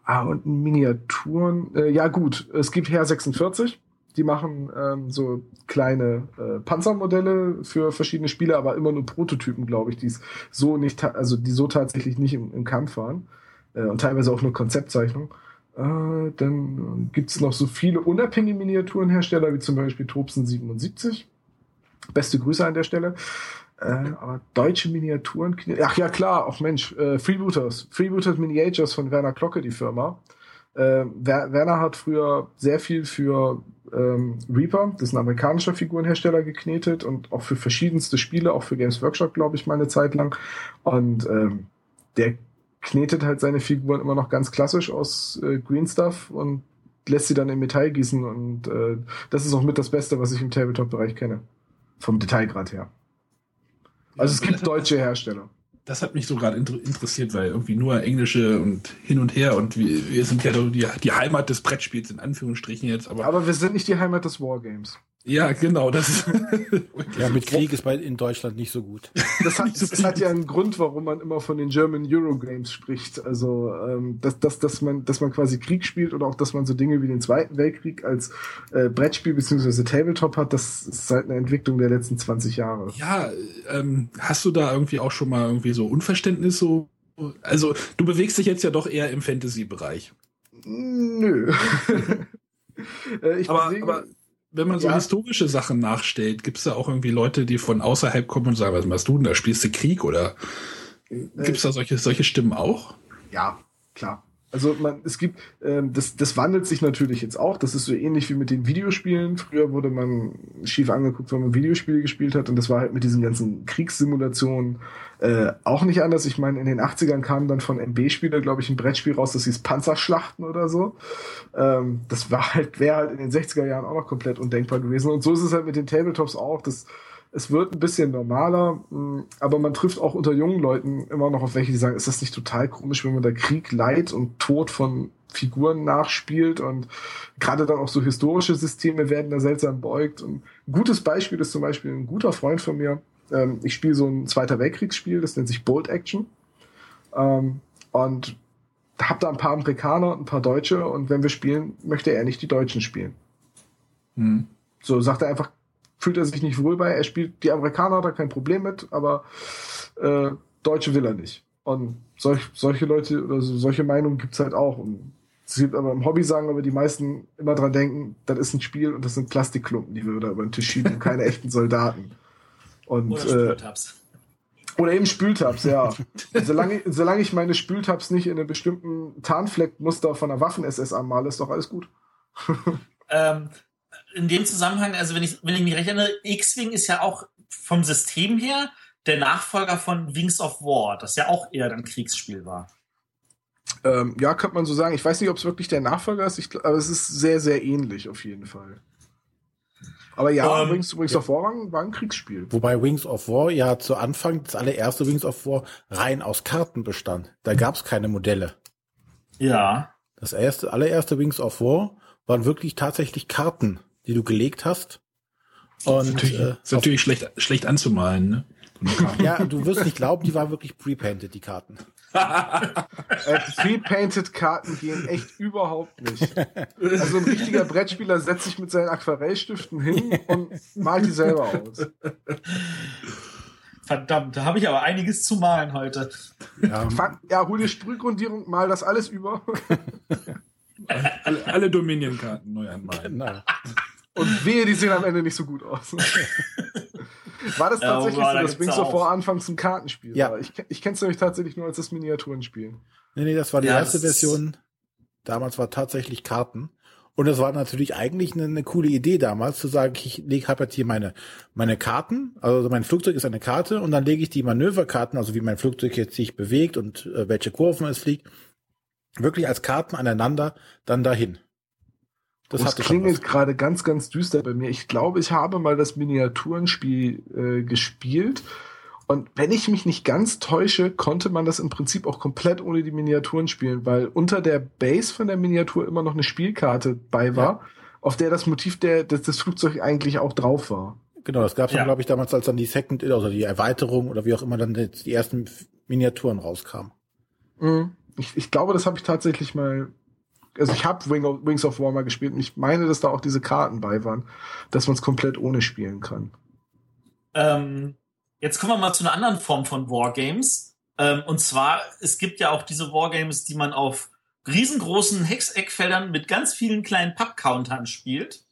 S4: Ah, und Miniaturen. Äh, ja, gut, es gibt Her 46. Die machen ähm, so kleine äh, Panzermodelle für verschiedene Spiele, aber immer nur Prototypen, glaube ich, die so nicht, also die so tatsächlich nicht im, im Kampf waren. Äh, und teilweise auch nur Konzeptzeichnung. Äh, dann gibt's noch so viele unabhängige Miniaturenhersteller, wie zum Beispiel Tobsen 77. Beste Grüße an der Stelle. Äh, aber deutsche Miniaturen. Ach ja, klar, auch Mensch, äh, Freebooters. Freebooters Miniatures von Werner Glocke, die Firma. Äh, Werner hat früher sehr viel für ähm, Reaper, das ist ein amerikanischer Figurenhersteller, geknetet und auch für verschiedenste Spiele, auch für Games Workshop, glaube ich, mal eine Zeit lang. Und ähm, der knetet halt seine Figuren immer noch ganz klassisch aus äh, Green Stuff und lässt sie dann in Metall gießen und äh, das ist auch mit das Beste, was ich im Tabletop-Bereich kenne. Vom Detailgrad her. Also es gibt deutsche Hersteller.
S2: Das hat mich so gerade interessiert, weil irgendwie nur englische und hin und her und wir, wir sind ja die, die Heimat des Brettspiels in Anführungsstrichen jetzt. Aber,
S4: aber wir sind nicht die Heimat des Wargames.
S2: Ja, genau. Das
S1: ja, mit Krieg ist bei, in Deutschland nicht so gut.
S4: Das hat, das hat ja einen Grund, warum man immer von den German Eurogames spricht. Also, ähm, dass, dass, dass, man, dass man quasi Krieg spielt oder auch, dass man so Dinge wie den Zweiten Weltkrieg als äh, Brettspiel beziehungsweise Tabletop hat, das ist halt eine Entwicklung der letzten 20 Jahre.
S2: Ja, ähm, hast du da irgendwie auch schon mal irgendwie so Unverständnis so? Also, du bewegst dich jetzt ja doch eher im Fantasy-Bereich.
S4: Nö.
S2: äh, ich aber, bewege, aber wenn man so ja. historische Sachen nachstellt, gibt es da auch irgendwie Leute, die von außerhalb kommen und sagen, was machst du denn da? Spielst du Krieg oder gibt es da solche, solche Stimmen auch?
S4: Ja, klar. Also man, es gibt, ähm, das, das wandelt sich natürlich jetzt auch. Das ist so ähnlich wie mit den Videospielen. Früher wurde man schief angeguckt, wenn man Videospiele gespielt hat. Und das war halt mit diesen ganzen Kriegssimulationen äh, auch nicht anders. Ich meine, in den 80ern kam dann von MB-Spieler, glaube ich, ein Brettspiel raus, das hieß Panzerschlachten oder so. Ähm, das war halt, wäre halt in den 60er Jahren auch noch komplett undenkbar gewesen. Und so ist es halt mit den Tabletops auch. Das, es wird ein bisschen normaler, mm, aber man trifft auch unter jungen Leuten immer noch auf welche, die sagen, ist das nicht total komisch, wenn man da Krieg, Leid und Tod von Figuren nachspielt und gerade dann auch so historische Systeme werden da seltsam beugt. Und ein gutes Beispiel ist zum Beispiel ein guter Freund von mir. Ähm, ich spiele so ein Zweiter Weltkriegsspiel, das nennt sich Bolt Action. Ähm, und hab da ein paar Amerikaner und ein paar Deutsche und wenn wir spielen, möchte er nicht die Deutschen spielen. Hm. So sagt er einfach, fühlt er sich nicht wohl bei. Er spielt die Amerikaner, hat er kein Problem mit, aber äh, Deutsche will er nicht. Und solch, solche Leute oder so, solche Meinungen gibt's halt auch. Und es gibt aber im Hobby sagen aber die meisten immer dran denken, das ist ein Spiel und das sind Plastikklumpen, die wir da über den Tisch schieben keine echten Soldaten. Und, oder Spültabs. Äh, oder eben Spültabs, ja. solange, solange ich meine Spültabs nicht in einem bestimmten Tarnfleckmuster von einer Waffen-SS anmale, ist doch alles gut.
S3: ähm, in dem Zusammenhang, also wenn ich, wenn ich mich recht erinnere, X-Wing ist ja auch vom System her der Nachfolger von Wings of War, das ja auch eher ein Kriegsspiel war.
S4: Ähm, ja, könnte man so sagen. Ich weiß nicht, ob es wirklich der Nachfolger ist, ich, aber es ist sehr, sehr ähnlich auf jeden Fall. Aber ja, ähm, Wings, Wings ja. of War war, war, ein Kriegsspiel.
S1: Wobei Wings of War ja zu Anfang, das allererste Wings of War, rein aus Karten bestand. Da gab es keine Modelle.
S3: Ja.
S1: Das erste, allererste Wings of War waren wirklich tatsächlich Karten die du gelegt hast.
S2: Und, ist natürlich, äh, ist natürlich schlecht, schlecht anzumalen, ne?
S1: Ja, du wirst nicht glauben, die waren wirklich pre-painted, die Karten.
S4: Äh, pre-painted Karten gehen echt überhaupt nicht. Also ein richtiger Brettspieler setzt sich mit seinen Aquarellstiften hin und malt die selber aus.
S3: Verdammt, da habe ich aber einiges zu malen heute.
S4: Ja, Fang, ja hol dir Sprühgrundierung, mal das alles über.
S2: alle, alle Dominion-Karten neu anmalen. Genau.
S4: Und wehe, die sehen am Ende nicht so gut aus. War das tatsächlich so, dass Wings of War anfangs ein Kartenspiel ja. war? Ich, ich kenne es nämlich tatsächlich nur als das Miniaturenspiel.
S1: Nee, nee, das war die ja, erste Version. Damals war tatsächlich Karten. Und es war natürlich eigentlich eine, eine, coole Idee damals, zu sagen, ich lege habe jetzt hier meine, meine Karten, also mein Flugzeug ist eine Karte und dann lege ich die Manöverkarten, also wie mein Flugzeug jetzt sich bewegt und äh, welche Kurven es fliegt, wirklich als Karten aneinander dann dahin.
S4: Das, das klingelt gerade ganz, ganz düster bei mir. Ich glaube, ich habe mal das Miniaturenspiel äh, gespielt. Und wenn ich mich nicht ganz täusche, konnte man das im Prinzip auch komplett ohne die Miniaturen spielen, weil unter der Base von der Miniatur immer noch eine Spielkarte bei war, ja. auf der das Motiv der, des, des Flugzeugs eigentlich auch drauf war.
S1: Genau, das gab es ja. glaube ich, damals, als dann die Second, also die Erweiterung oder wie auch immer dann die ersten Miniaturen rauskamen.
S4: Mhm. Ich, ich glaube, das habe ich tatsächlich mal also ich habe Wing Wings of War mal gespielt und ich meine, dass da auch diese Karten bei waren, dass man es komplett ohne spielen kann.
S3: Ähm, jetzt kommen wir mal zu einer anderen Form von Wargames. Ähm, und zwar, es gibt ja auch diese Wargames, die man auf riesengroßen Hexeckfeldern mit ganz vielen kleinen Pappcountern spielt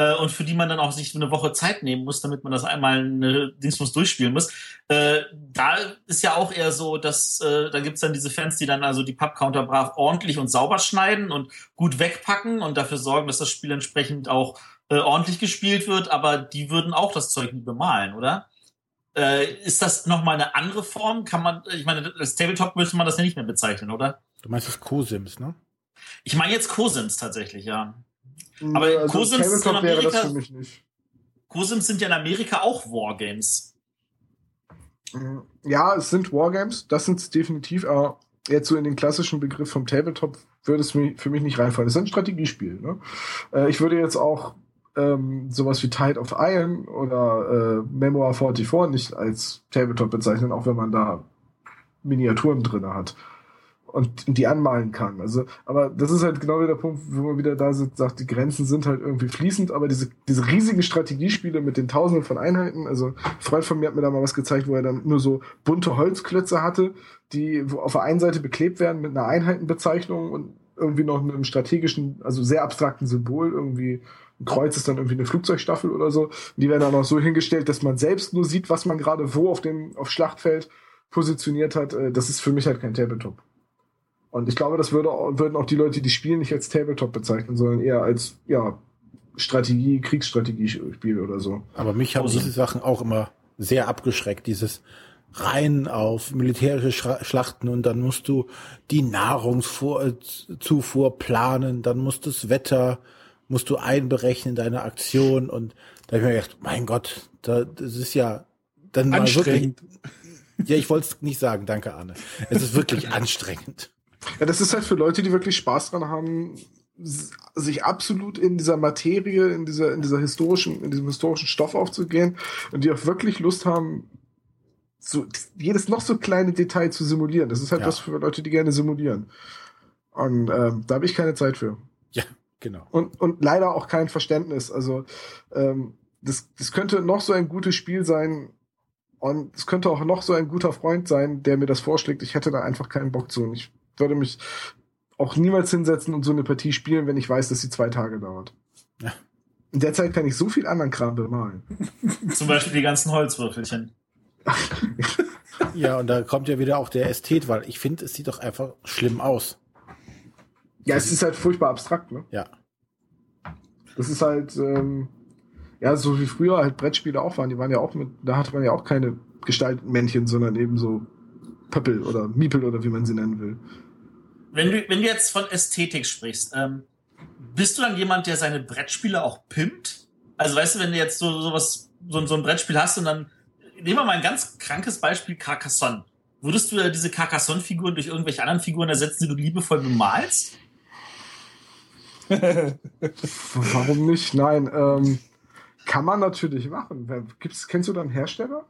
S3: äh, und für die man dann auch sich eine Woche Zeit nehmen muss, damit man das einmal eine Dingsmus durchspielen muss. Äh, da ist ja auch eher so, dass äh, da gibt's dann diese Fans, die dann also die Pub-Counter brav ordentlich und sauber schneiden und gut wegpacken und dafür sorgen, dass das Spiel entsprechend auch äh, ordentlich gespielt wird, aber die würden auch das Zeug nie bemalen, oder? Äh, ist das nochmal eine andere Form? Kann man, ich meine, als Tabletop müsste man das ja nicht mehr bezeichnen, oder?
S1: Du meinst das Co-Sims, ne?
S3: Ich meine jetzt Co-Sims tatsächlich, ja. Aber also Cosims in Amerika, Cosims sind ja in Amerika auch Wargames.
S4: Mhm. Ja, es sind Wargames, das sind es definitiv, aber jetzt so in den klassischen Begriff vom Tabletop würde es für mich nicht reinfallen. Es ist ein Strategiespiel. Ne? Äh, ich würde jetzt auch, ähm, sowas wie Tide of Iron oder äh, Memoir 44 nicht als Tabletop bezeichnen, auch wenn man da Miniaturen drinne hat und die anmalen kann. Also, aber das ist halt genau wieder der Punkt, wo man wieder da sitzt, sagt, die Grenzen sind halt irgendwie fließend, aber diese, diese riesigen Strategiespiele mit den Tausenden von Einheiten, also ein Freund von mir hat mir da mal was gezeigt, wo er dann nur so bunte Holzklötze hatte, die auf der einen Seite beklebt werden mit einer Einheitenbezeichnung und irgendwie noch einem strategischen, also sehr abstrakten Symbol, irgendwie ein Kreuz ist dann irgendwie eine Flugzeugstaffel oder so. Die werden dann auch so hingestellt, dass man selbst nur sieht, was man gerade wo auf dem auf Schlachtfeld positioniert hat. Äh, das ist für mich halt kein Tabletop. Und ich glaube, das würde, würden auch die Leute, die spielen, nicht als Tabletop bezeichnen, sondern eher als, ja, Strategie, Kriegsstrategie-Spiel oder so.
S1: Aber mich haben diese Sachen auch immer sehr abgeschreckt, dieses rein auf militärische Schlachten und dann musst du die Nahrungszufuhr planen, dann musst das Wetter, musst du einberechnen, deine Aktion und da habe ich mir gedacht, mein Gott, da, das ist ja dann mal wirklich. Ja, ich wollte es nicht sagen, danke Arne. Es ist wirklich anstrengend.
S4: Ja, das ist halt für Leute, die wirklich Spaß dran haben, sich absolut in dieser Materie, in dieser, in dieser historischen, in diesem historischen Stoff aufzugehen und die auch wirklich Lust haben, so jedes noch so kleine Detail zu simulieren. Das ist halt ja. was für Leute, die gerne simulieren. Und ähm, da habe ich keine Zeit für.
S1: Ja, genau.
S4: Und, und leider auch kein Verständnis. Also ähm, das, das könnte noch so ein gutes Spiel sein, und es könnte auch noch so ein guter Freund sein, der mir das vorschlägt. Ich hätte da einfach keinen Bock zu. Und ich würde mich auch niemals hinsetzen und so eine Partie spielen, wenn ich weiß, dass sie zwei Tage dauert. Ja. In der Zeit kann ich so viel anderen Kram bemalen.
S3: Zum Beispiel die ganzen Holzwürfelchen.
S1: ja, und da kommt ja wieder auch der Ästhet, weil ich finde, es sieht doch einfach schlimm aus.
S4: Ja, es ist halt furchtbar abstrakt, ne?
S1: Ja.
S4: Das ist halt, ähm, ja, so wie früher halt Brettspiele auch waren. Die waren ja auch mit, da hatte man ja auch keine Gestaltmännchen, sondern eben so Pöppel oder Miepel oder wie man sie nennen will.
S3: Wenn du, wenn du jetzt von Ästhetik sprichst, ähm, bist du dann jemand, der seine Brettspiele auch pimpt? Also weißt du, wenn du jetzt so sowas, so, so ein Brettspiel hast und dann, nehmen wir mal ein ganz krankes Beispiel, Carcassonne. Würdest du diese Carcassonne-Figuren durch irgendwelche anderen Figuren ersetzen, die du liebevoll bemalst?
S4: Warum nicht? Nein, ähm, kann man natürlich machen. Gibt's, kennst du dann Hersteller?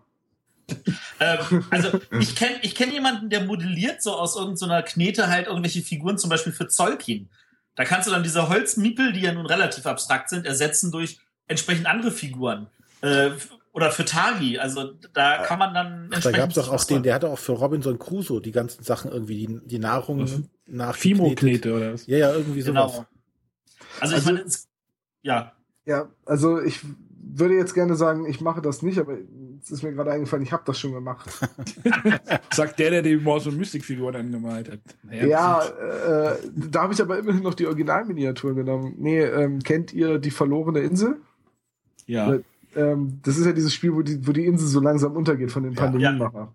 S3: Ähm, also ich kenne ich kenn jemanden, der modelliert so aus irgendeiner Knete halt irgendwelche Figuren, zum Beispiel für Zolkin. Da kannst du dann diese Holzmiepel, die ja nun relativ abstrakt sind, ersetzen durch entsprechend andere Figuren. Äh, oder für Tagi, also da kann man dann
S1: Da gab es doch auch den, der hatte auch für Robinson Crusoe die ganzen Sachen irgendwie, die, die Nahrung mhm. nach
S2: Fimo-Knete oder was?
S1: Ja, ja, irgendwie sowas. Genau.
S3: Also, also ich meine, ja.
S4: Ja, also ich würde jetzt gerne sagen, ich mache das nicht, aber es ist mir gerade eingefallen, ich habe das schon gemacht.
S2: Sagt der, der die Morse und Mystic-Figuren angemalt hat.
S4: Naja, ja, äh, da habe ich aber immerhin noch die Originalminiatur genommen. Nee, ähm, kennt ihr die verlorene Insel?
S2: Ja.
S4: Ähm, das ist ja dieses Spiel, wo die, wo die Insel so langsam untergeht von den ja, Pandemiemacher.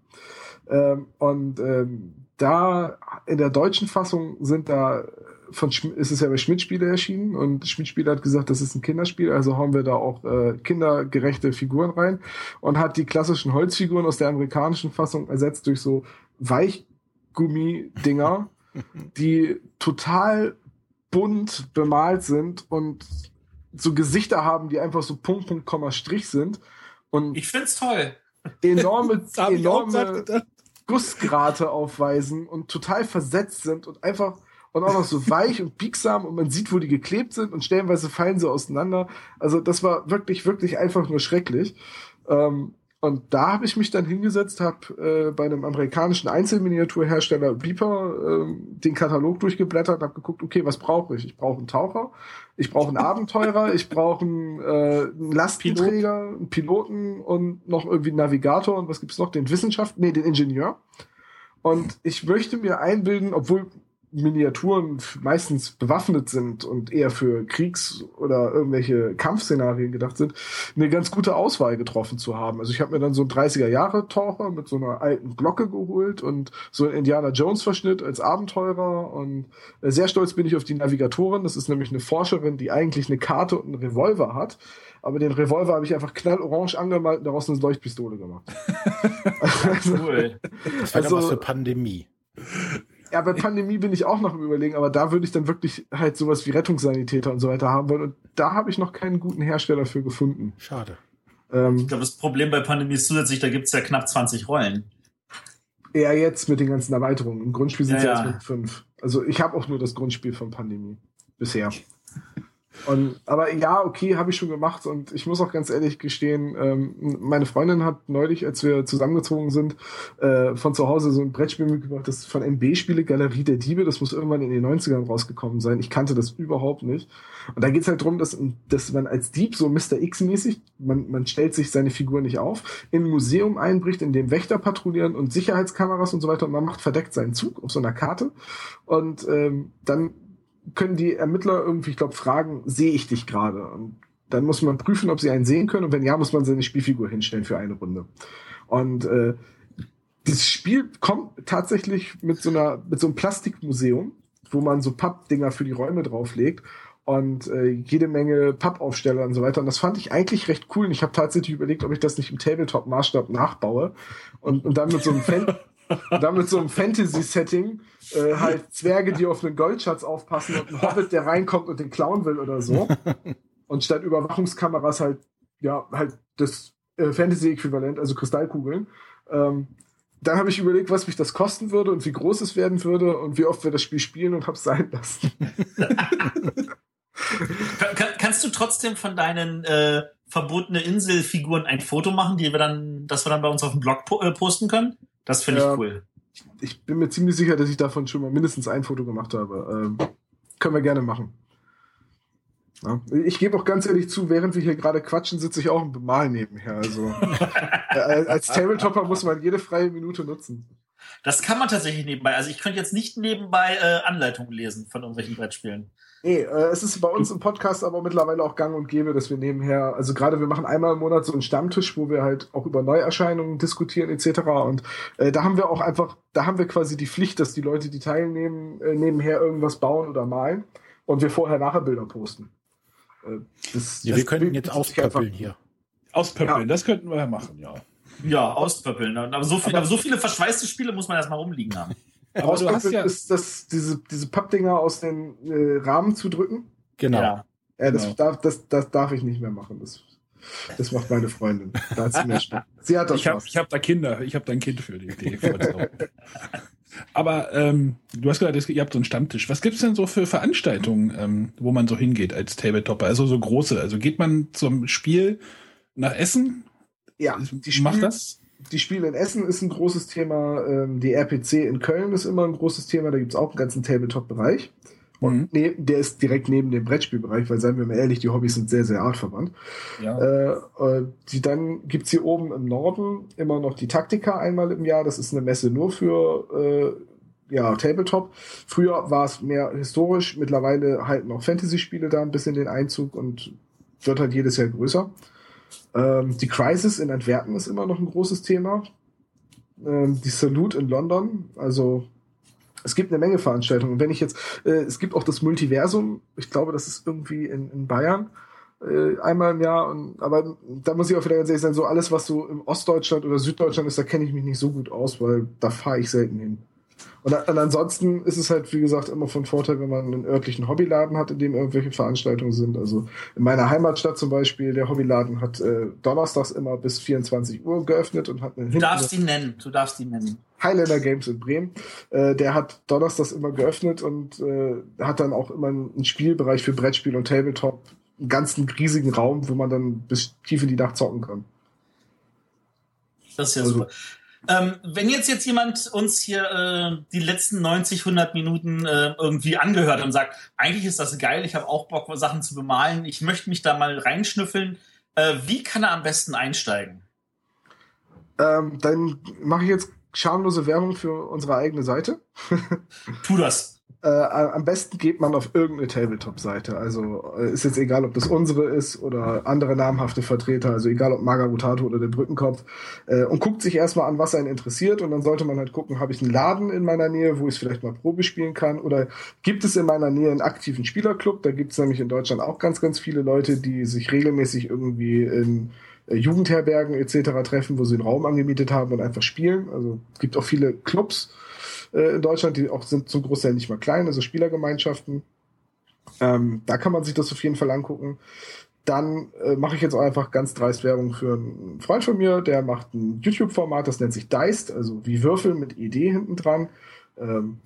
S4: Ja. Ähm, und ähm, da in der deutschen Fassung sind da von Sch ist es ja bei Schmidt-Spiele erschienen und Schmidt-Spiele hat gesagt, das ist ein Kinderspiel, also hauen wir da auch äh, kindergerechte Figuren rein und hat die klassischen Holzfiguren aus der amerikanischen Fassung ersetzt durch so Weichgummi-Dinger, die total bunt bemalt sind und so Gesichter haben, die einfach so Punkt, Punkt, Komma, Strich sind. Und
S3: ich find's toll.
S4: Enorme, enorme Gussgrate aufweisen und total versetzt sind und einfach und auch noch so weich und biegsam und man sieht, wo die geklebt sind und stellenweise fallen sie auseinander. Also das war wirklich, wirklich einfach nur schrecklich. Ähm, und da habe ich mich dann hingesetzt, habe äh, bei einem amerikanischen Einzelminiaturhersteller Beeper äh, den Katalog durchgeblättert, habe geguckt, okay, was brauche ich? Ich brauche einen Taucher, ich brauche einen Abenteurer, ich brauche einen, äh, einen Lastenträger, Pilot. einen Piloten und noch irgendwie einen Navigator und was gibt's noch? Den Wissenschaft, nee, den Ingenieur. Und ich möchte mir einbilden, obwohl Miniaturen meistens bewaffnet sind und eher für Kriegs- oder irgendwelche Kampfszenarien gedacht sind, eine ganz gute Auswahl getroffen zu haben. Also ich habe mir dann so einen 30er-Jahre-Taucher mit so einer alten Glocke geholt und so einen Indiana Jones-Verschnitt als Abenteurer und äh, sehr stolz bin ich auf die Navigatorin. Das ist nämlich eine Forscherin, die eigentlich eine Karte und einen Revolver hat. Aber den Revolver habe ich einfach knallorange angemalt und daraus eine Leuchtpistole gemacht.
S1: cool. Das war also, was für Pandemie.
S4: Ja, bei Pandemie bin ich auch noch im Überlegen, aber da würde ich dann wirklich halt sowas wie Rettungssanitäter und so weiter haben wollen. Und da habe ich noch keinen guten Hersteller für gefunden.
S1: Schade.
S4: Ähm,
S3: Ich glaube, das Problem bei Pandemie ist zusätzlich, da gibt's ja knapp 20 Rollen.
S4: eher jetzt mit den ganzen Erweiterungen. Im Grundspiel sind
S3: Ja,
S4: es
S3: ja.
S4: erst mit fünf. Also ich habe auch nur das Grundspiel von Pandemie bisher. Und, aber ja, okay, habe ich schon gemacht und ich muss auch ganz ehrlich gestehen, ähm, meine Freundin hat neulich, als wir zusammengezogen sind, äh, von zu Hause so ein Brettspiel mitgebracht, das von MB Spiele Galerie der Diebe, das muss irgendwann in den 90ern rausgekommen sein. Ich kannte das überhaupt nicht. Und da geht's halt drum, dass, dass man als Dieb so Mr. X-mäßig, man, man stellt sich seine Figur nicht auf, in ein Museum einbricht, in dem Wächter patrouillieren und Sicherheitskameras und so weiter und man macht verdeckt seinen Zug auf so einer Karte und ähm, dann können die Ermittler irgendwie, ich glaube, fragen, sehe ich dich gerade? Und dann muss man prüfen, ob sie einen sehen können und wenn ja, muss man seine Spielfigur hinstellen für eine Runde. Und äh, dieses Spiel kommt tatsächlich mit so einer mit so einem Plastikmuseum, wo man so Pappdinger für die Räume drauflegt und äh, jede Menge Pappaufsteller und so weiter. Und das fand ich eigentlich recht cool. Und ich habe tatsächlich überlegt, ob ich das nicht im Tabletop-Maßstab nachbaue und, und dann mit so einem Fan und dann so einem Fantasy-Setting äh, halt Zwerge, die auf einen Goldschatz aufpassen und ein Hobbit, der reinkommt und den klauen will oder so. Und statt Überwachungskameras halt, ja, halt das äh, Fantasy-Äquivalent, also Kristallkugeln. Ähm, dann habe ich überlegt, was mich das kosten würde und wie groß es werden würde und wie oft wir das Spiel spielen und hab's sein lassen.
S3: Kann, kann, kannst du trotzdem von deinen äh, verbotene Inselfiguren ein Foto machen, die wir dann, das wir dann bei uns auf dem Blog po äh, posten können? Das finde ich
S4: Ja.
S3: cool.
S4: Ich bin mir ziemlich sicher, dass ich davon schon mal mindestens ein Foto gemacht habe. Ähm, können wir gerne machen. Ja. Ich gebe auch ganz ehrlich zu, während wir hier gerade quatschen, sitze ich auch im Bemalen nebenher. Also äh, als Tabletopper muss man jede freie Minute nutzen.
S3: Das kann man tatsächlich nebenbei. Also ich könnte jetzt nicht nebenbei äh, Anleitungen lesen von irgendwelchen Brettspielen.
S4: Nee, äh, es ist bei uns im Podcast aber mittlerweile auch gang und gäbe, dass wir nebenher, also gerade wir machen einmal im Monat so einen Stammtisch, wo wir halt auch über Neuerscheinungen diskutieren etc. Und äh, da haben wir auch einfach, da haben wir quasi die Pflicht, dass die Leute, die teilnehmen, äh, nebenher irgendwas bauen oder malen und wir vorher nachher Bilder posten. Äh, das,
S1: Ja,
S4: das
S1: wir könnten jetzt auspöppeln hier.
S2: Auspöppeln,
S4: Ja.
S2: das könnten wir ja machen, ja.
S3: Ja, auspöppeln. Aber so, viel,
S2: Aber-
S3: aber so viele verschweißte Spiele muss man erstmal rumliegen haben.
S2: Aber du hast
S4: Auspöppeln
S2: ja,
S4: ist das, diese, diese Pappdinger aus den äh, Rahmen zu drücken.
S1: Genau.
S3: Ja.
S4: Das,
S2: Genau.
S4: darf, das, das darf ich nicht mehr machen. Das, das macht meine Freundin. Da hat sie mehr Spaß. Sie hat das
S2: ich habe
S4: Spaß.
S2: ich hab da Kinder, ich habe da ein Kind für die Idee. Aber ähm, du hast gesagt, es- ihr habt so einen Stammtisch. Was gibt's denn so für Veranstaltungen, ähm, wo man so hingeht als Tabletopper? Also so große. Also geht man zum Spiel nach Essen?
S4: Ja,
S2: Die
S4: die
S2: macht
S4: Spiel-
S2: das?
S4: Die Spiele in Essen ist ein großes Thema. Ähm, die RPC in Köln ist immer ein großes Thema. Da gibt's auch einen ganzen Tabletop-Bereich. Und
S2: Mhm.
S4: ne, der ist direkt neben dem Brettspielbereich, weil, seien wir mal ehrlich, die Hobbys sind sehr, sehr artverwandt.
S2: Ja.
S4: Äh, äh, die, dann gibt's hier oben im Norden immer noch die Taktika einmal im Jahr. Das ist eine Messe nur für äh, ja, Tabletop. Früher war es mehr historisch, mittlerweile halten auch Fantasy-Spiele da ein bisschen den Einzug und wird halt jedes Jahr größer. Ähm, die Crisis in Antwerpen ist immer noch ein großes Thema. Ähm, die Salute in London, also es gibt eine Menge Veranstaltungen. Wenn ich jetzt, äh, es gibt auch das Multiversum, ich glaube, das ist irgendwie in, in Bayern äh, einmal im Jahr. Und, aber da muss ich auch wieder ganz ehrlich sein, so alles, was so im Ostdeutschland oder Süddeutschland ist, da kenne ich mich nicht so gut aus, weil da fahre ich selten hin. Und, und ansonsten ist es halt, wie gesagt, immer von Vorteil, wenn man einen örtlichen Hobbyladen hat, in dem irgendwelche Veranstaltungen sind. Also in meiner Heimatstadt zum Beispiel, der Hobbyladen hat äh, donnerstags immer bis 24 Uhr geöffnet und hat eine
S3: Du darfst ihn nennen. Du darfst ihn nennen.
S4: Highlander Games in Bremen. Äh, der hat donnerstags immer geöffnet und äh, hat dann auch immer einen Spielbereich für Brettspiel und Tabletop. Einen ganzen riesigen Raum, wo man dann bis tief in die Nacht zocken kann.
S3: Das ist ja
S4: Also-
S3: super. Ähm, wenn jetzt jetzt jemand uns hier äh, die letzten 90, 100 Minuten äh, irgendwie angehört und sagt, eigentlich ist das geil, ich habe auch Bock, Sachen zu bemalen, ich möchte mich da mal reinschnüffeln, äh, wie kann er am besten einsteigen?
S4: Ähm, dann mache ich jetzt schamlose Werbung für unsere eigene Seite.
S3: Tu das.
S4: Äh, am besten geht man auf irgendeine Tabletop-Seite. Also äh, ist jetzt egal, ob das unsere ist oder andere namhafte Vertreter, also egal ob Margarutato oder der Brückenkopf, äh, und guckt sich erstmal an, was einen interessiert. Und dann sollte man halt gucken, habe ich einen Laden in meiner Nähe, wo ich vielleicht mal Probe spielen kann, oder gibt es in meiner Nähe einen aktiven Spielerclub? Da gibt es nämlich in Deutschland auch ganz, ganz viele Leute, die sich regelmäßig irgendwie in äh, Jugendherbergen etc. treffen, wo sie einen Raum angemietet haben und einfach spielen. Also es gibt auch viele Clubs. Äh, in Deutschland, die auch sind zum Großteil nicht mal klein, also Spielergemeinschaften. Ähm, da kann man sich das auf jeden Fall angucken. Dann äh, mache ich jetzt auch einfach ganz dreist Werbung für einen Freund von mir, der macht ein YouTube-Format, das nennt sich Deist, also wie Würfel mit Idee hinten dran. Ähm,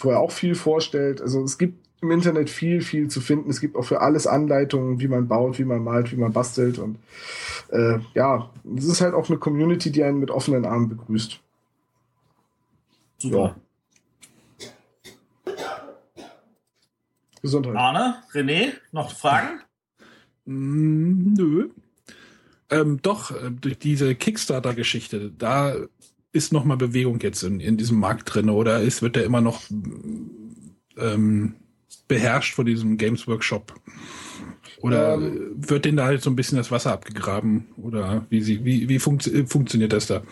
S4: wo er auch viel vorstellt. Also es gibt im Internet viel, viel zu finden. Es gibt auch für alles Anleitungen, wie man baut, wie man malt, wie man bastelt. Und äh, ja, es ist halt auch eine Community, die einen mit offenen Armen begrüßt.
S3: Super.
S4: Gesundheit.
S3: Arne, René, noch Fragen?
S2: Mm, nö. Ähm, doch, äh, durch diese Kickstarter-Geschichte, da ist noch mal Bewegung jetzt in, in diesem Markt drin oder ist, wird der immer noch ähm, beherrscht von diesem Games Workshop? Oder
S4: Ähm.
S2: wird denen da halt so ein bisschen das Wasser abgegraben? Oder wie, sie, wie, wie funkt, funktioniert das da?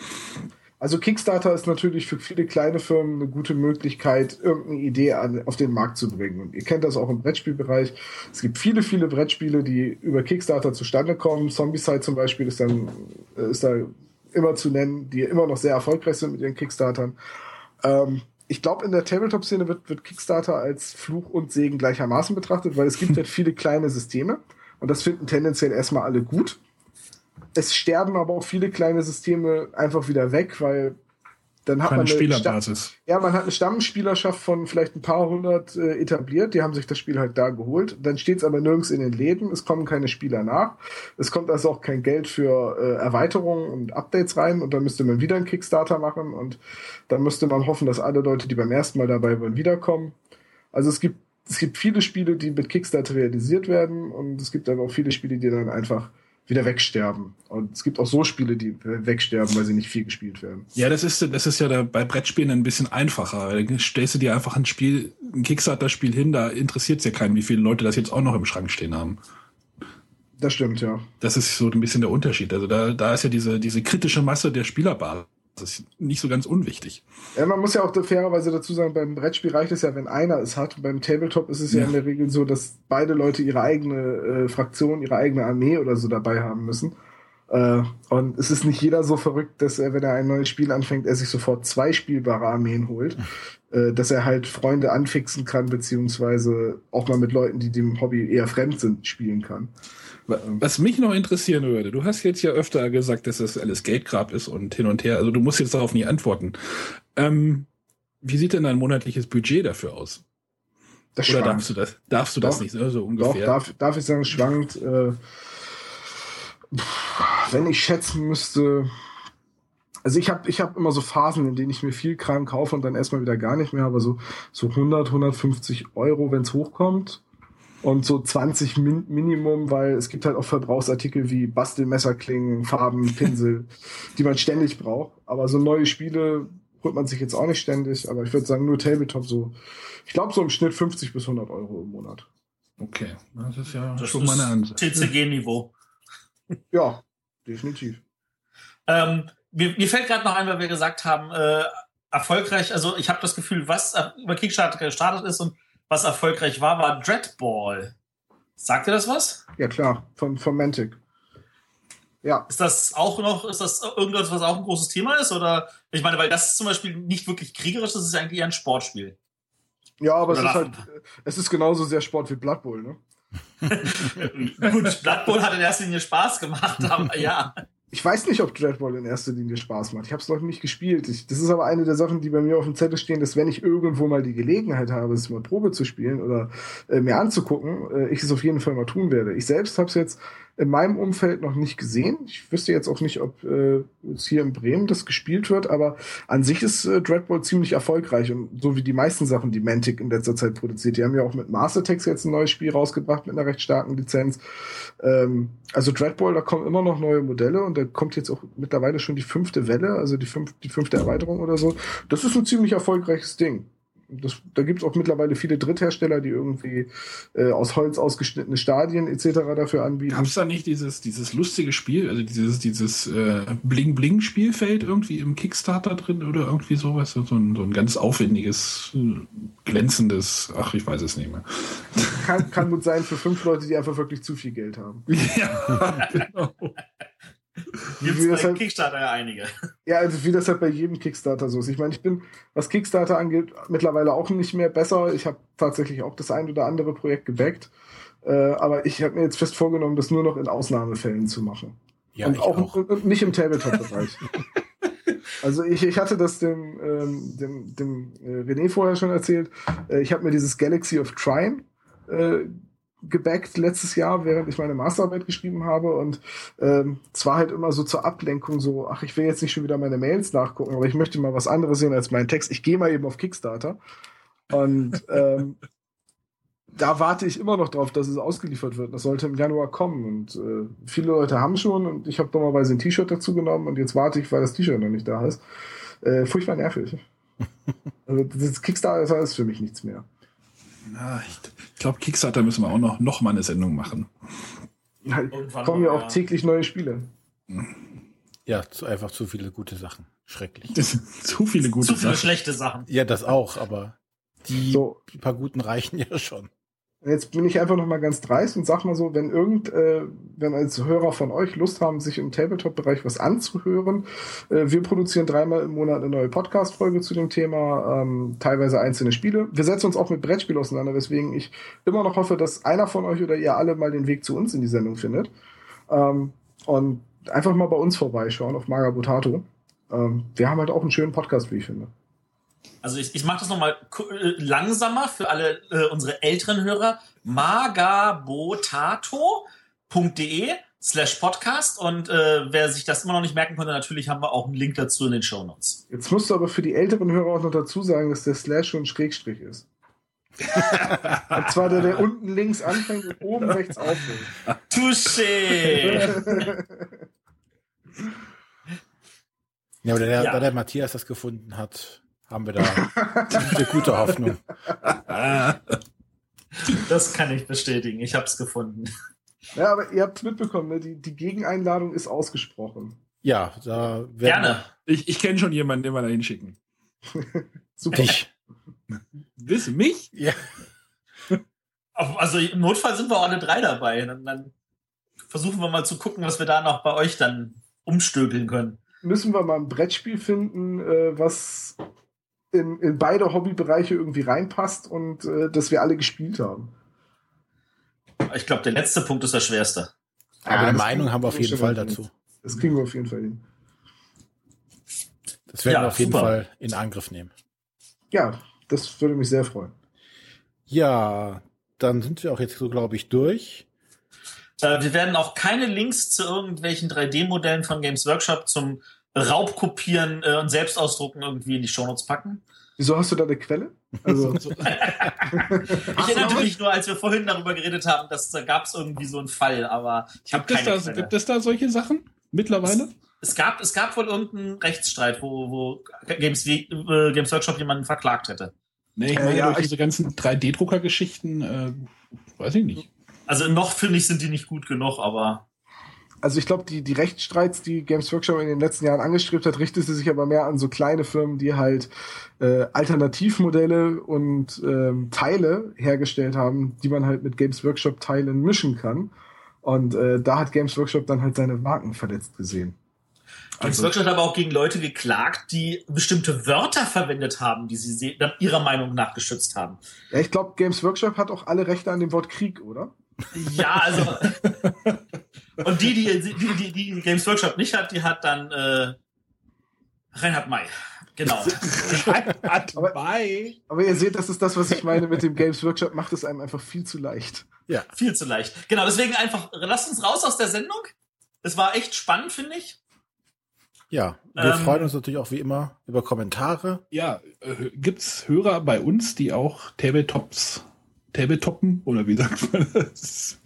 S4: Also Kickstarter ist natürlich für viele kleine Firmen eine gute Möglichkeit, irgendeine Idee an, auf den Markt zu bringen. Und ihr kennt das auch im Brettspielbereich. Es gibt viele, viele Brettspiele, die über Kickstarter zustande kommen. Zombicide zum Beispiel ist dann äh, ist da immer zu nennen, die immer noch sehr erfolgreich sind mit ihren Kickstartern. Ähm, ich glaube, in der Tabletop-Szene wird, wird Kickstarter als Fluch und Segen gleichermaßen betrachtet, weil es gibt halt viele kleine Systeme und das finden tendenziell erstmal alle gut. Es sterben aber auch viele kleine Systeme einfach wieder weg, weil dann hat
S2: Keine
S4: man eine
S2: Spielerbasis.
S4: ja, man hat eine Stammspielerschaft von vielleicht ein paar hundert äh, etabliert, die haben sich das Spiel halt da geholt. Dann steht es aber nirgends in den Läden, es kommen keine Spieler nach. Es kommt also auch kein Geld für äh, Erweiterungen und Updates rein und dann müsste man wieder einen Kickstarter machen und dann müsste man hoffen, dass alle Leute, die beim ersten Mal dabei waren, wiederkommen. Also es gibt, es gibt viele Spiele, die mit Kickstarter realisiert werden und es gibt aber auch viele Spiele, die dann einfach wieder wegsterben. Und es gibt auch so Spiele, die wegsterben, weil sie nicht viel gespielt werden.
S2: Ja, das ist, das ist ja da bei Brettspielen ein bisschen einfacher. Da stellst du dir einfach ein Spiel, ein Kickstarter-Spiel hin, da interessiert es ja keinen, wie viele Leute das jetzt auch noch im Schrank stehen haben.
S4: Das stimmt, ja.
S2: Das ist so ein bisschen der Unterschied. Also da, da ist ja diese, diese kritische Masse der Spielerbasis nicht so ganz unwichtig.
S4: Ja, man muss ja auch fairerweise dazu sagen, beim Brettspiel reicht es ja, wenn einer es hat. Beim Tabletop ist es ja,
S2: Ja.
S4: in der Regel so, dass beide Leute ihre eigene äh, Fraktion, ihre eigene Armee oder so dabei haben müssen. Äh, und es ist nicht jeder so verrückt, dass er, wenn er ein neues Spiel anfängt, er sich sofort zwei spielbare Armeen holt. Äh, dass er halt Freunde anfixen kann, beziehungsweise auch mal mit Leuten, die dem Hobby eher fremd sind, spielen kann.
S2: Was mich noch interessieren würde, du hast jetzt ja öfter gesagt, dass das alles Geldgrab ist und hin und her. Also du musst jetzt darauf nie antworten. Ähm, wie sieht denn dein monatliches Budget dafür aus?
S4: Das
S2: Oder
S4: schwankt.
S2: darfst du das? Darfst du das
S4: Doch.
S2: nicht ne, so
S4: Doch,
S2: ungefähr?
S4: darf, darf ich sagen, es schwankt. Äh, wenn ich schätzen müsste. Also ich habe ich hab immer so Phasen, in denen ich mir viel Kram kaufe und dann erstmal wieder gar nicht mehr, aber so, so 100, 150 Euro, wenn es hochkommt. Und so 20 Min Minimum, weil es gibt halt auch Verbrauchsartikel wie Bastelmesserklingen, Farben, Pinsel, die man ständig braucht. Aber so neue Spiele holt man sich jetzt auch nicht ständig. Aber ich würde sagen, nur Tabletop so, ich glaube so im Schnitt 50 bis 100 Euro im Monat.
S2: Okay, das ist ja
S3: Das
S2: schon
S3: ist
S2: mal eine Ansage.
S3: TCG-Niveau.
S4: Ja, definitiv.
S3: Ähm, mir, mir fällt gerade noch ein, weil wir gesagt haben, äh, erfolgreich, also ich habe das Gefühl, was äh, über Kickstarter gestartet ist und was erfolgreich war, war Dreadball. Sagt ihr das was?
S4: Ja, klar, von, von Mantic. Ja,
S3: Ist das auch noch, ist das irgendwas, was auch ein großes Thema ist? Oder ich meine, weil das ist zum Beispiel nicht wirklich kriegerisch, das ist eigentlich eher ein Sportspiel.
S4: ja, aber es ist halt, es ist genauso sehr Sport wie Blood Bowl, ne?
S3: Gut, Blood Bowl hat in erster Linie Spaß gemacht, aber ja.
S4: Ich weiß nicht, ob Dreadball in erster Linie Spaß macht. Ich habe es noch nicht gespielt. Ich, das ist aber eine der Sachen, die bei mir auf dem Zettel stehen, dass wenn ich irgendwo mal die Gelegenheit habe, es mal Probe zu spielen oder äh, mir anzugucken, äh, ich es auf jeden Fall mal tun werde. Ich selbst habe es jetzt in meinem Umfeld noch nicht gesehen. Ich wüsste jetzt auch nicht, ob äh, jetzt hier in Bremen das gespielt wird, aber an sich ist äh, Dreadball ziemlich erfolgreich und so wie die meisten Sachen, die Mantic in letzter Zeit produziert. Die haben ja auch mit Mastertex jetzt ein neues Spiel rausgebracht mit einer recht starken Lizenz. Ähm, also Dreadball, da kommen immer noch neue Modelle und da kommt jetzt auch mittlerweile schon die fünfte Welle, also die, fünf, die fünfte Erweiterung oder so. Das ist ein ziemlich erfolgreiches Ding. Das, da gibt es auch mittlerweile viele Dritthersteller, die irgendwie äh, aus Holz ausgeschnittene Stadien etc. dafür anbieten.
S2: Gab es da nicht dieses, dieses lustige Spiel, also dieses, dieses äh, Bling-Bling-Spielfeld irgendwie im Kickstarter drin oder irgendwie sowas? So ein, so ein ganz aufwendiges, äh, glänzendes, ach, ich weiß es nicht mehr.
S4: Kann, kann gut sein für fünf Leute, die einfach wirklich zu viel Geld haben.
S2: ja, genau.
S3: Gibt
S4: wie das
S3: es bei
S4: halt,
S3: Kickstarter ja einige.
S4: ja, also wie das halt bei jedem Kickstarter so ist. Ich meine, ich bin, was Kickstarter angeht, mittlerweile auch nicht mehr besser. Ich habe tatsächlich auch das ein oder andere Projekt gebackt. Äh, aber ich habe mir jetzt fest vorgenommen, das nur noch in Ausnahmefällen zu machen.
S1: Ja,
S4: und auch,
S1: auch.
S4: und nicht im Tabletop-Bereich. also ich, ich hatte das dem, ähm, dem, dem äh, René vorher schon erzählt. Äh, ich habe mir dieses Galaxy of Trine äh, gebackt letztes Jahr, während ich meine Masterarbeit geschrieben habe. Und ähm, es war halt immer so zur Ablenkung so, ach, ich will jetzt nicht schon wieder meine Mails nachgucken, aber ich möchte mal was anderes sehen als meinen Text. Ich gehe mal eben auf Kickstarter. Und ähm, da warte ich immer noch drauf, dass es ausgeliefert wird. Das sollte im Januar kommen. Und äh, viele Leute haben schon und ich habe dummerweise ein T-Shirt dazu genommen und jetzt warte ich, weil das T-Shirt noch nicht da ist. Äh, furchtbar nervig. also das Kickstarter ist für mich nichts mehr.
S2: Na, ich ich glaube, Kickstarter müssen wir auch noch, noch mal eine Sendung machen.
S3: Irgendwann
S4: Kommen ja auch
S3: ja.
S4: täglich neue Spiele.
S1: Ja, zu, einfach zu viele gute Sachen. Schrecklich.
S2: Das sind zu viele gute
S3: Zu viele
S2: Sachen.
S3: schlechte Sachen.
S1: Ja, das auch, aber die
S4: So,
S1: paar guten reichen ja schon.
S4: Jetzt bin ich einfach noch mal ganz dreist und sag mal so, wenn irgend, äh, wenn als Hörer von euch Lust haben, sich im Tabletop-Bereich was anzuhören, äh, wir produzieren dreimal im Monat eine neue Podcast-Folge zu dem Thema, ähm, teilweise einzelne Spiele. Wir setzen uns auch mit Brettspiel auseinander, weswegen ich immer noch hoffe, dass einer von euch oder ihr alle mal den Weg zu uns in die Sendung findet. Ähm, und einfach mal bei uns vorbeischauen auf Magabotato. Ähm, wir haben halt auch einen schönen Podcast, wie ich finde.
S3: Also ich, ich mache das nochmal äh, langsamer für alle äh, unsere älteren Hörer. magabotato.de slash podcast und äh, wer sich das immer noch nicht merken konnte, natürlich haben wir auch einen Link dazu in den Show Notes.
S4: Jetzt musst du aber für die älteren Hörer auch noch dazu sagen, dass der Slash schon Schrägstrich ist. und zwar der, der unten links anfängt und oben rechts aufhört.
S3: Touché!
S1: Ja, aber der,
S3: Ja.
S1: da der Matthias das gefunden hat, haben wir da eine gute Hoffnung.
S3: Das kann ich bestätigen. Ich habe es gefunden.
S4: Ja, aber ihr habt mitbekommen, ne? die, die Gegeneinladung ist ausgesprochen.
S1: Ja, da werden
S3: Gerne.
S2: Ich, ich kenne schon jemanden, den wir da hinschicken.
S4: Super.
S1: dich.
S2: Wissen mich?
S1: Ja.
S3: Also im Notfall sind wir alle drei dabei. Dann, dann versuchen wir mal zu gucken, was wir da noch bei euch dann umstökeln können.
S4: Müssen wir mal ein Brettspiel finden, äh, was in, in beide Hobbybereiche irgendwie reinpasst und äh, das wir alle gespielt haben.
S3: Ich glaube, der letzte Punkt ist der schwerste.
S1: Aber
S4: Ah,
S1: eine Meinung haben wir auf jeden Fall dazu.
S4: Das kriegen wir auf jeden Fall hin.
S1: Das werden
S3: Ja,
S1: wir auf jeden
S3: super.
S1: Fall in Angriff nehmen.
S4: Ja, das würde mich sehr freuen.
S1: Ja, dann sind wir auch jetzt so, glaube ich, durch.
S3: Äh, wir werden auch keine Links zu irgendwelchen 3D-Modellen von Games Workshop zum Raubkopieren äh, und Selbstausdrucken irgendwie in die Shownotes packen.
S4: Wieso hast du da eine Quelle? Also,
S3: Ich erinnerte mich nur, als wir vorhin darüber geredet haben, dass da gab es irgendwie so einen Fall, aber ich habe
S2: Gibt es,
S3: keine
S2: da,
S3: Quelle.
S2: gibt es da solche Sachen mittlerweile?
S3: Es gab, es gab wohl irgendeinen Rechtsstreit, wo, wo Games, äh, Games Workshop jemanden verklagt hätte.
S2: Nee, ich
S4: Äh,
S2: meine
S4: ja,
S2: durch
S4: ich-
S2: diese ganzen 3D-Drucker-Geschichten, äh, weiß ich nicht.
S3: Also noch finde ich, sind die nicht gut genug, aber
S4: Also ich glaube, die, die Rechtsstreits, die Games Workshop in den letzten Jahren angestrebt hat, richtete sich aber mehr an so kleine Firmen, die halt äh, Alternativmodelle und ähm, Teile hergestellt haben, die man halt mit Games Workshop Teilen mischen kann. Und äh, da hat Games Workshop dann halt seine Marken verletzt gesehen.
S3: Games
S2: Also-
S3: Workshop hat aber auch gegen Leute geklagt, die bestimmte Wörter verwendet haben, die sie ihrer Meinung nach geschützt haben.
S4: Ja, ich glaube, Games Workshop hat auch alle Rechte an dem Wort Krieg, oder?
S3: Ja, also. und die, die, die, die, die Games Workshop nicht hat, die hat dann äh, Reinhard May. Genau.
S4: Aber-
S2: bei.
S4: Aber ihr seht, das ist das, was ich meine mit dem Games Workshop, macht es einem einfach viel zu leicht.
S1: Ja,
S3: Viel zu leicht. Genau, deswegen einfach, lasst uns raus aus der Sendung. Es war echt spannend, finde ich.
S1: ja. Wir
S3: Ähm,
S1: freuen uns natürlich auch wie immer über Kommentare.
S2: Ja, äh, gibt's Hörer bei uns, die auch Tabletops, Tabletoppen oder wie sagt man das?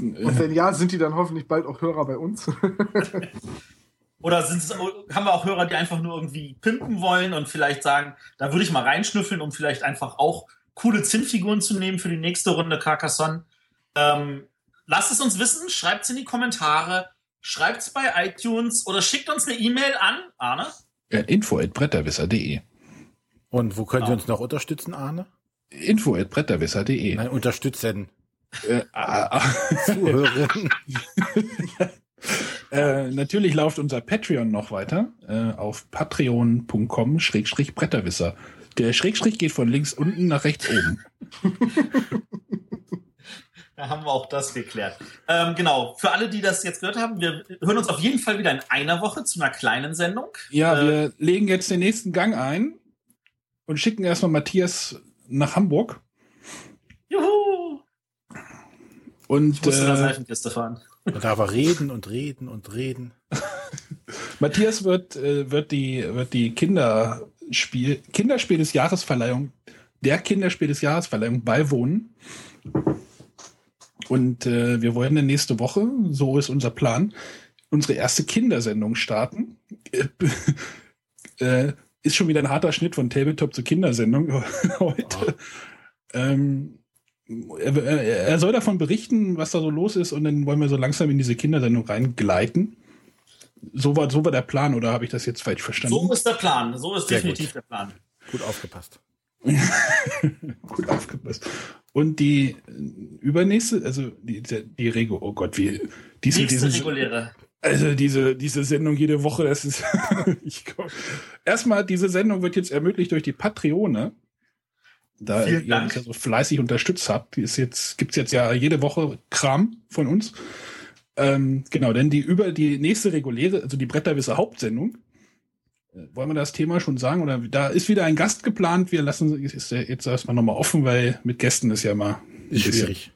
S4: Und wenn ja, sind die dann hoffentlich bald auch Hörer bei uns.
S3: Oder sind es, haben wir auch Hörer, die einfach nur irgendwie pimpen wollen und vielleicht sagen, da würde ich mal reinschnüffeln, um vielleicht einfach auch coole Zinnfiguren zu nehmen für die nächste Runde Carcassonne. Ähm, lasst es uns wissen, schreibt es in die Kommentare, schreibt es bei iTunes oder schickt uns eine E-Mail an, Arne.
S2: Äh, info at bretterwisser.de.
S1: Und wo können Sie
S3: Genau.
S1: uns noch unterstützen, Arne?
S2: Info at bretterwisser.de.
S1: Nein, unterstützen.
S2: Äh, ah, ah.
S1: Zuhören.
S2: Äh, natürlich läuft unser Patreon noch weiter äh, auf patreon.com Schrägstrich Bretterwisser. Der Schrägstrich geht von links unten nach rechts oben.
S3: Da haben wir auch das geklärt. Ähm, genau, für alle, die das jetzt gehört haben, wir hören uns auf jeden Fall wieder in einer Woche zu einer kleinen Sendung.
S2: Ja,
S3: Äh,
S2: wir legen jetzt den nächsten Gang ein und schicken erstmal Matthias nach Hamburg. Und
S3: Ich musste da
S2: äh,
S3: Seifenkiste fahren.
S1: Da darf er reden und reden und reden.
S2: Matthias wird, äh, wird die, wird die Kinderspiel, Kinderspiel des Jahresverleihung, der Kinderspiel des Jahresverleihung beiwohnen. Und äh, wir wollen dann nächste Woche, so ist unser Plan, unsere erste Kindersendung starten. äh, ist schon wieder ein harter Schnitt von Tabletop zur Kindersendung heute. Ähm, er, er, soll davon berichten, was da so los ist, und dann wollen wir so langsam in diese Kindersendung reingleiten. So war, so war der Plan, oder habe ich das jetzt falsch verstanden?
S3: So ist der Plan. So ist
S1: Sehr
S3: definitiv
S1: gut.
S3: der Plan.
S1: Gut aufgepasst.
S2: Gut aufgepasst. Und die äh, übernächste, also die, die, die Rego, oh Gott, wie diese,
S3: Nächste
S2: diese,
S3: reguläre.
S2: also diese, diese Sendung jede Woche, das ist. ich komm. Erstmal, diese Sendung wird jetzt ermöglicht durch die Patreone. Da
S3: Vielen
S2: ihr
S3: Dank.
S2: uns ja so fleißig unterstützt habt, die ist jetzt, gibt's jetzt ja jede Woche Kram von uns. Ähm, genau, denn die über die nächste reguläre, also die Bretterwisser Hauptsendung, äh, wollen wir das Thema schon sagen? Oder da ist wieder ein Gast geplant. Wir lassen ist ja jetzt erstmal nochmal offen, weil mit Gästen ist ja bisschen-
S1: schwierig.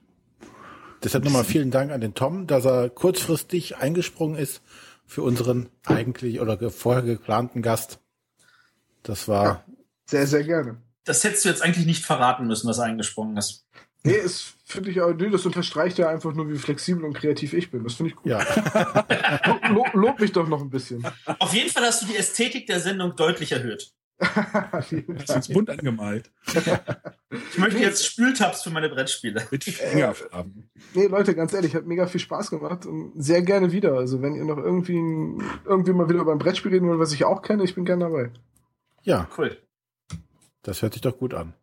S1: Deshalb nochmal vielen Dank an den Tom, dass er kurzfristig eingesprungen ist für unseren eigentlich oder vorher geplanten Gast. Das war,
S4: Sehr, sehr gerne.
S3: Das hättest du jetzt eigentlich nicht verraten müssen, was eingesprungen ist.
S4: Nee, ist, finde ich auch, nee, das unterstreicht ja einfach nur, wie flexibel und kreativ ich bin. Das finde ich gut.
S1: ja,
S4: Lo, lo, lob mich doch noch ein bisschen.
S3: Auf jeden Fall hast du die Ästhetik der Sendung deutlich erhöht.
S2: Hast uns bunt angemalt.
S3: Ich möchte jetzt Spültabs für meine Brettspiele.
S2: Mit Fingerfarben.
S4: nee, Leute, ganz ehrlich, hat mega viel Spaß gemacht und sehr gerne wieder. Also, wenn ihr noch irgendwie, irgendwie mal wieder über ein Brettspiel reden wollt, was ich auch kenne, ich bin gerne dabei.
S1: ja,
S3: Cool.
S1: Das hört sich doch gut an.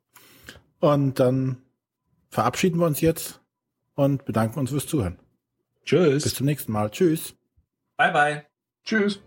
S1: Und dann verabschieden wir uns jetzt und bedanken uns fürs Zuhören.
S2: Tschüss.
S1: Bis zum nächsten Mal. Tschüss.
S3: Bye, bye.
S4: Tschüss.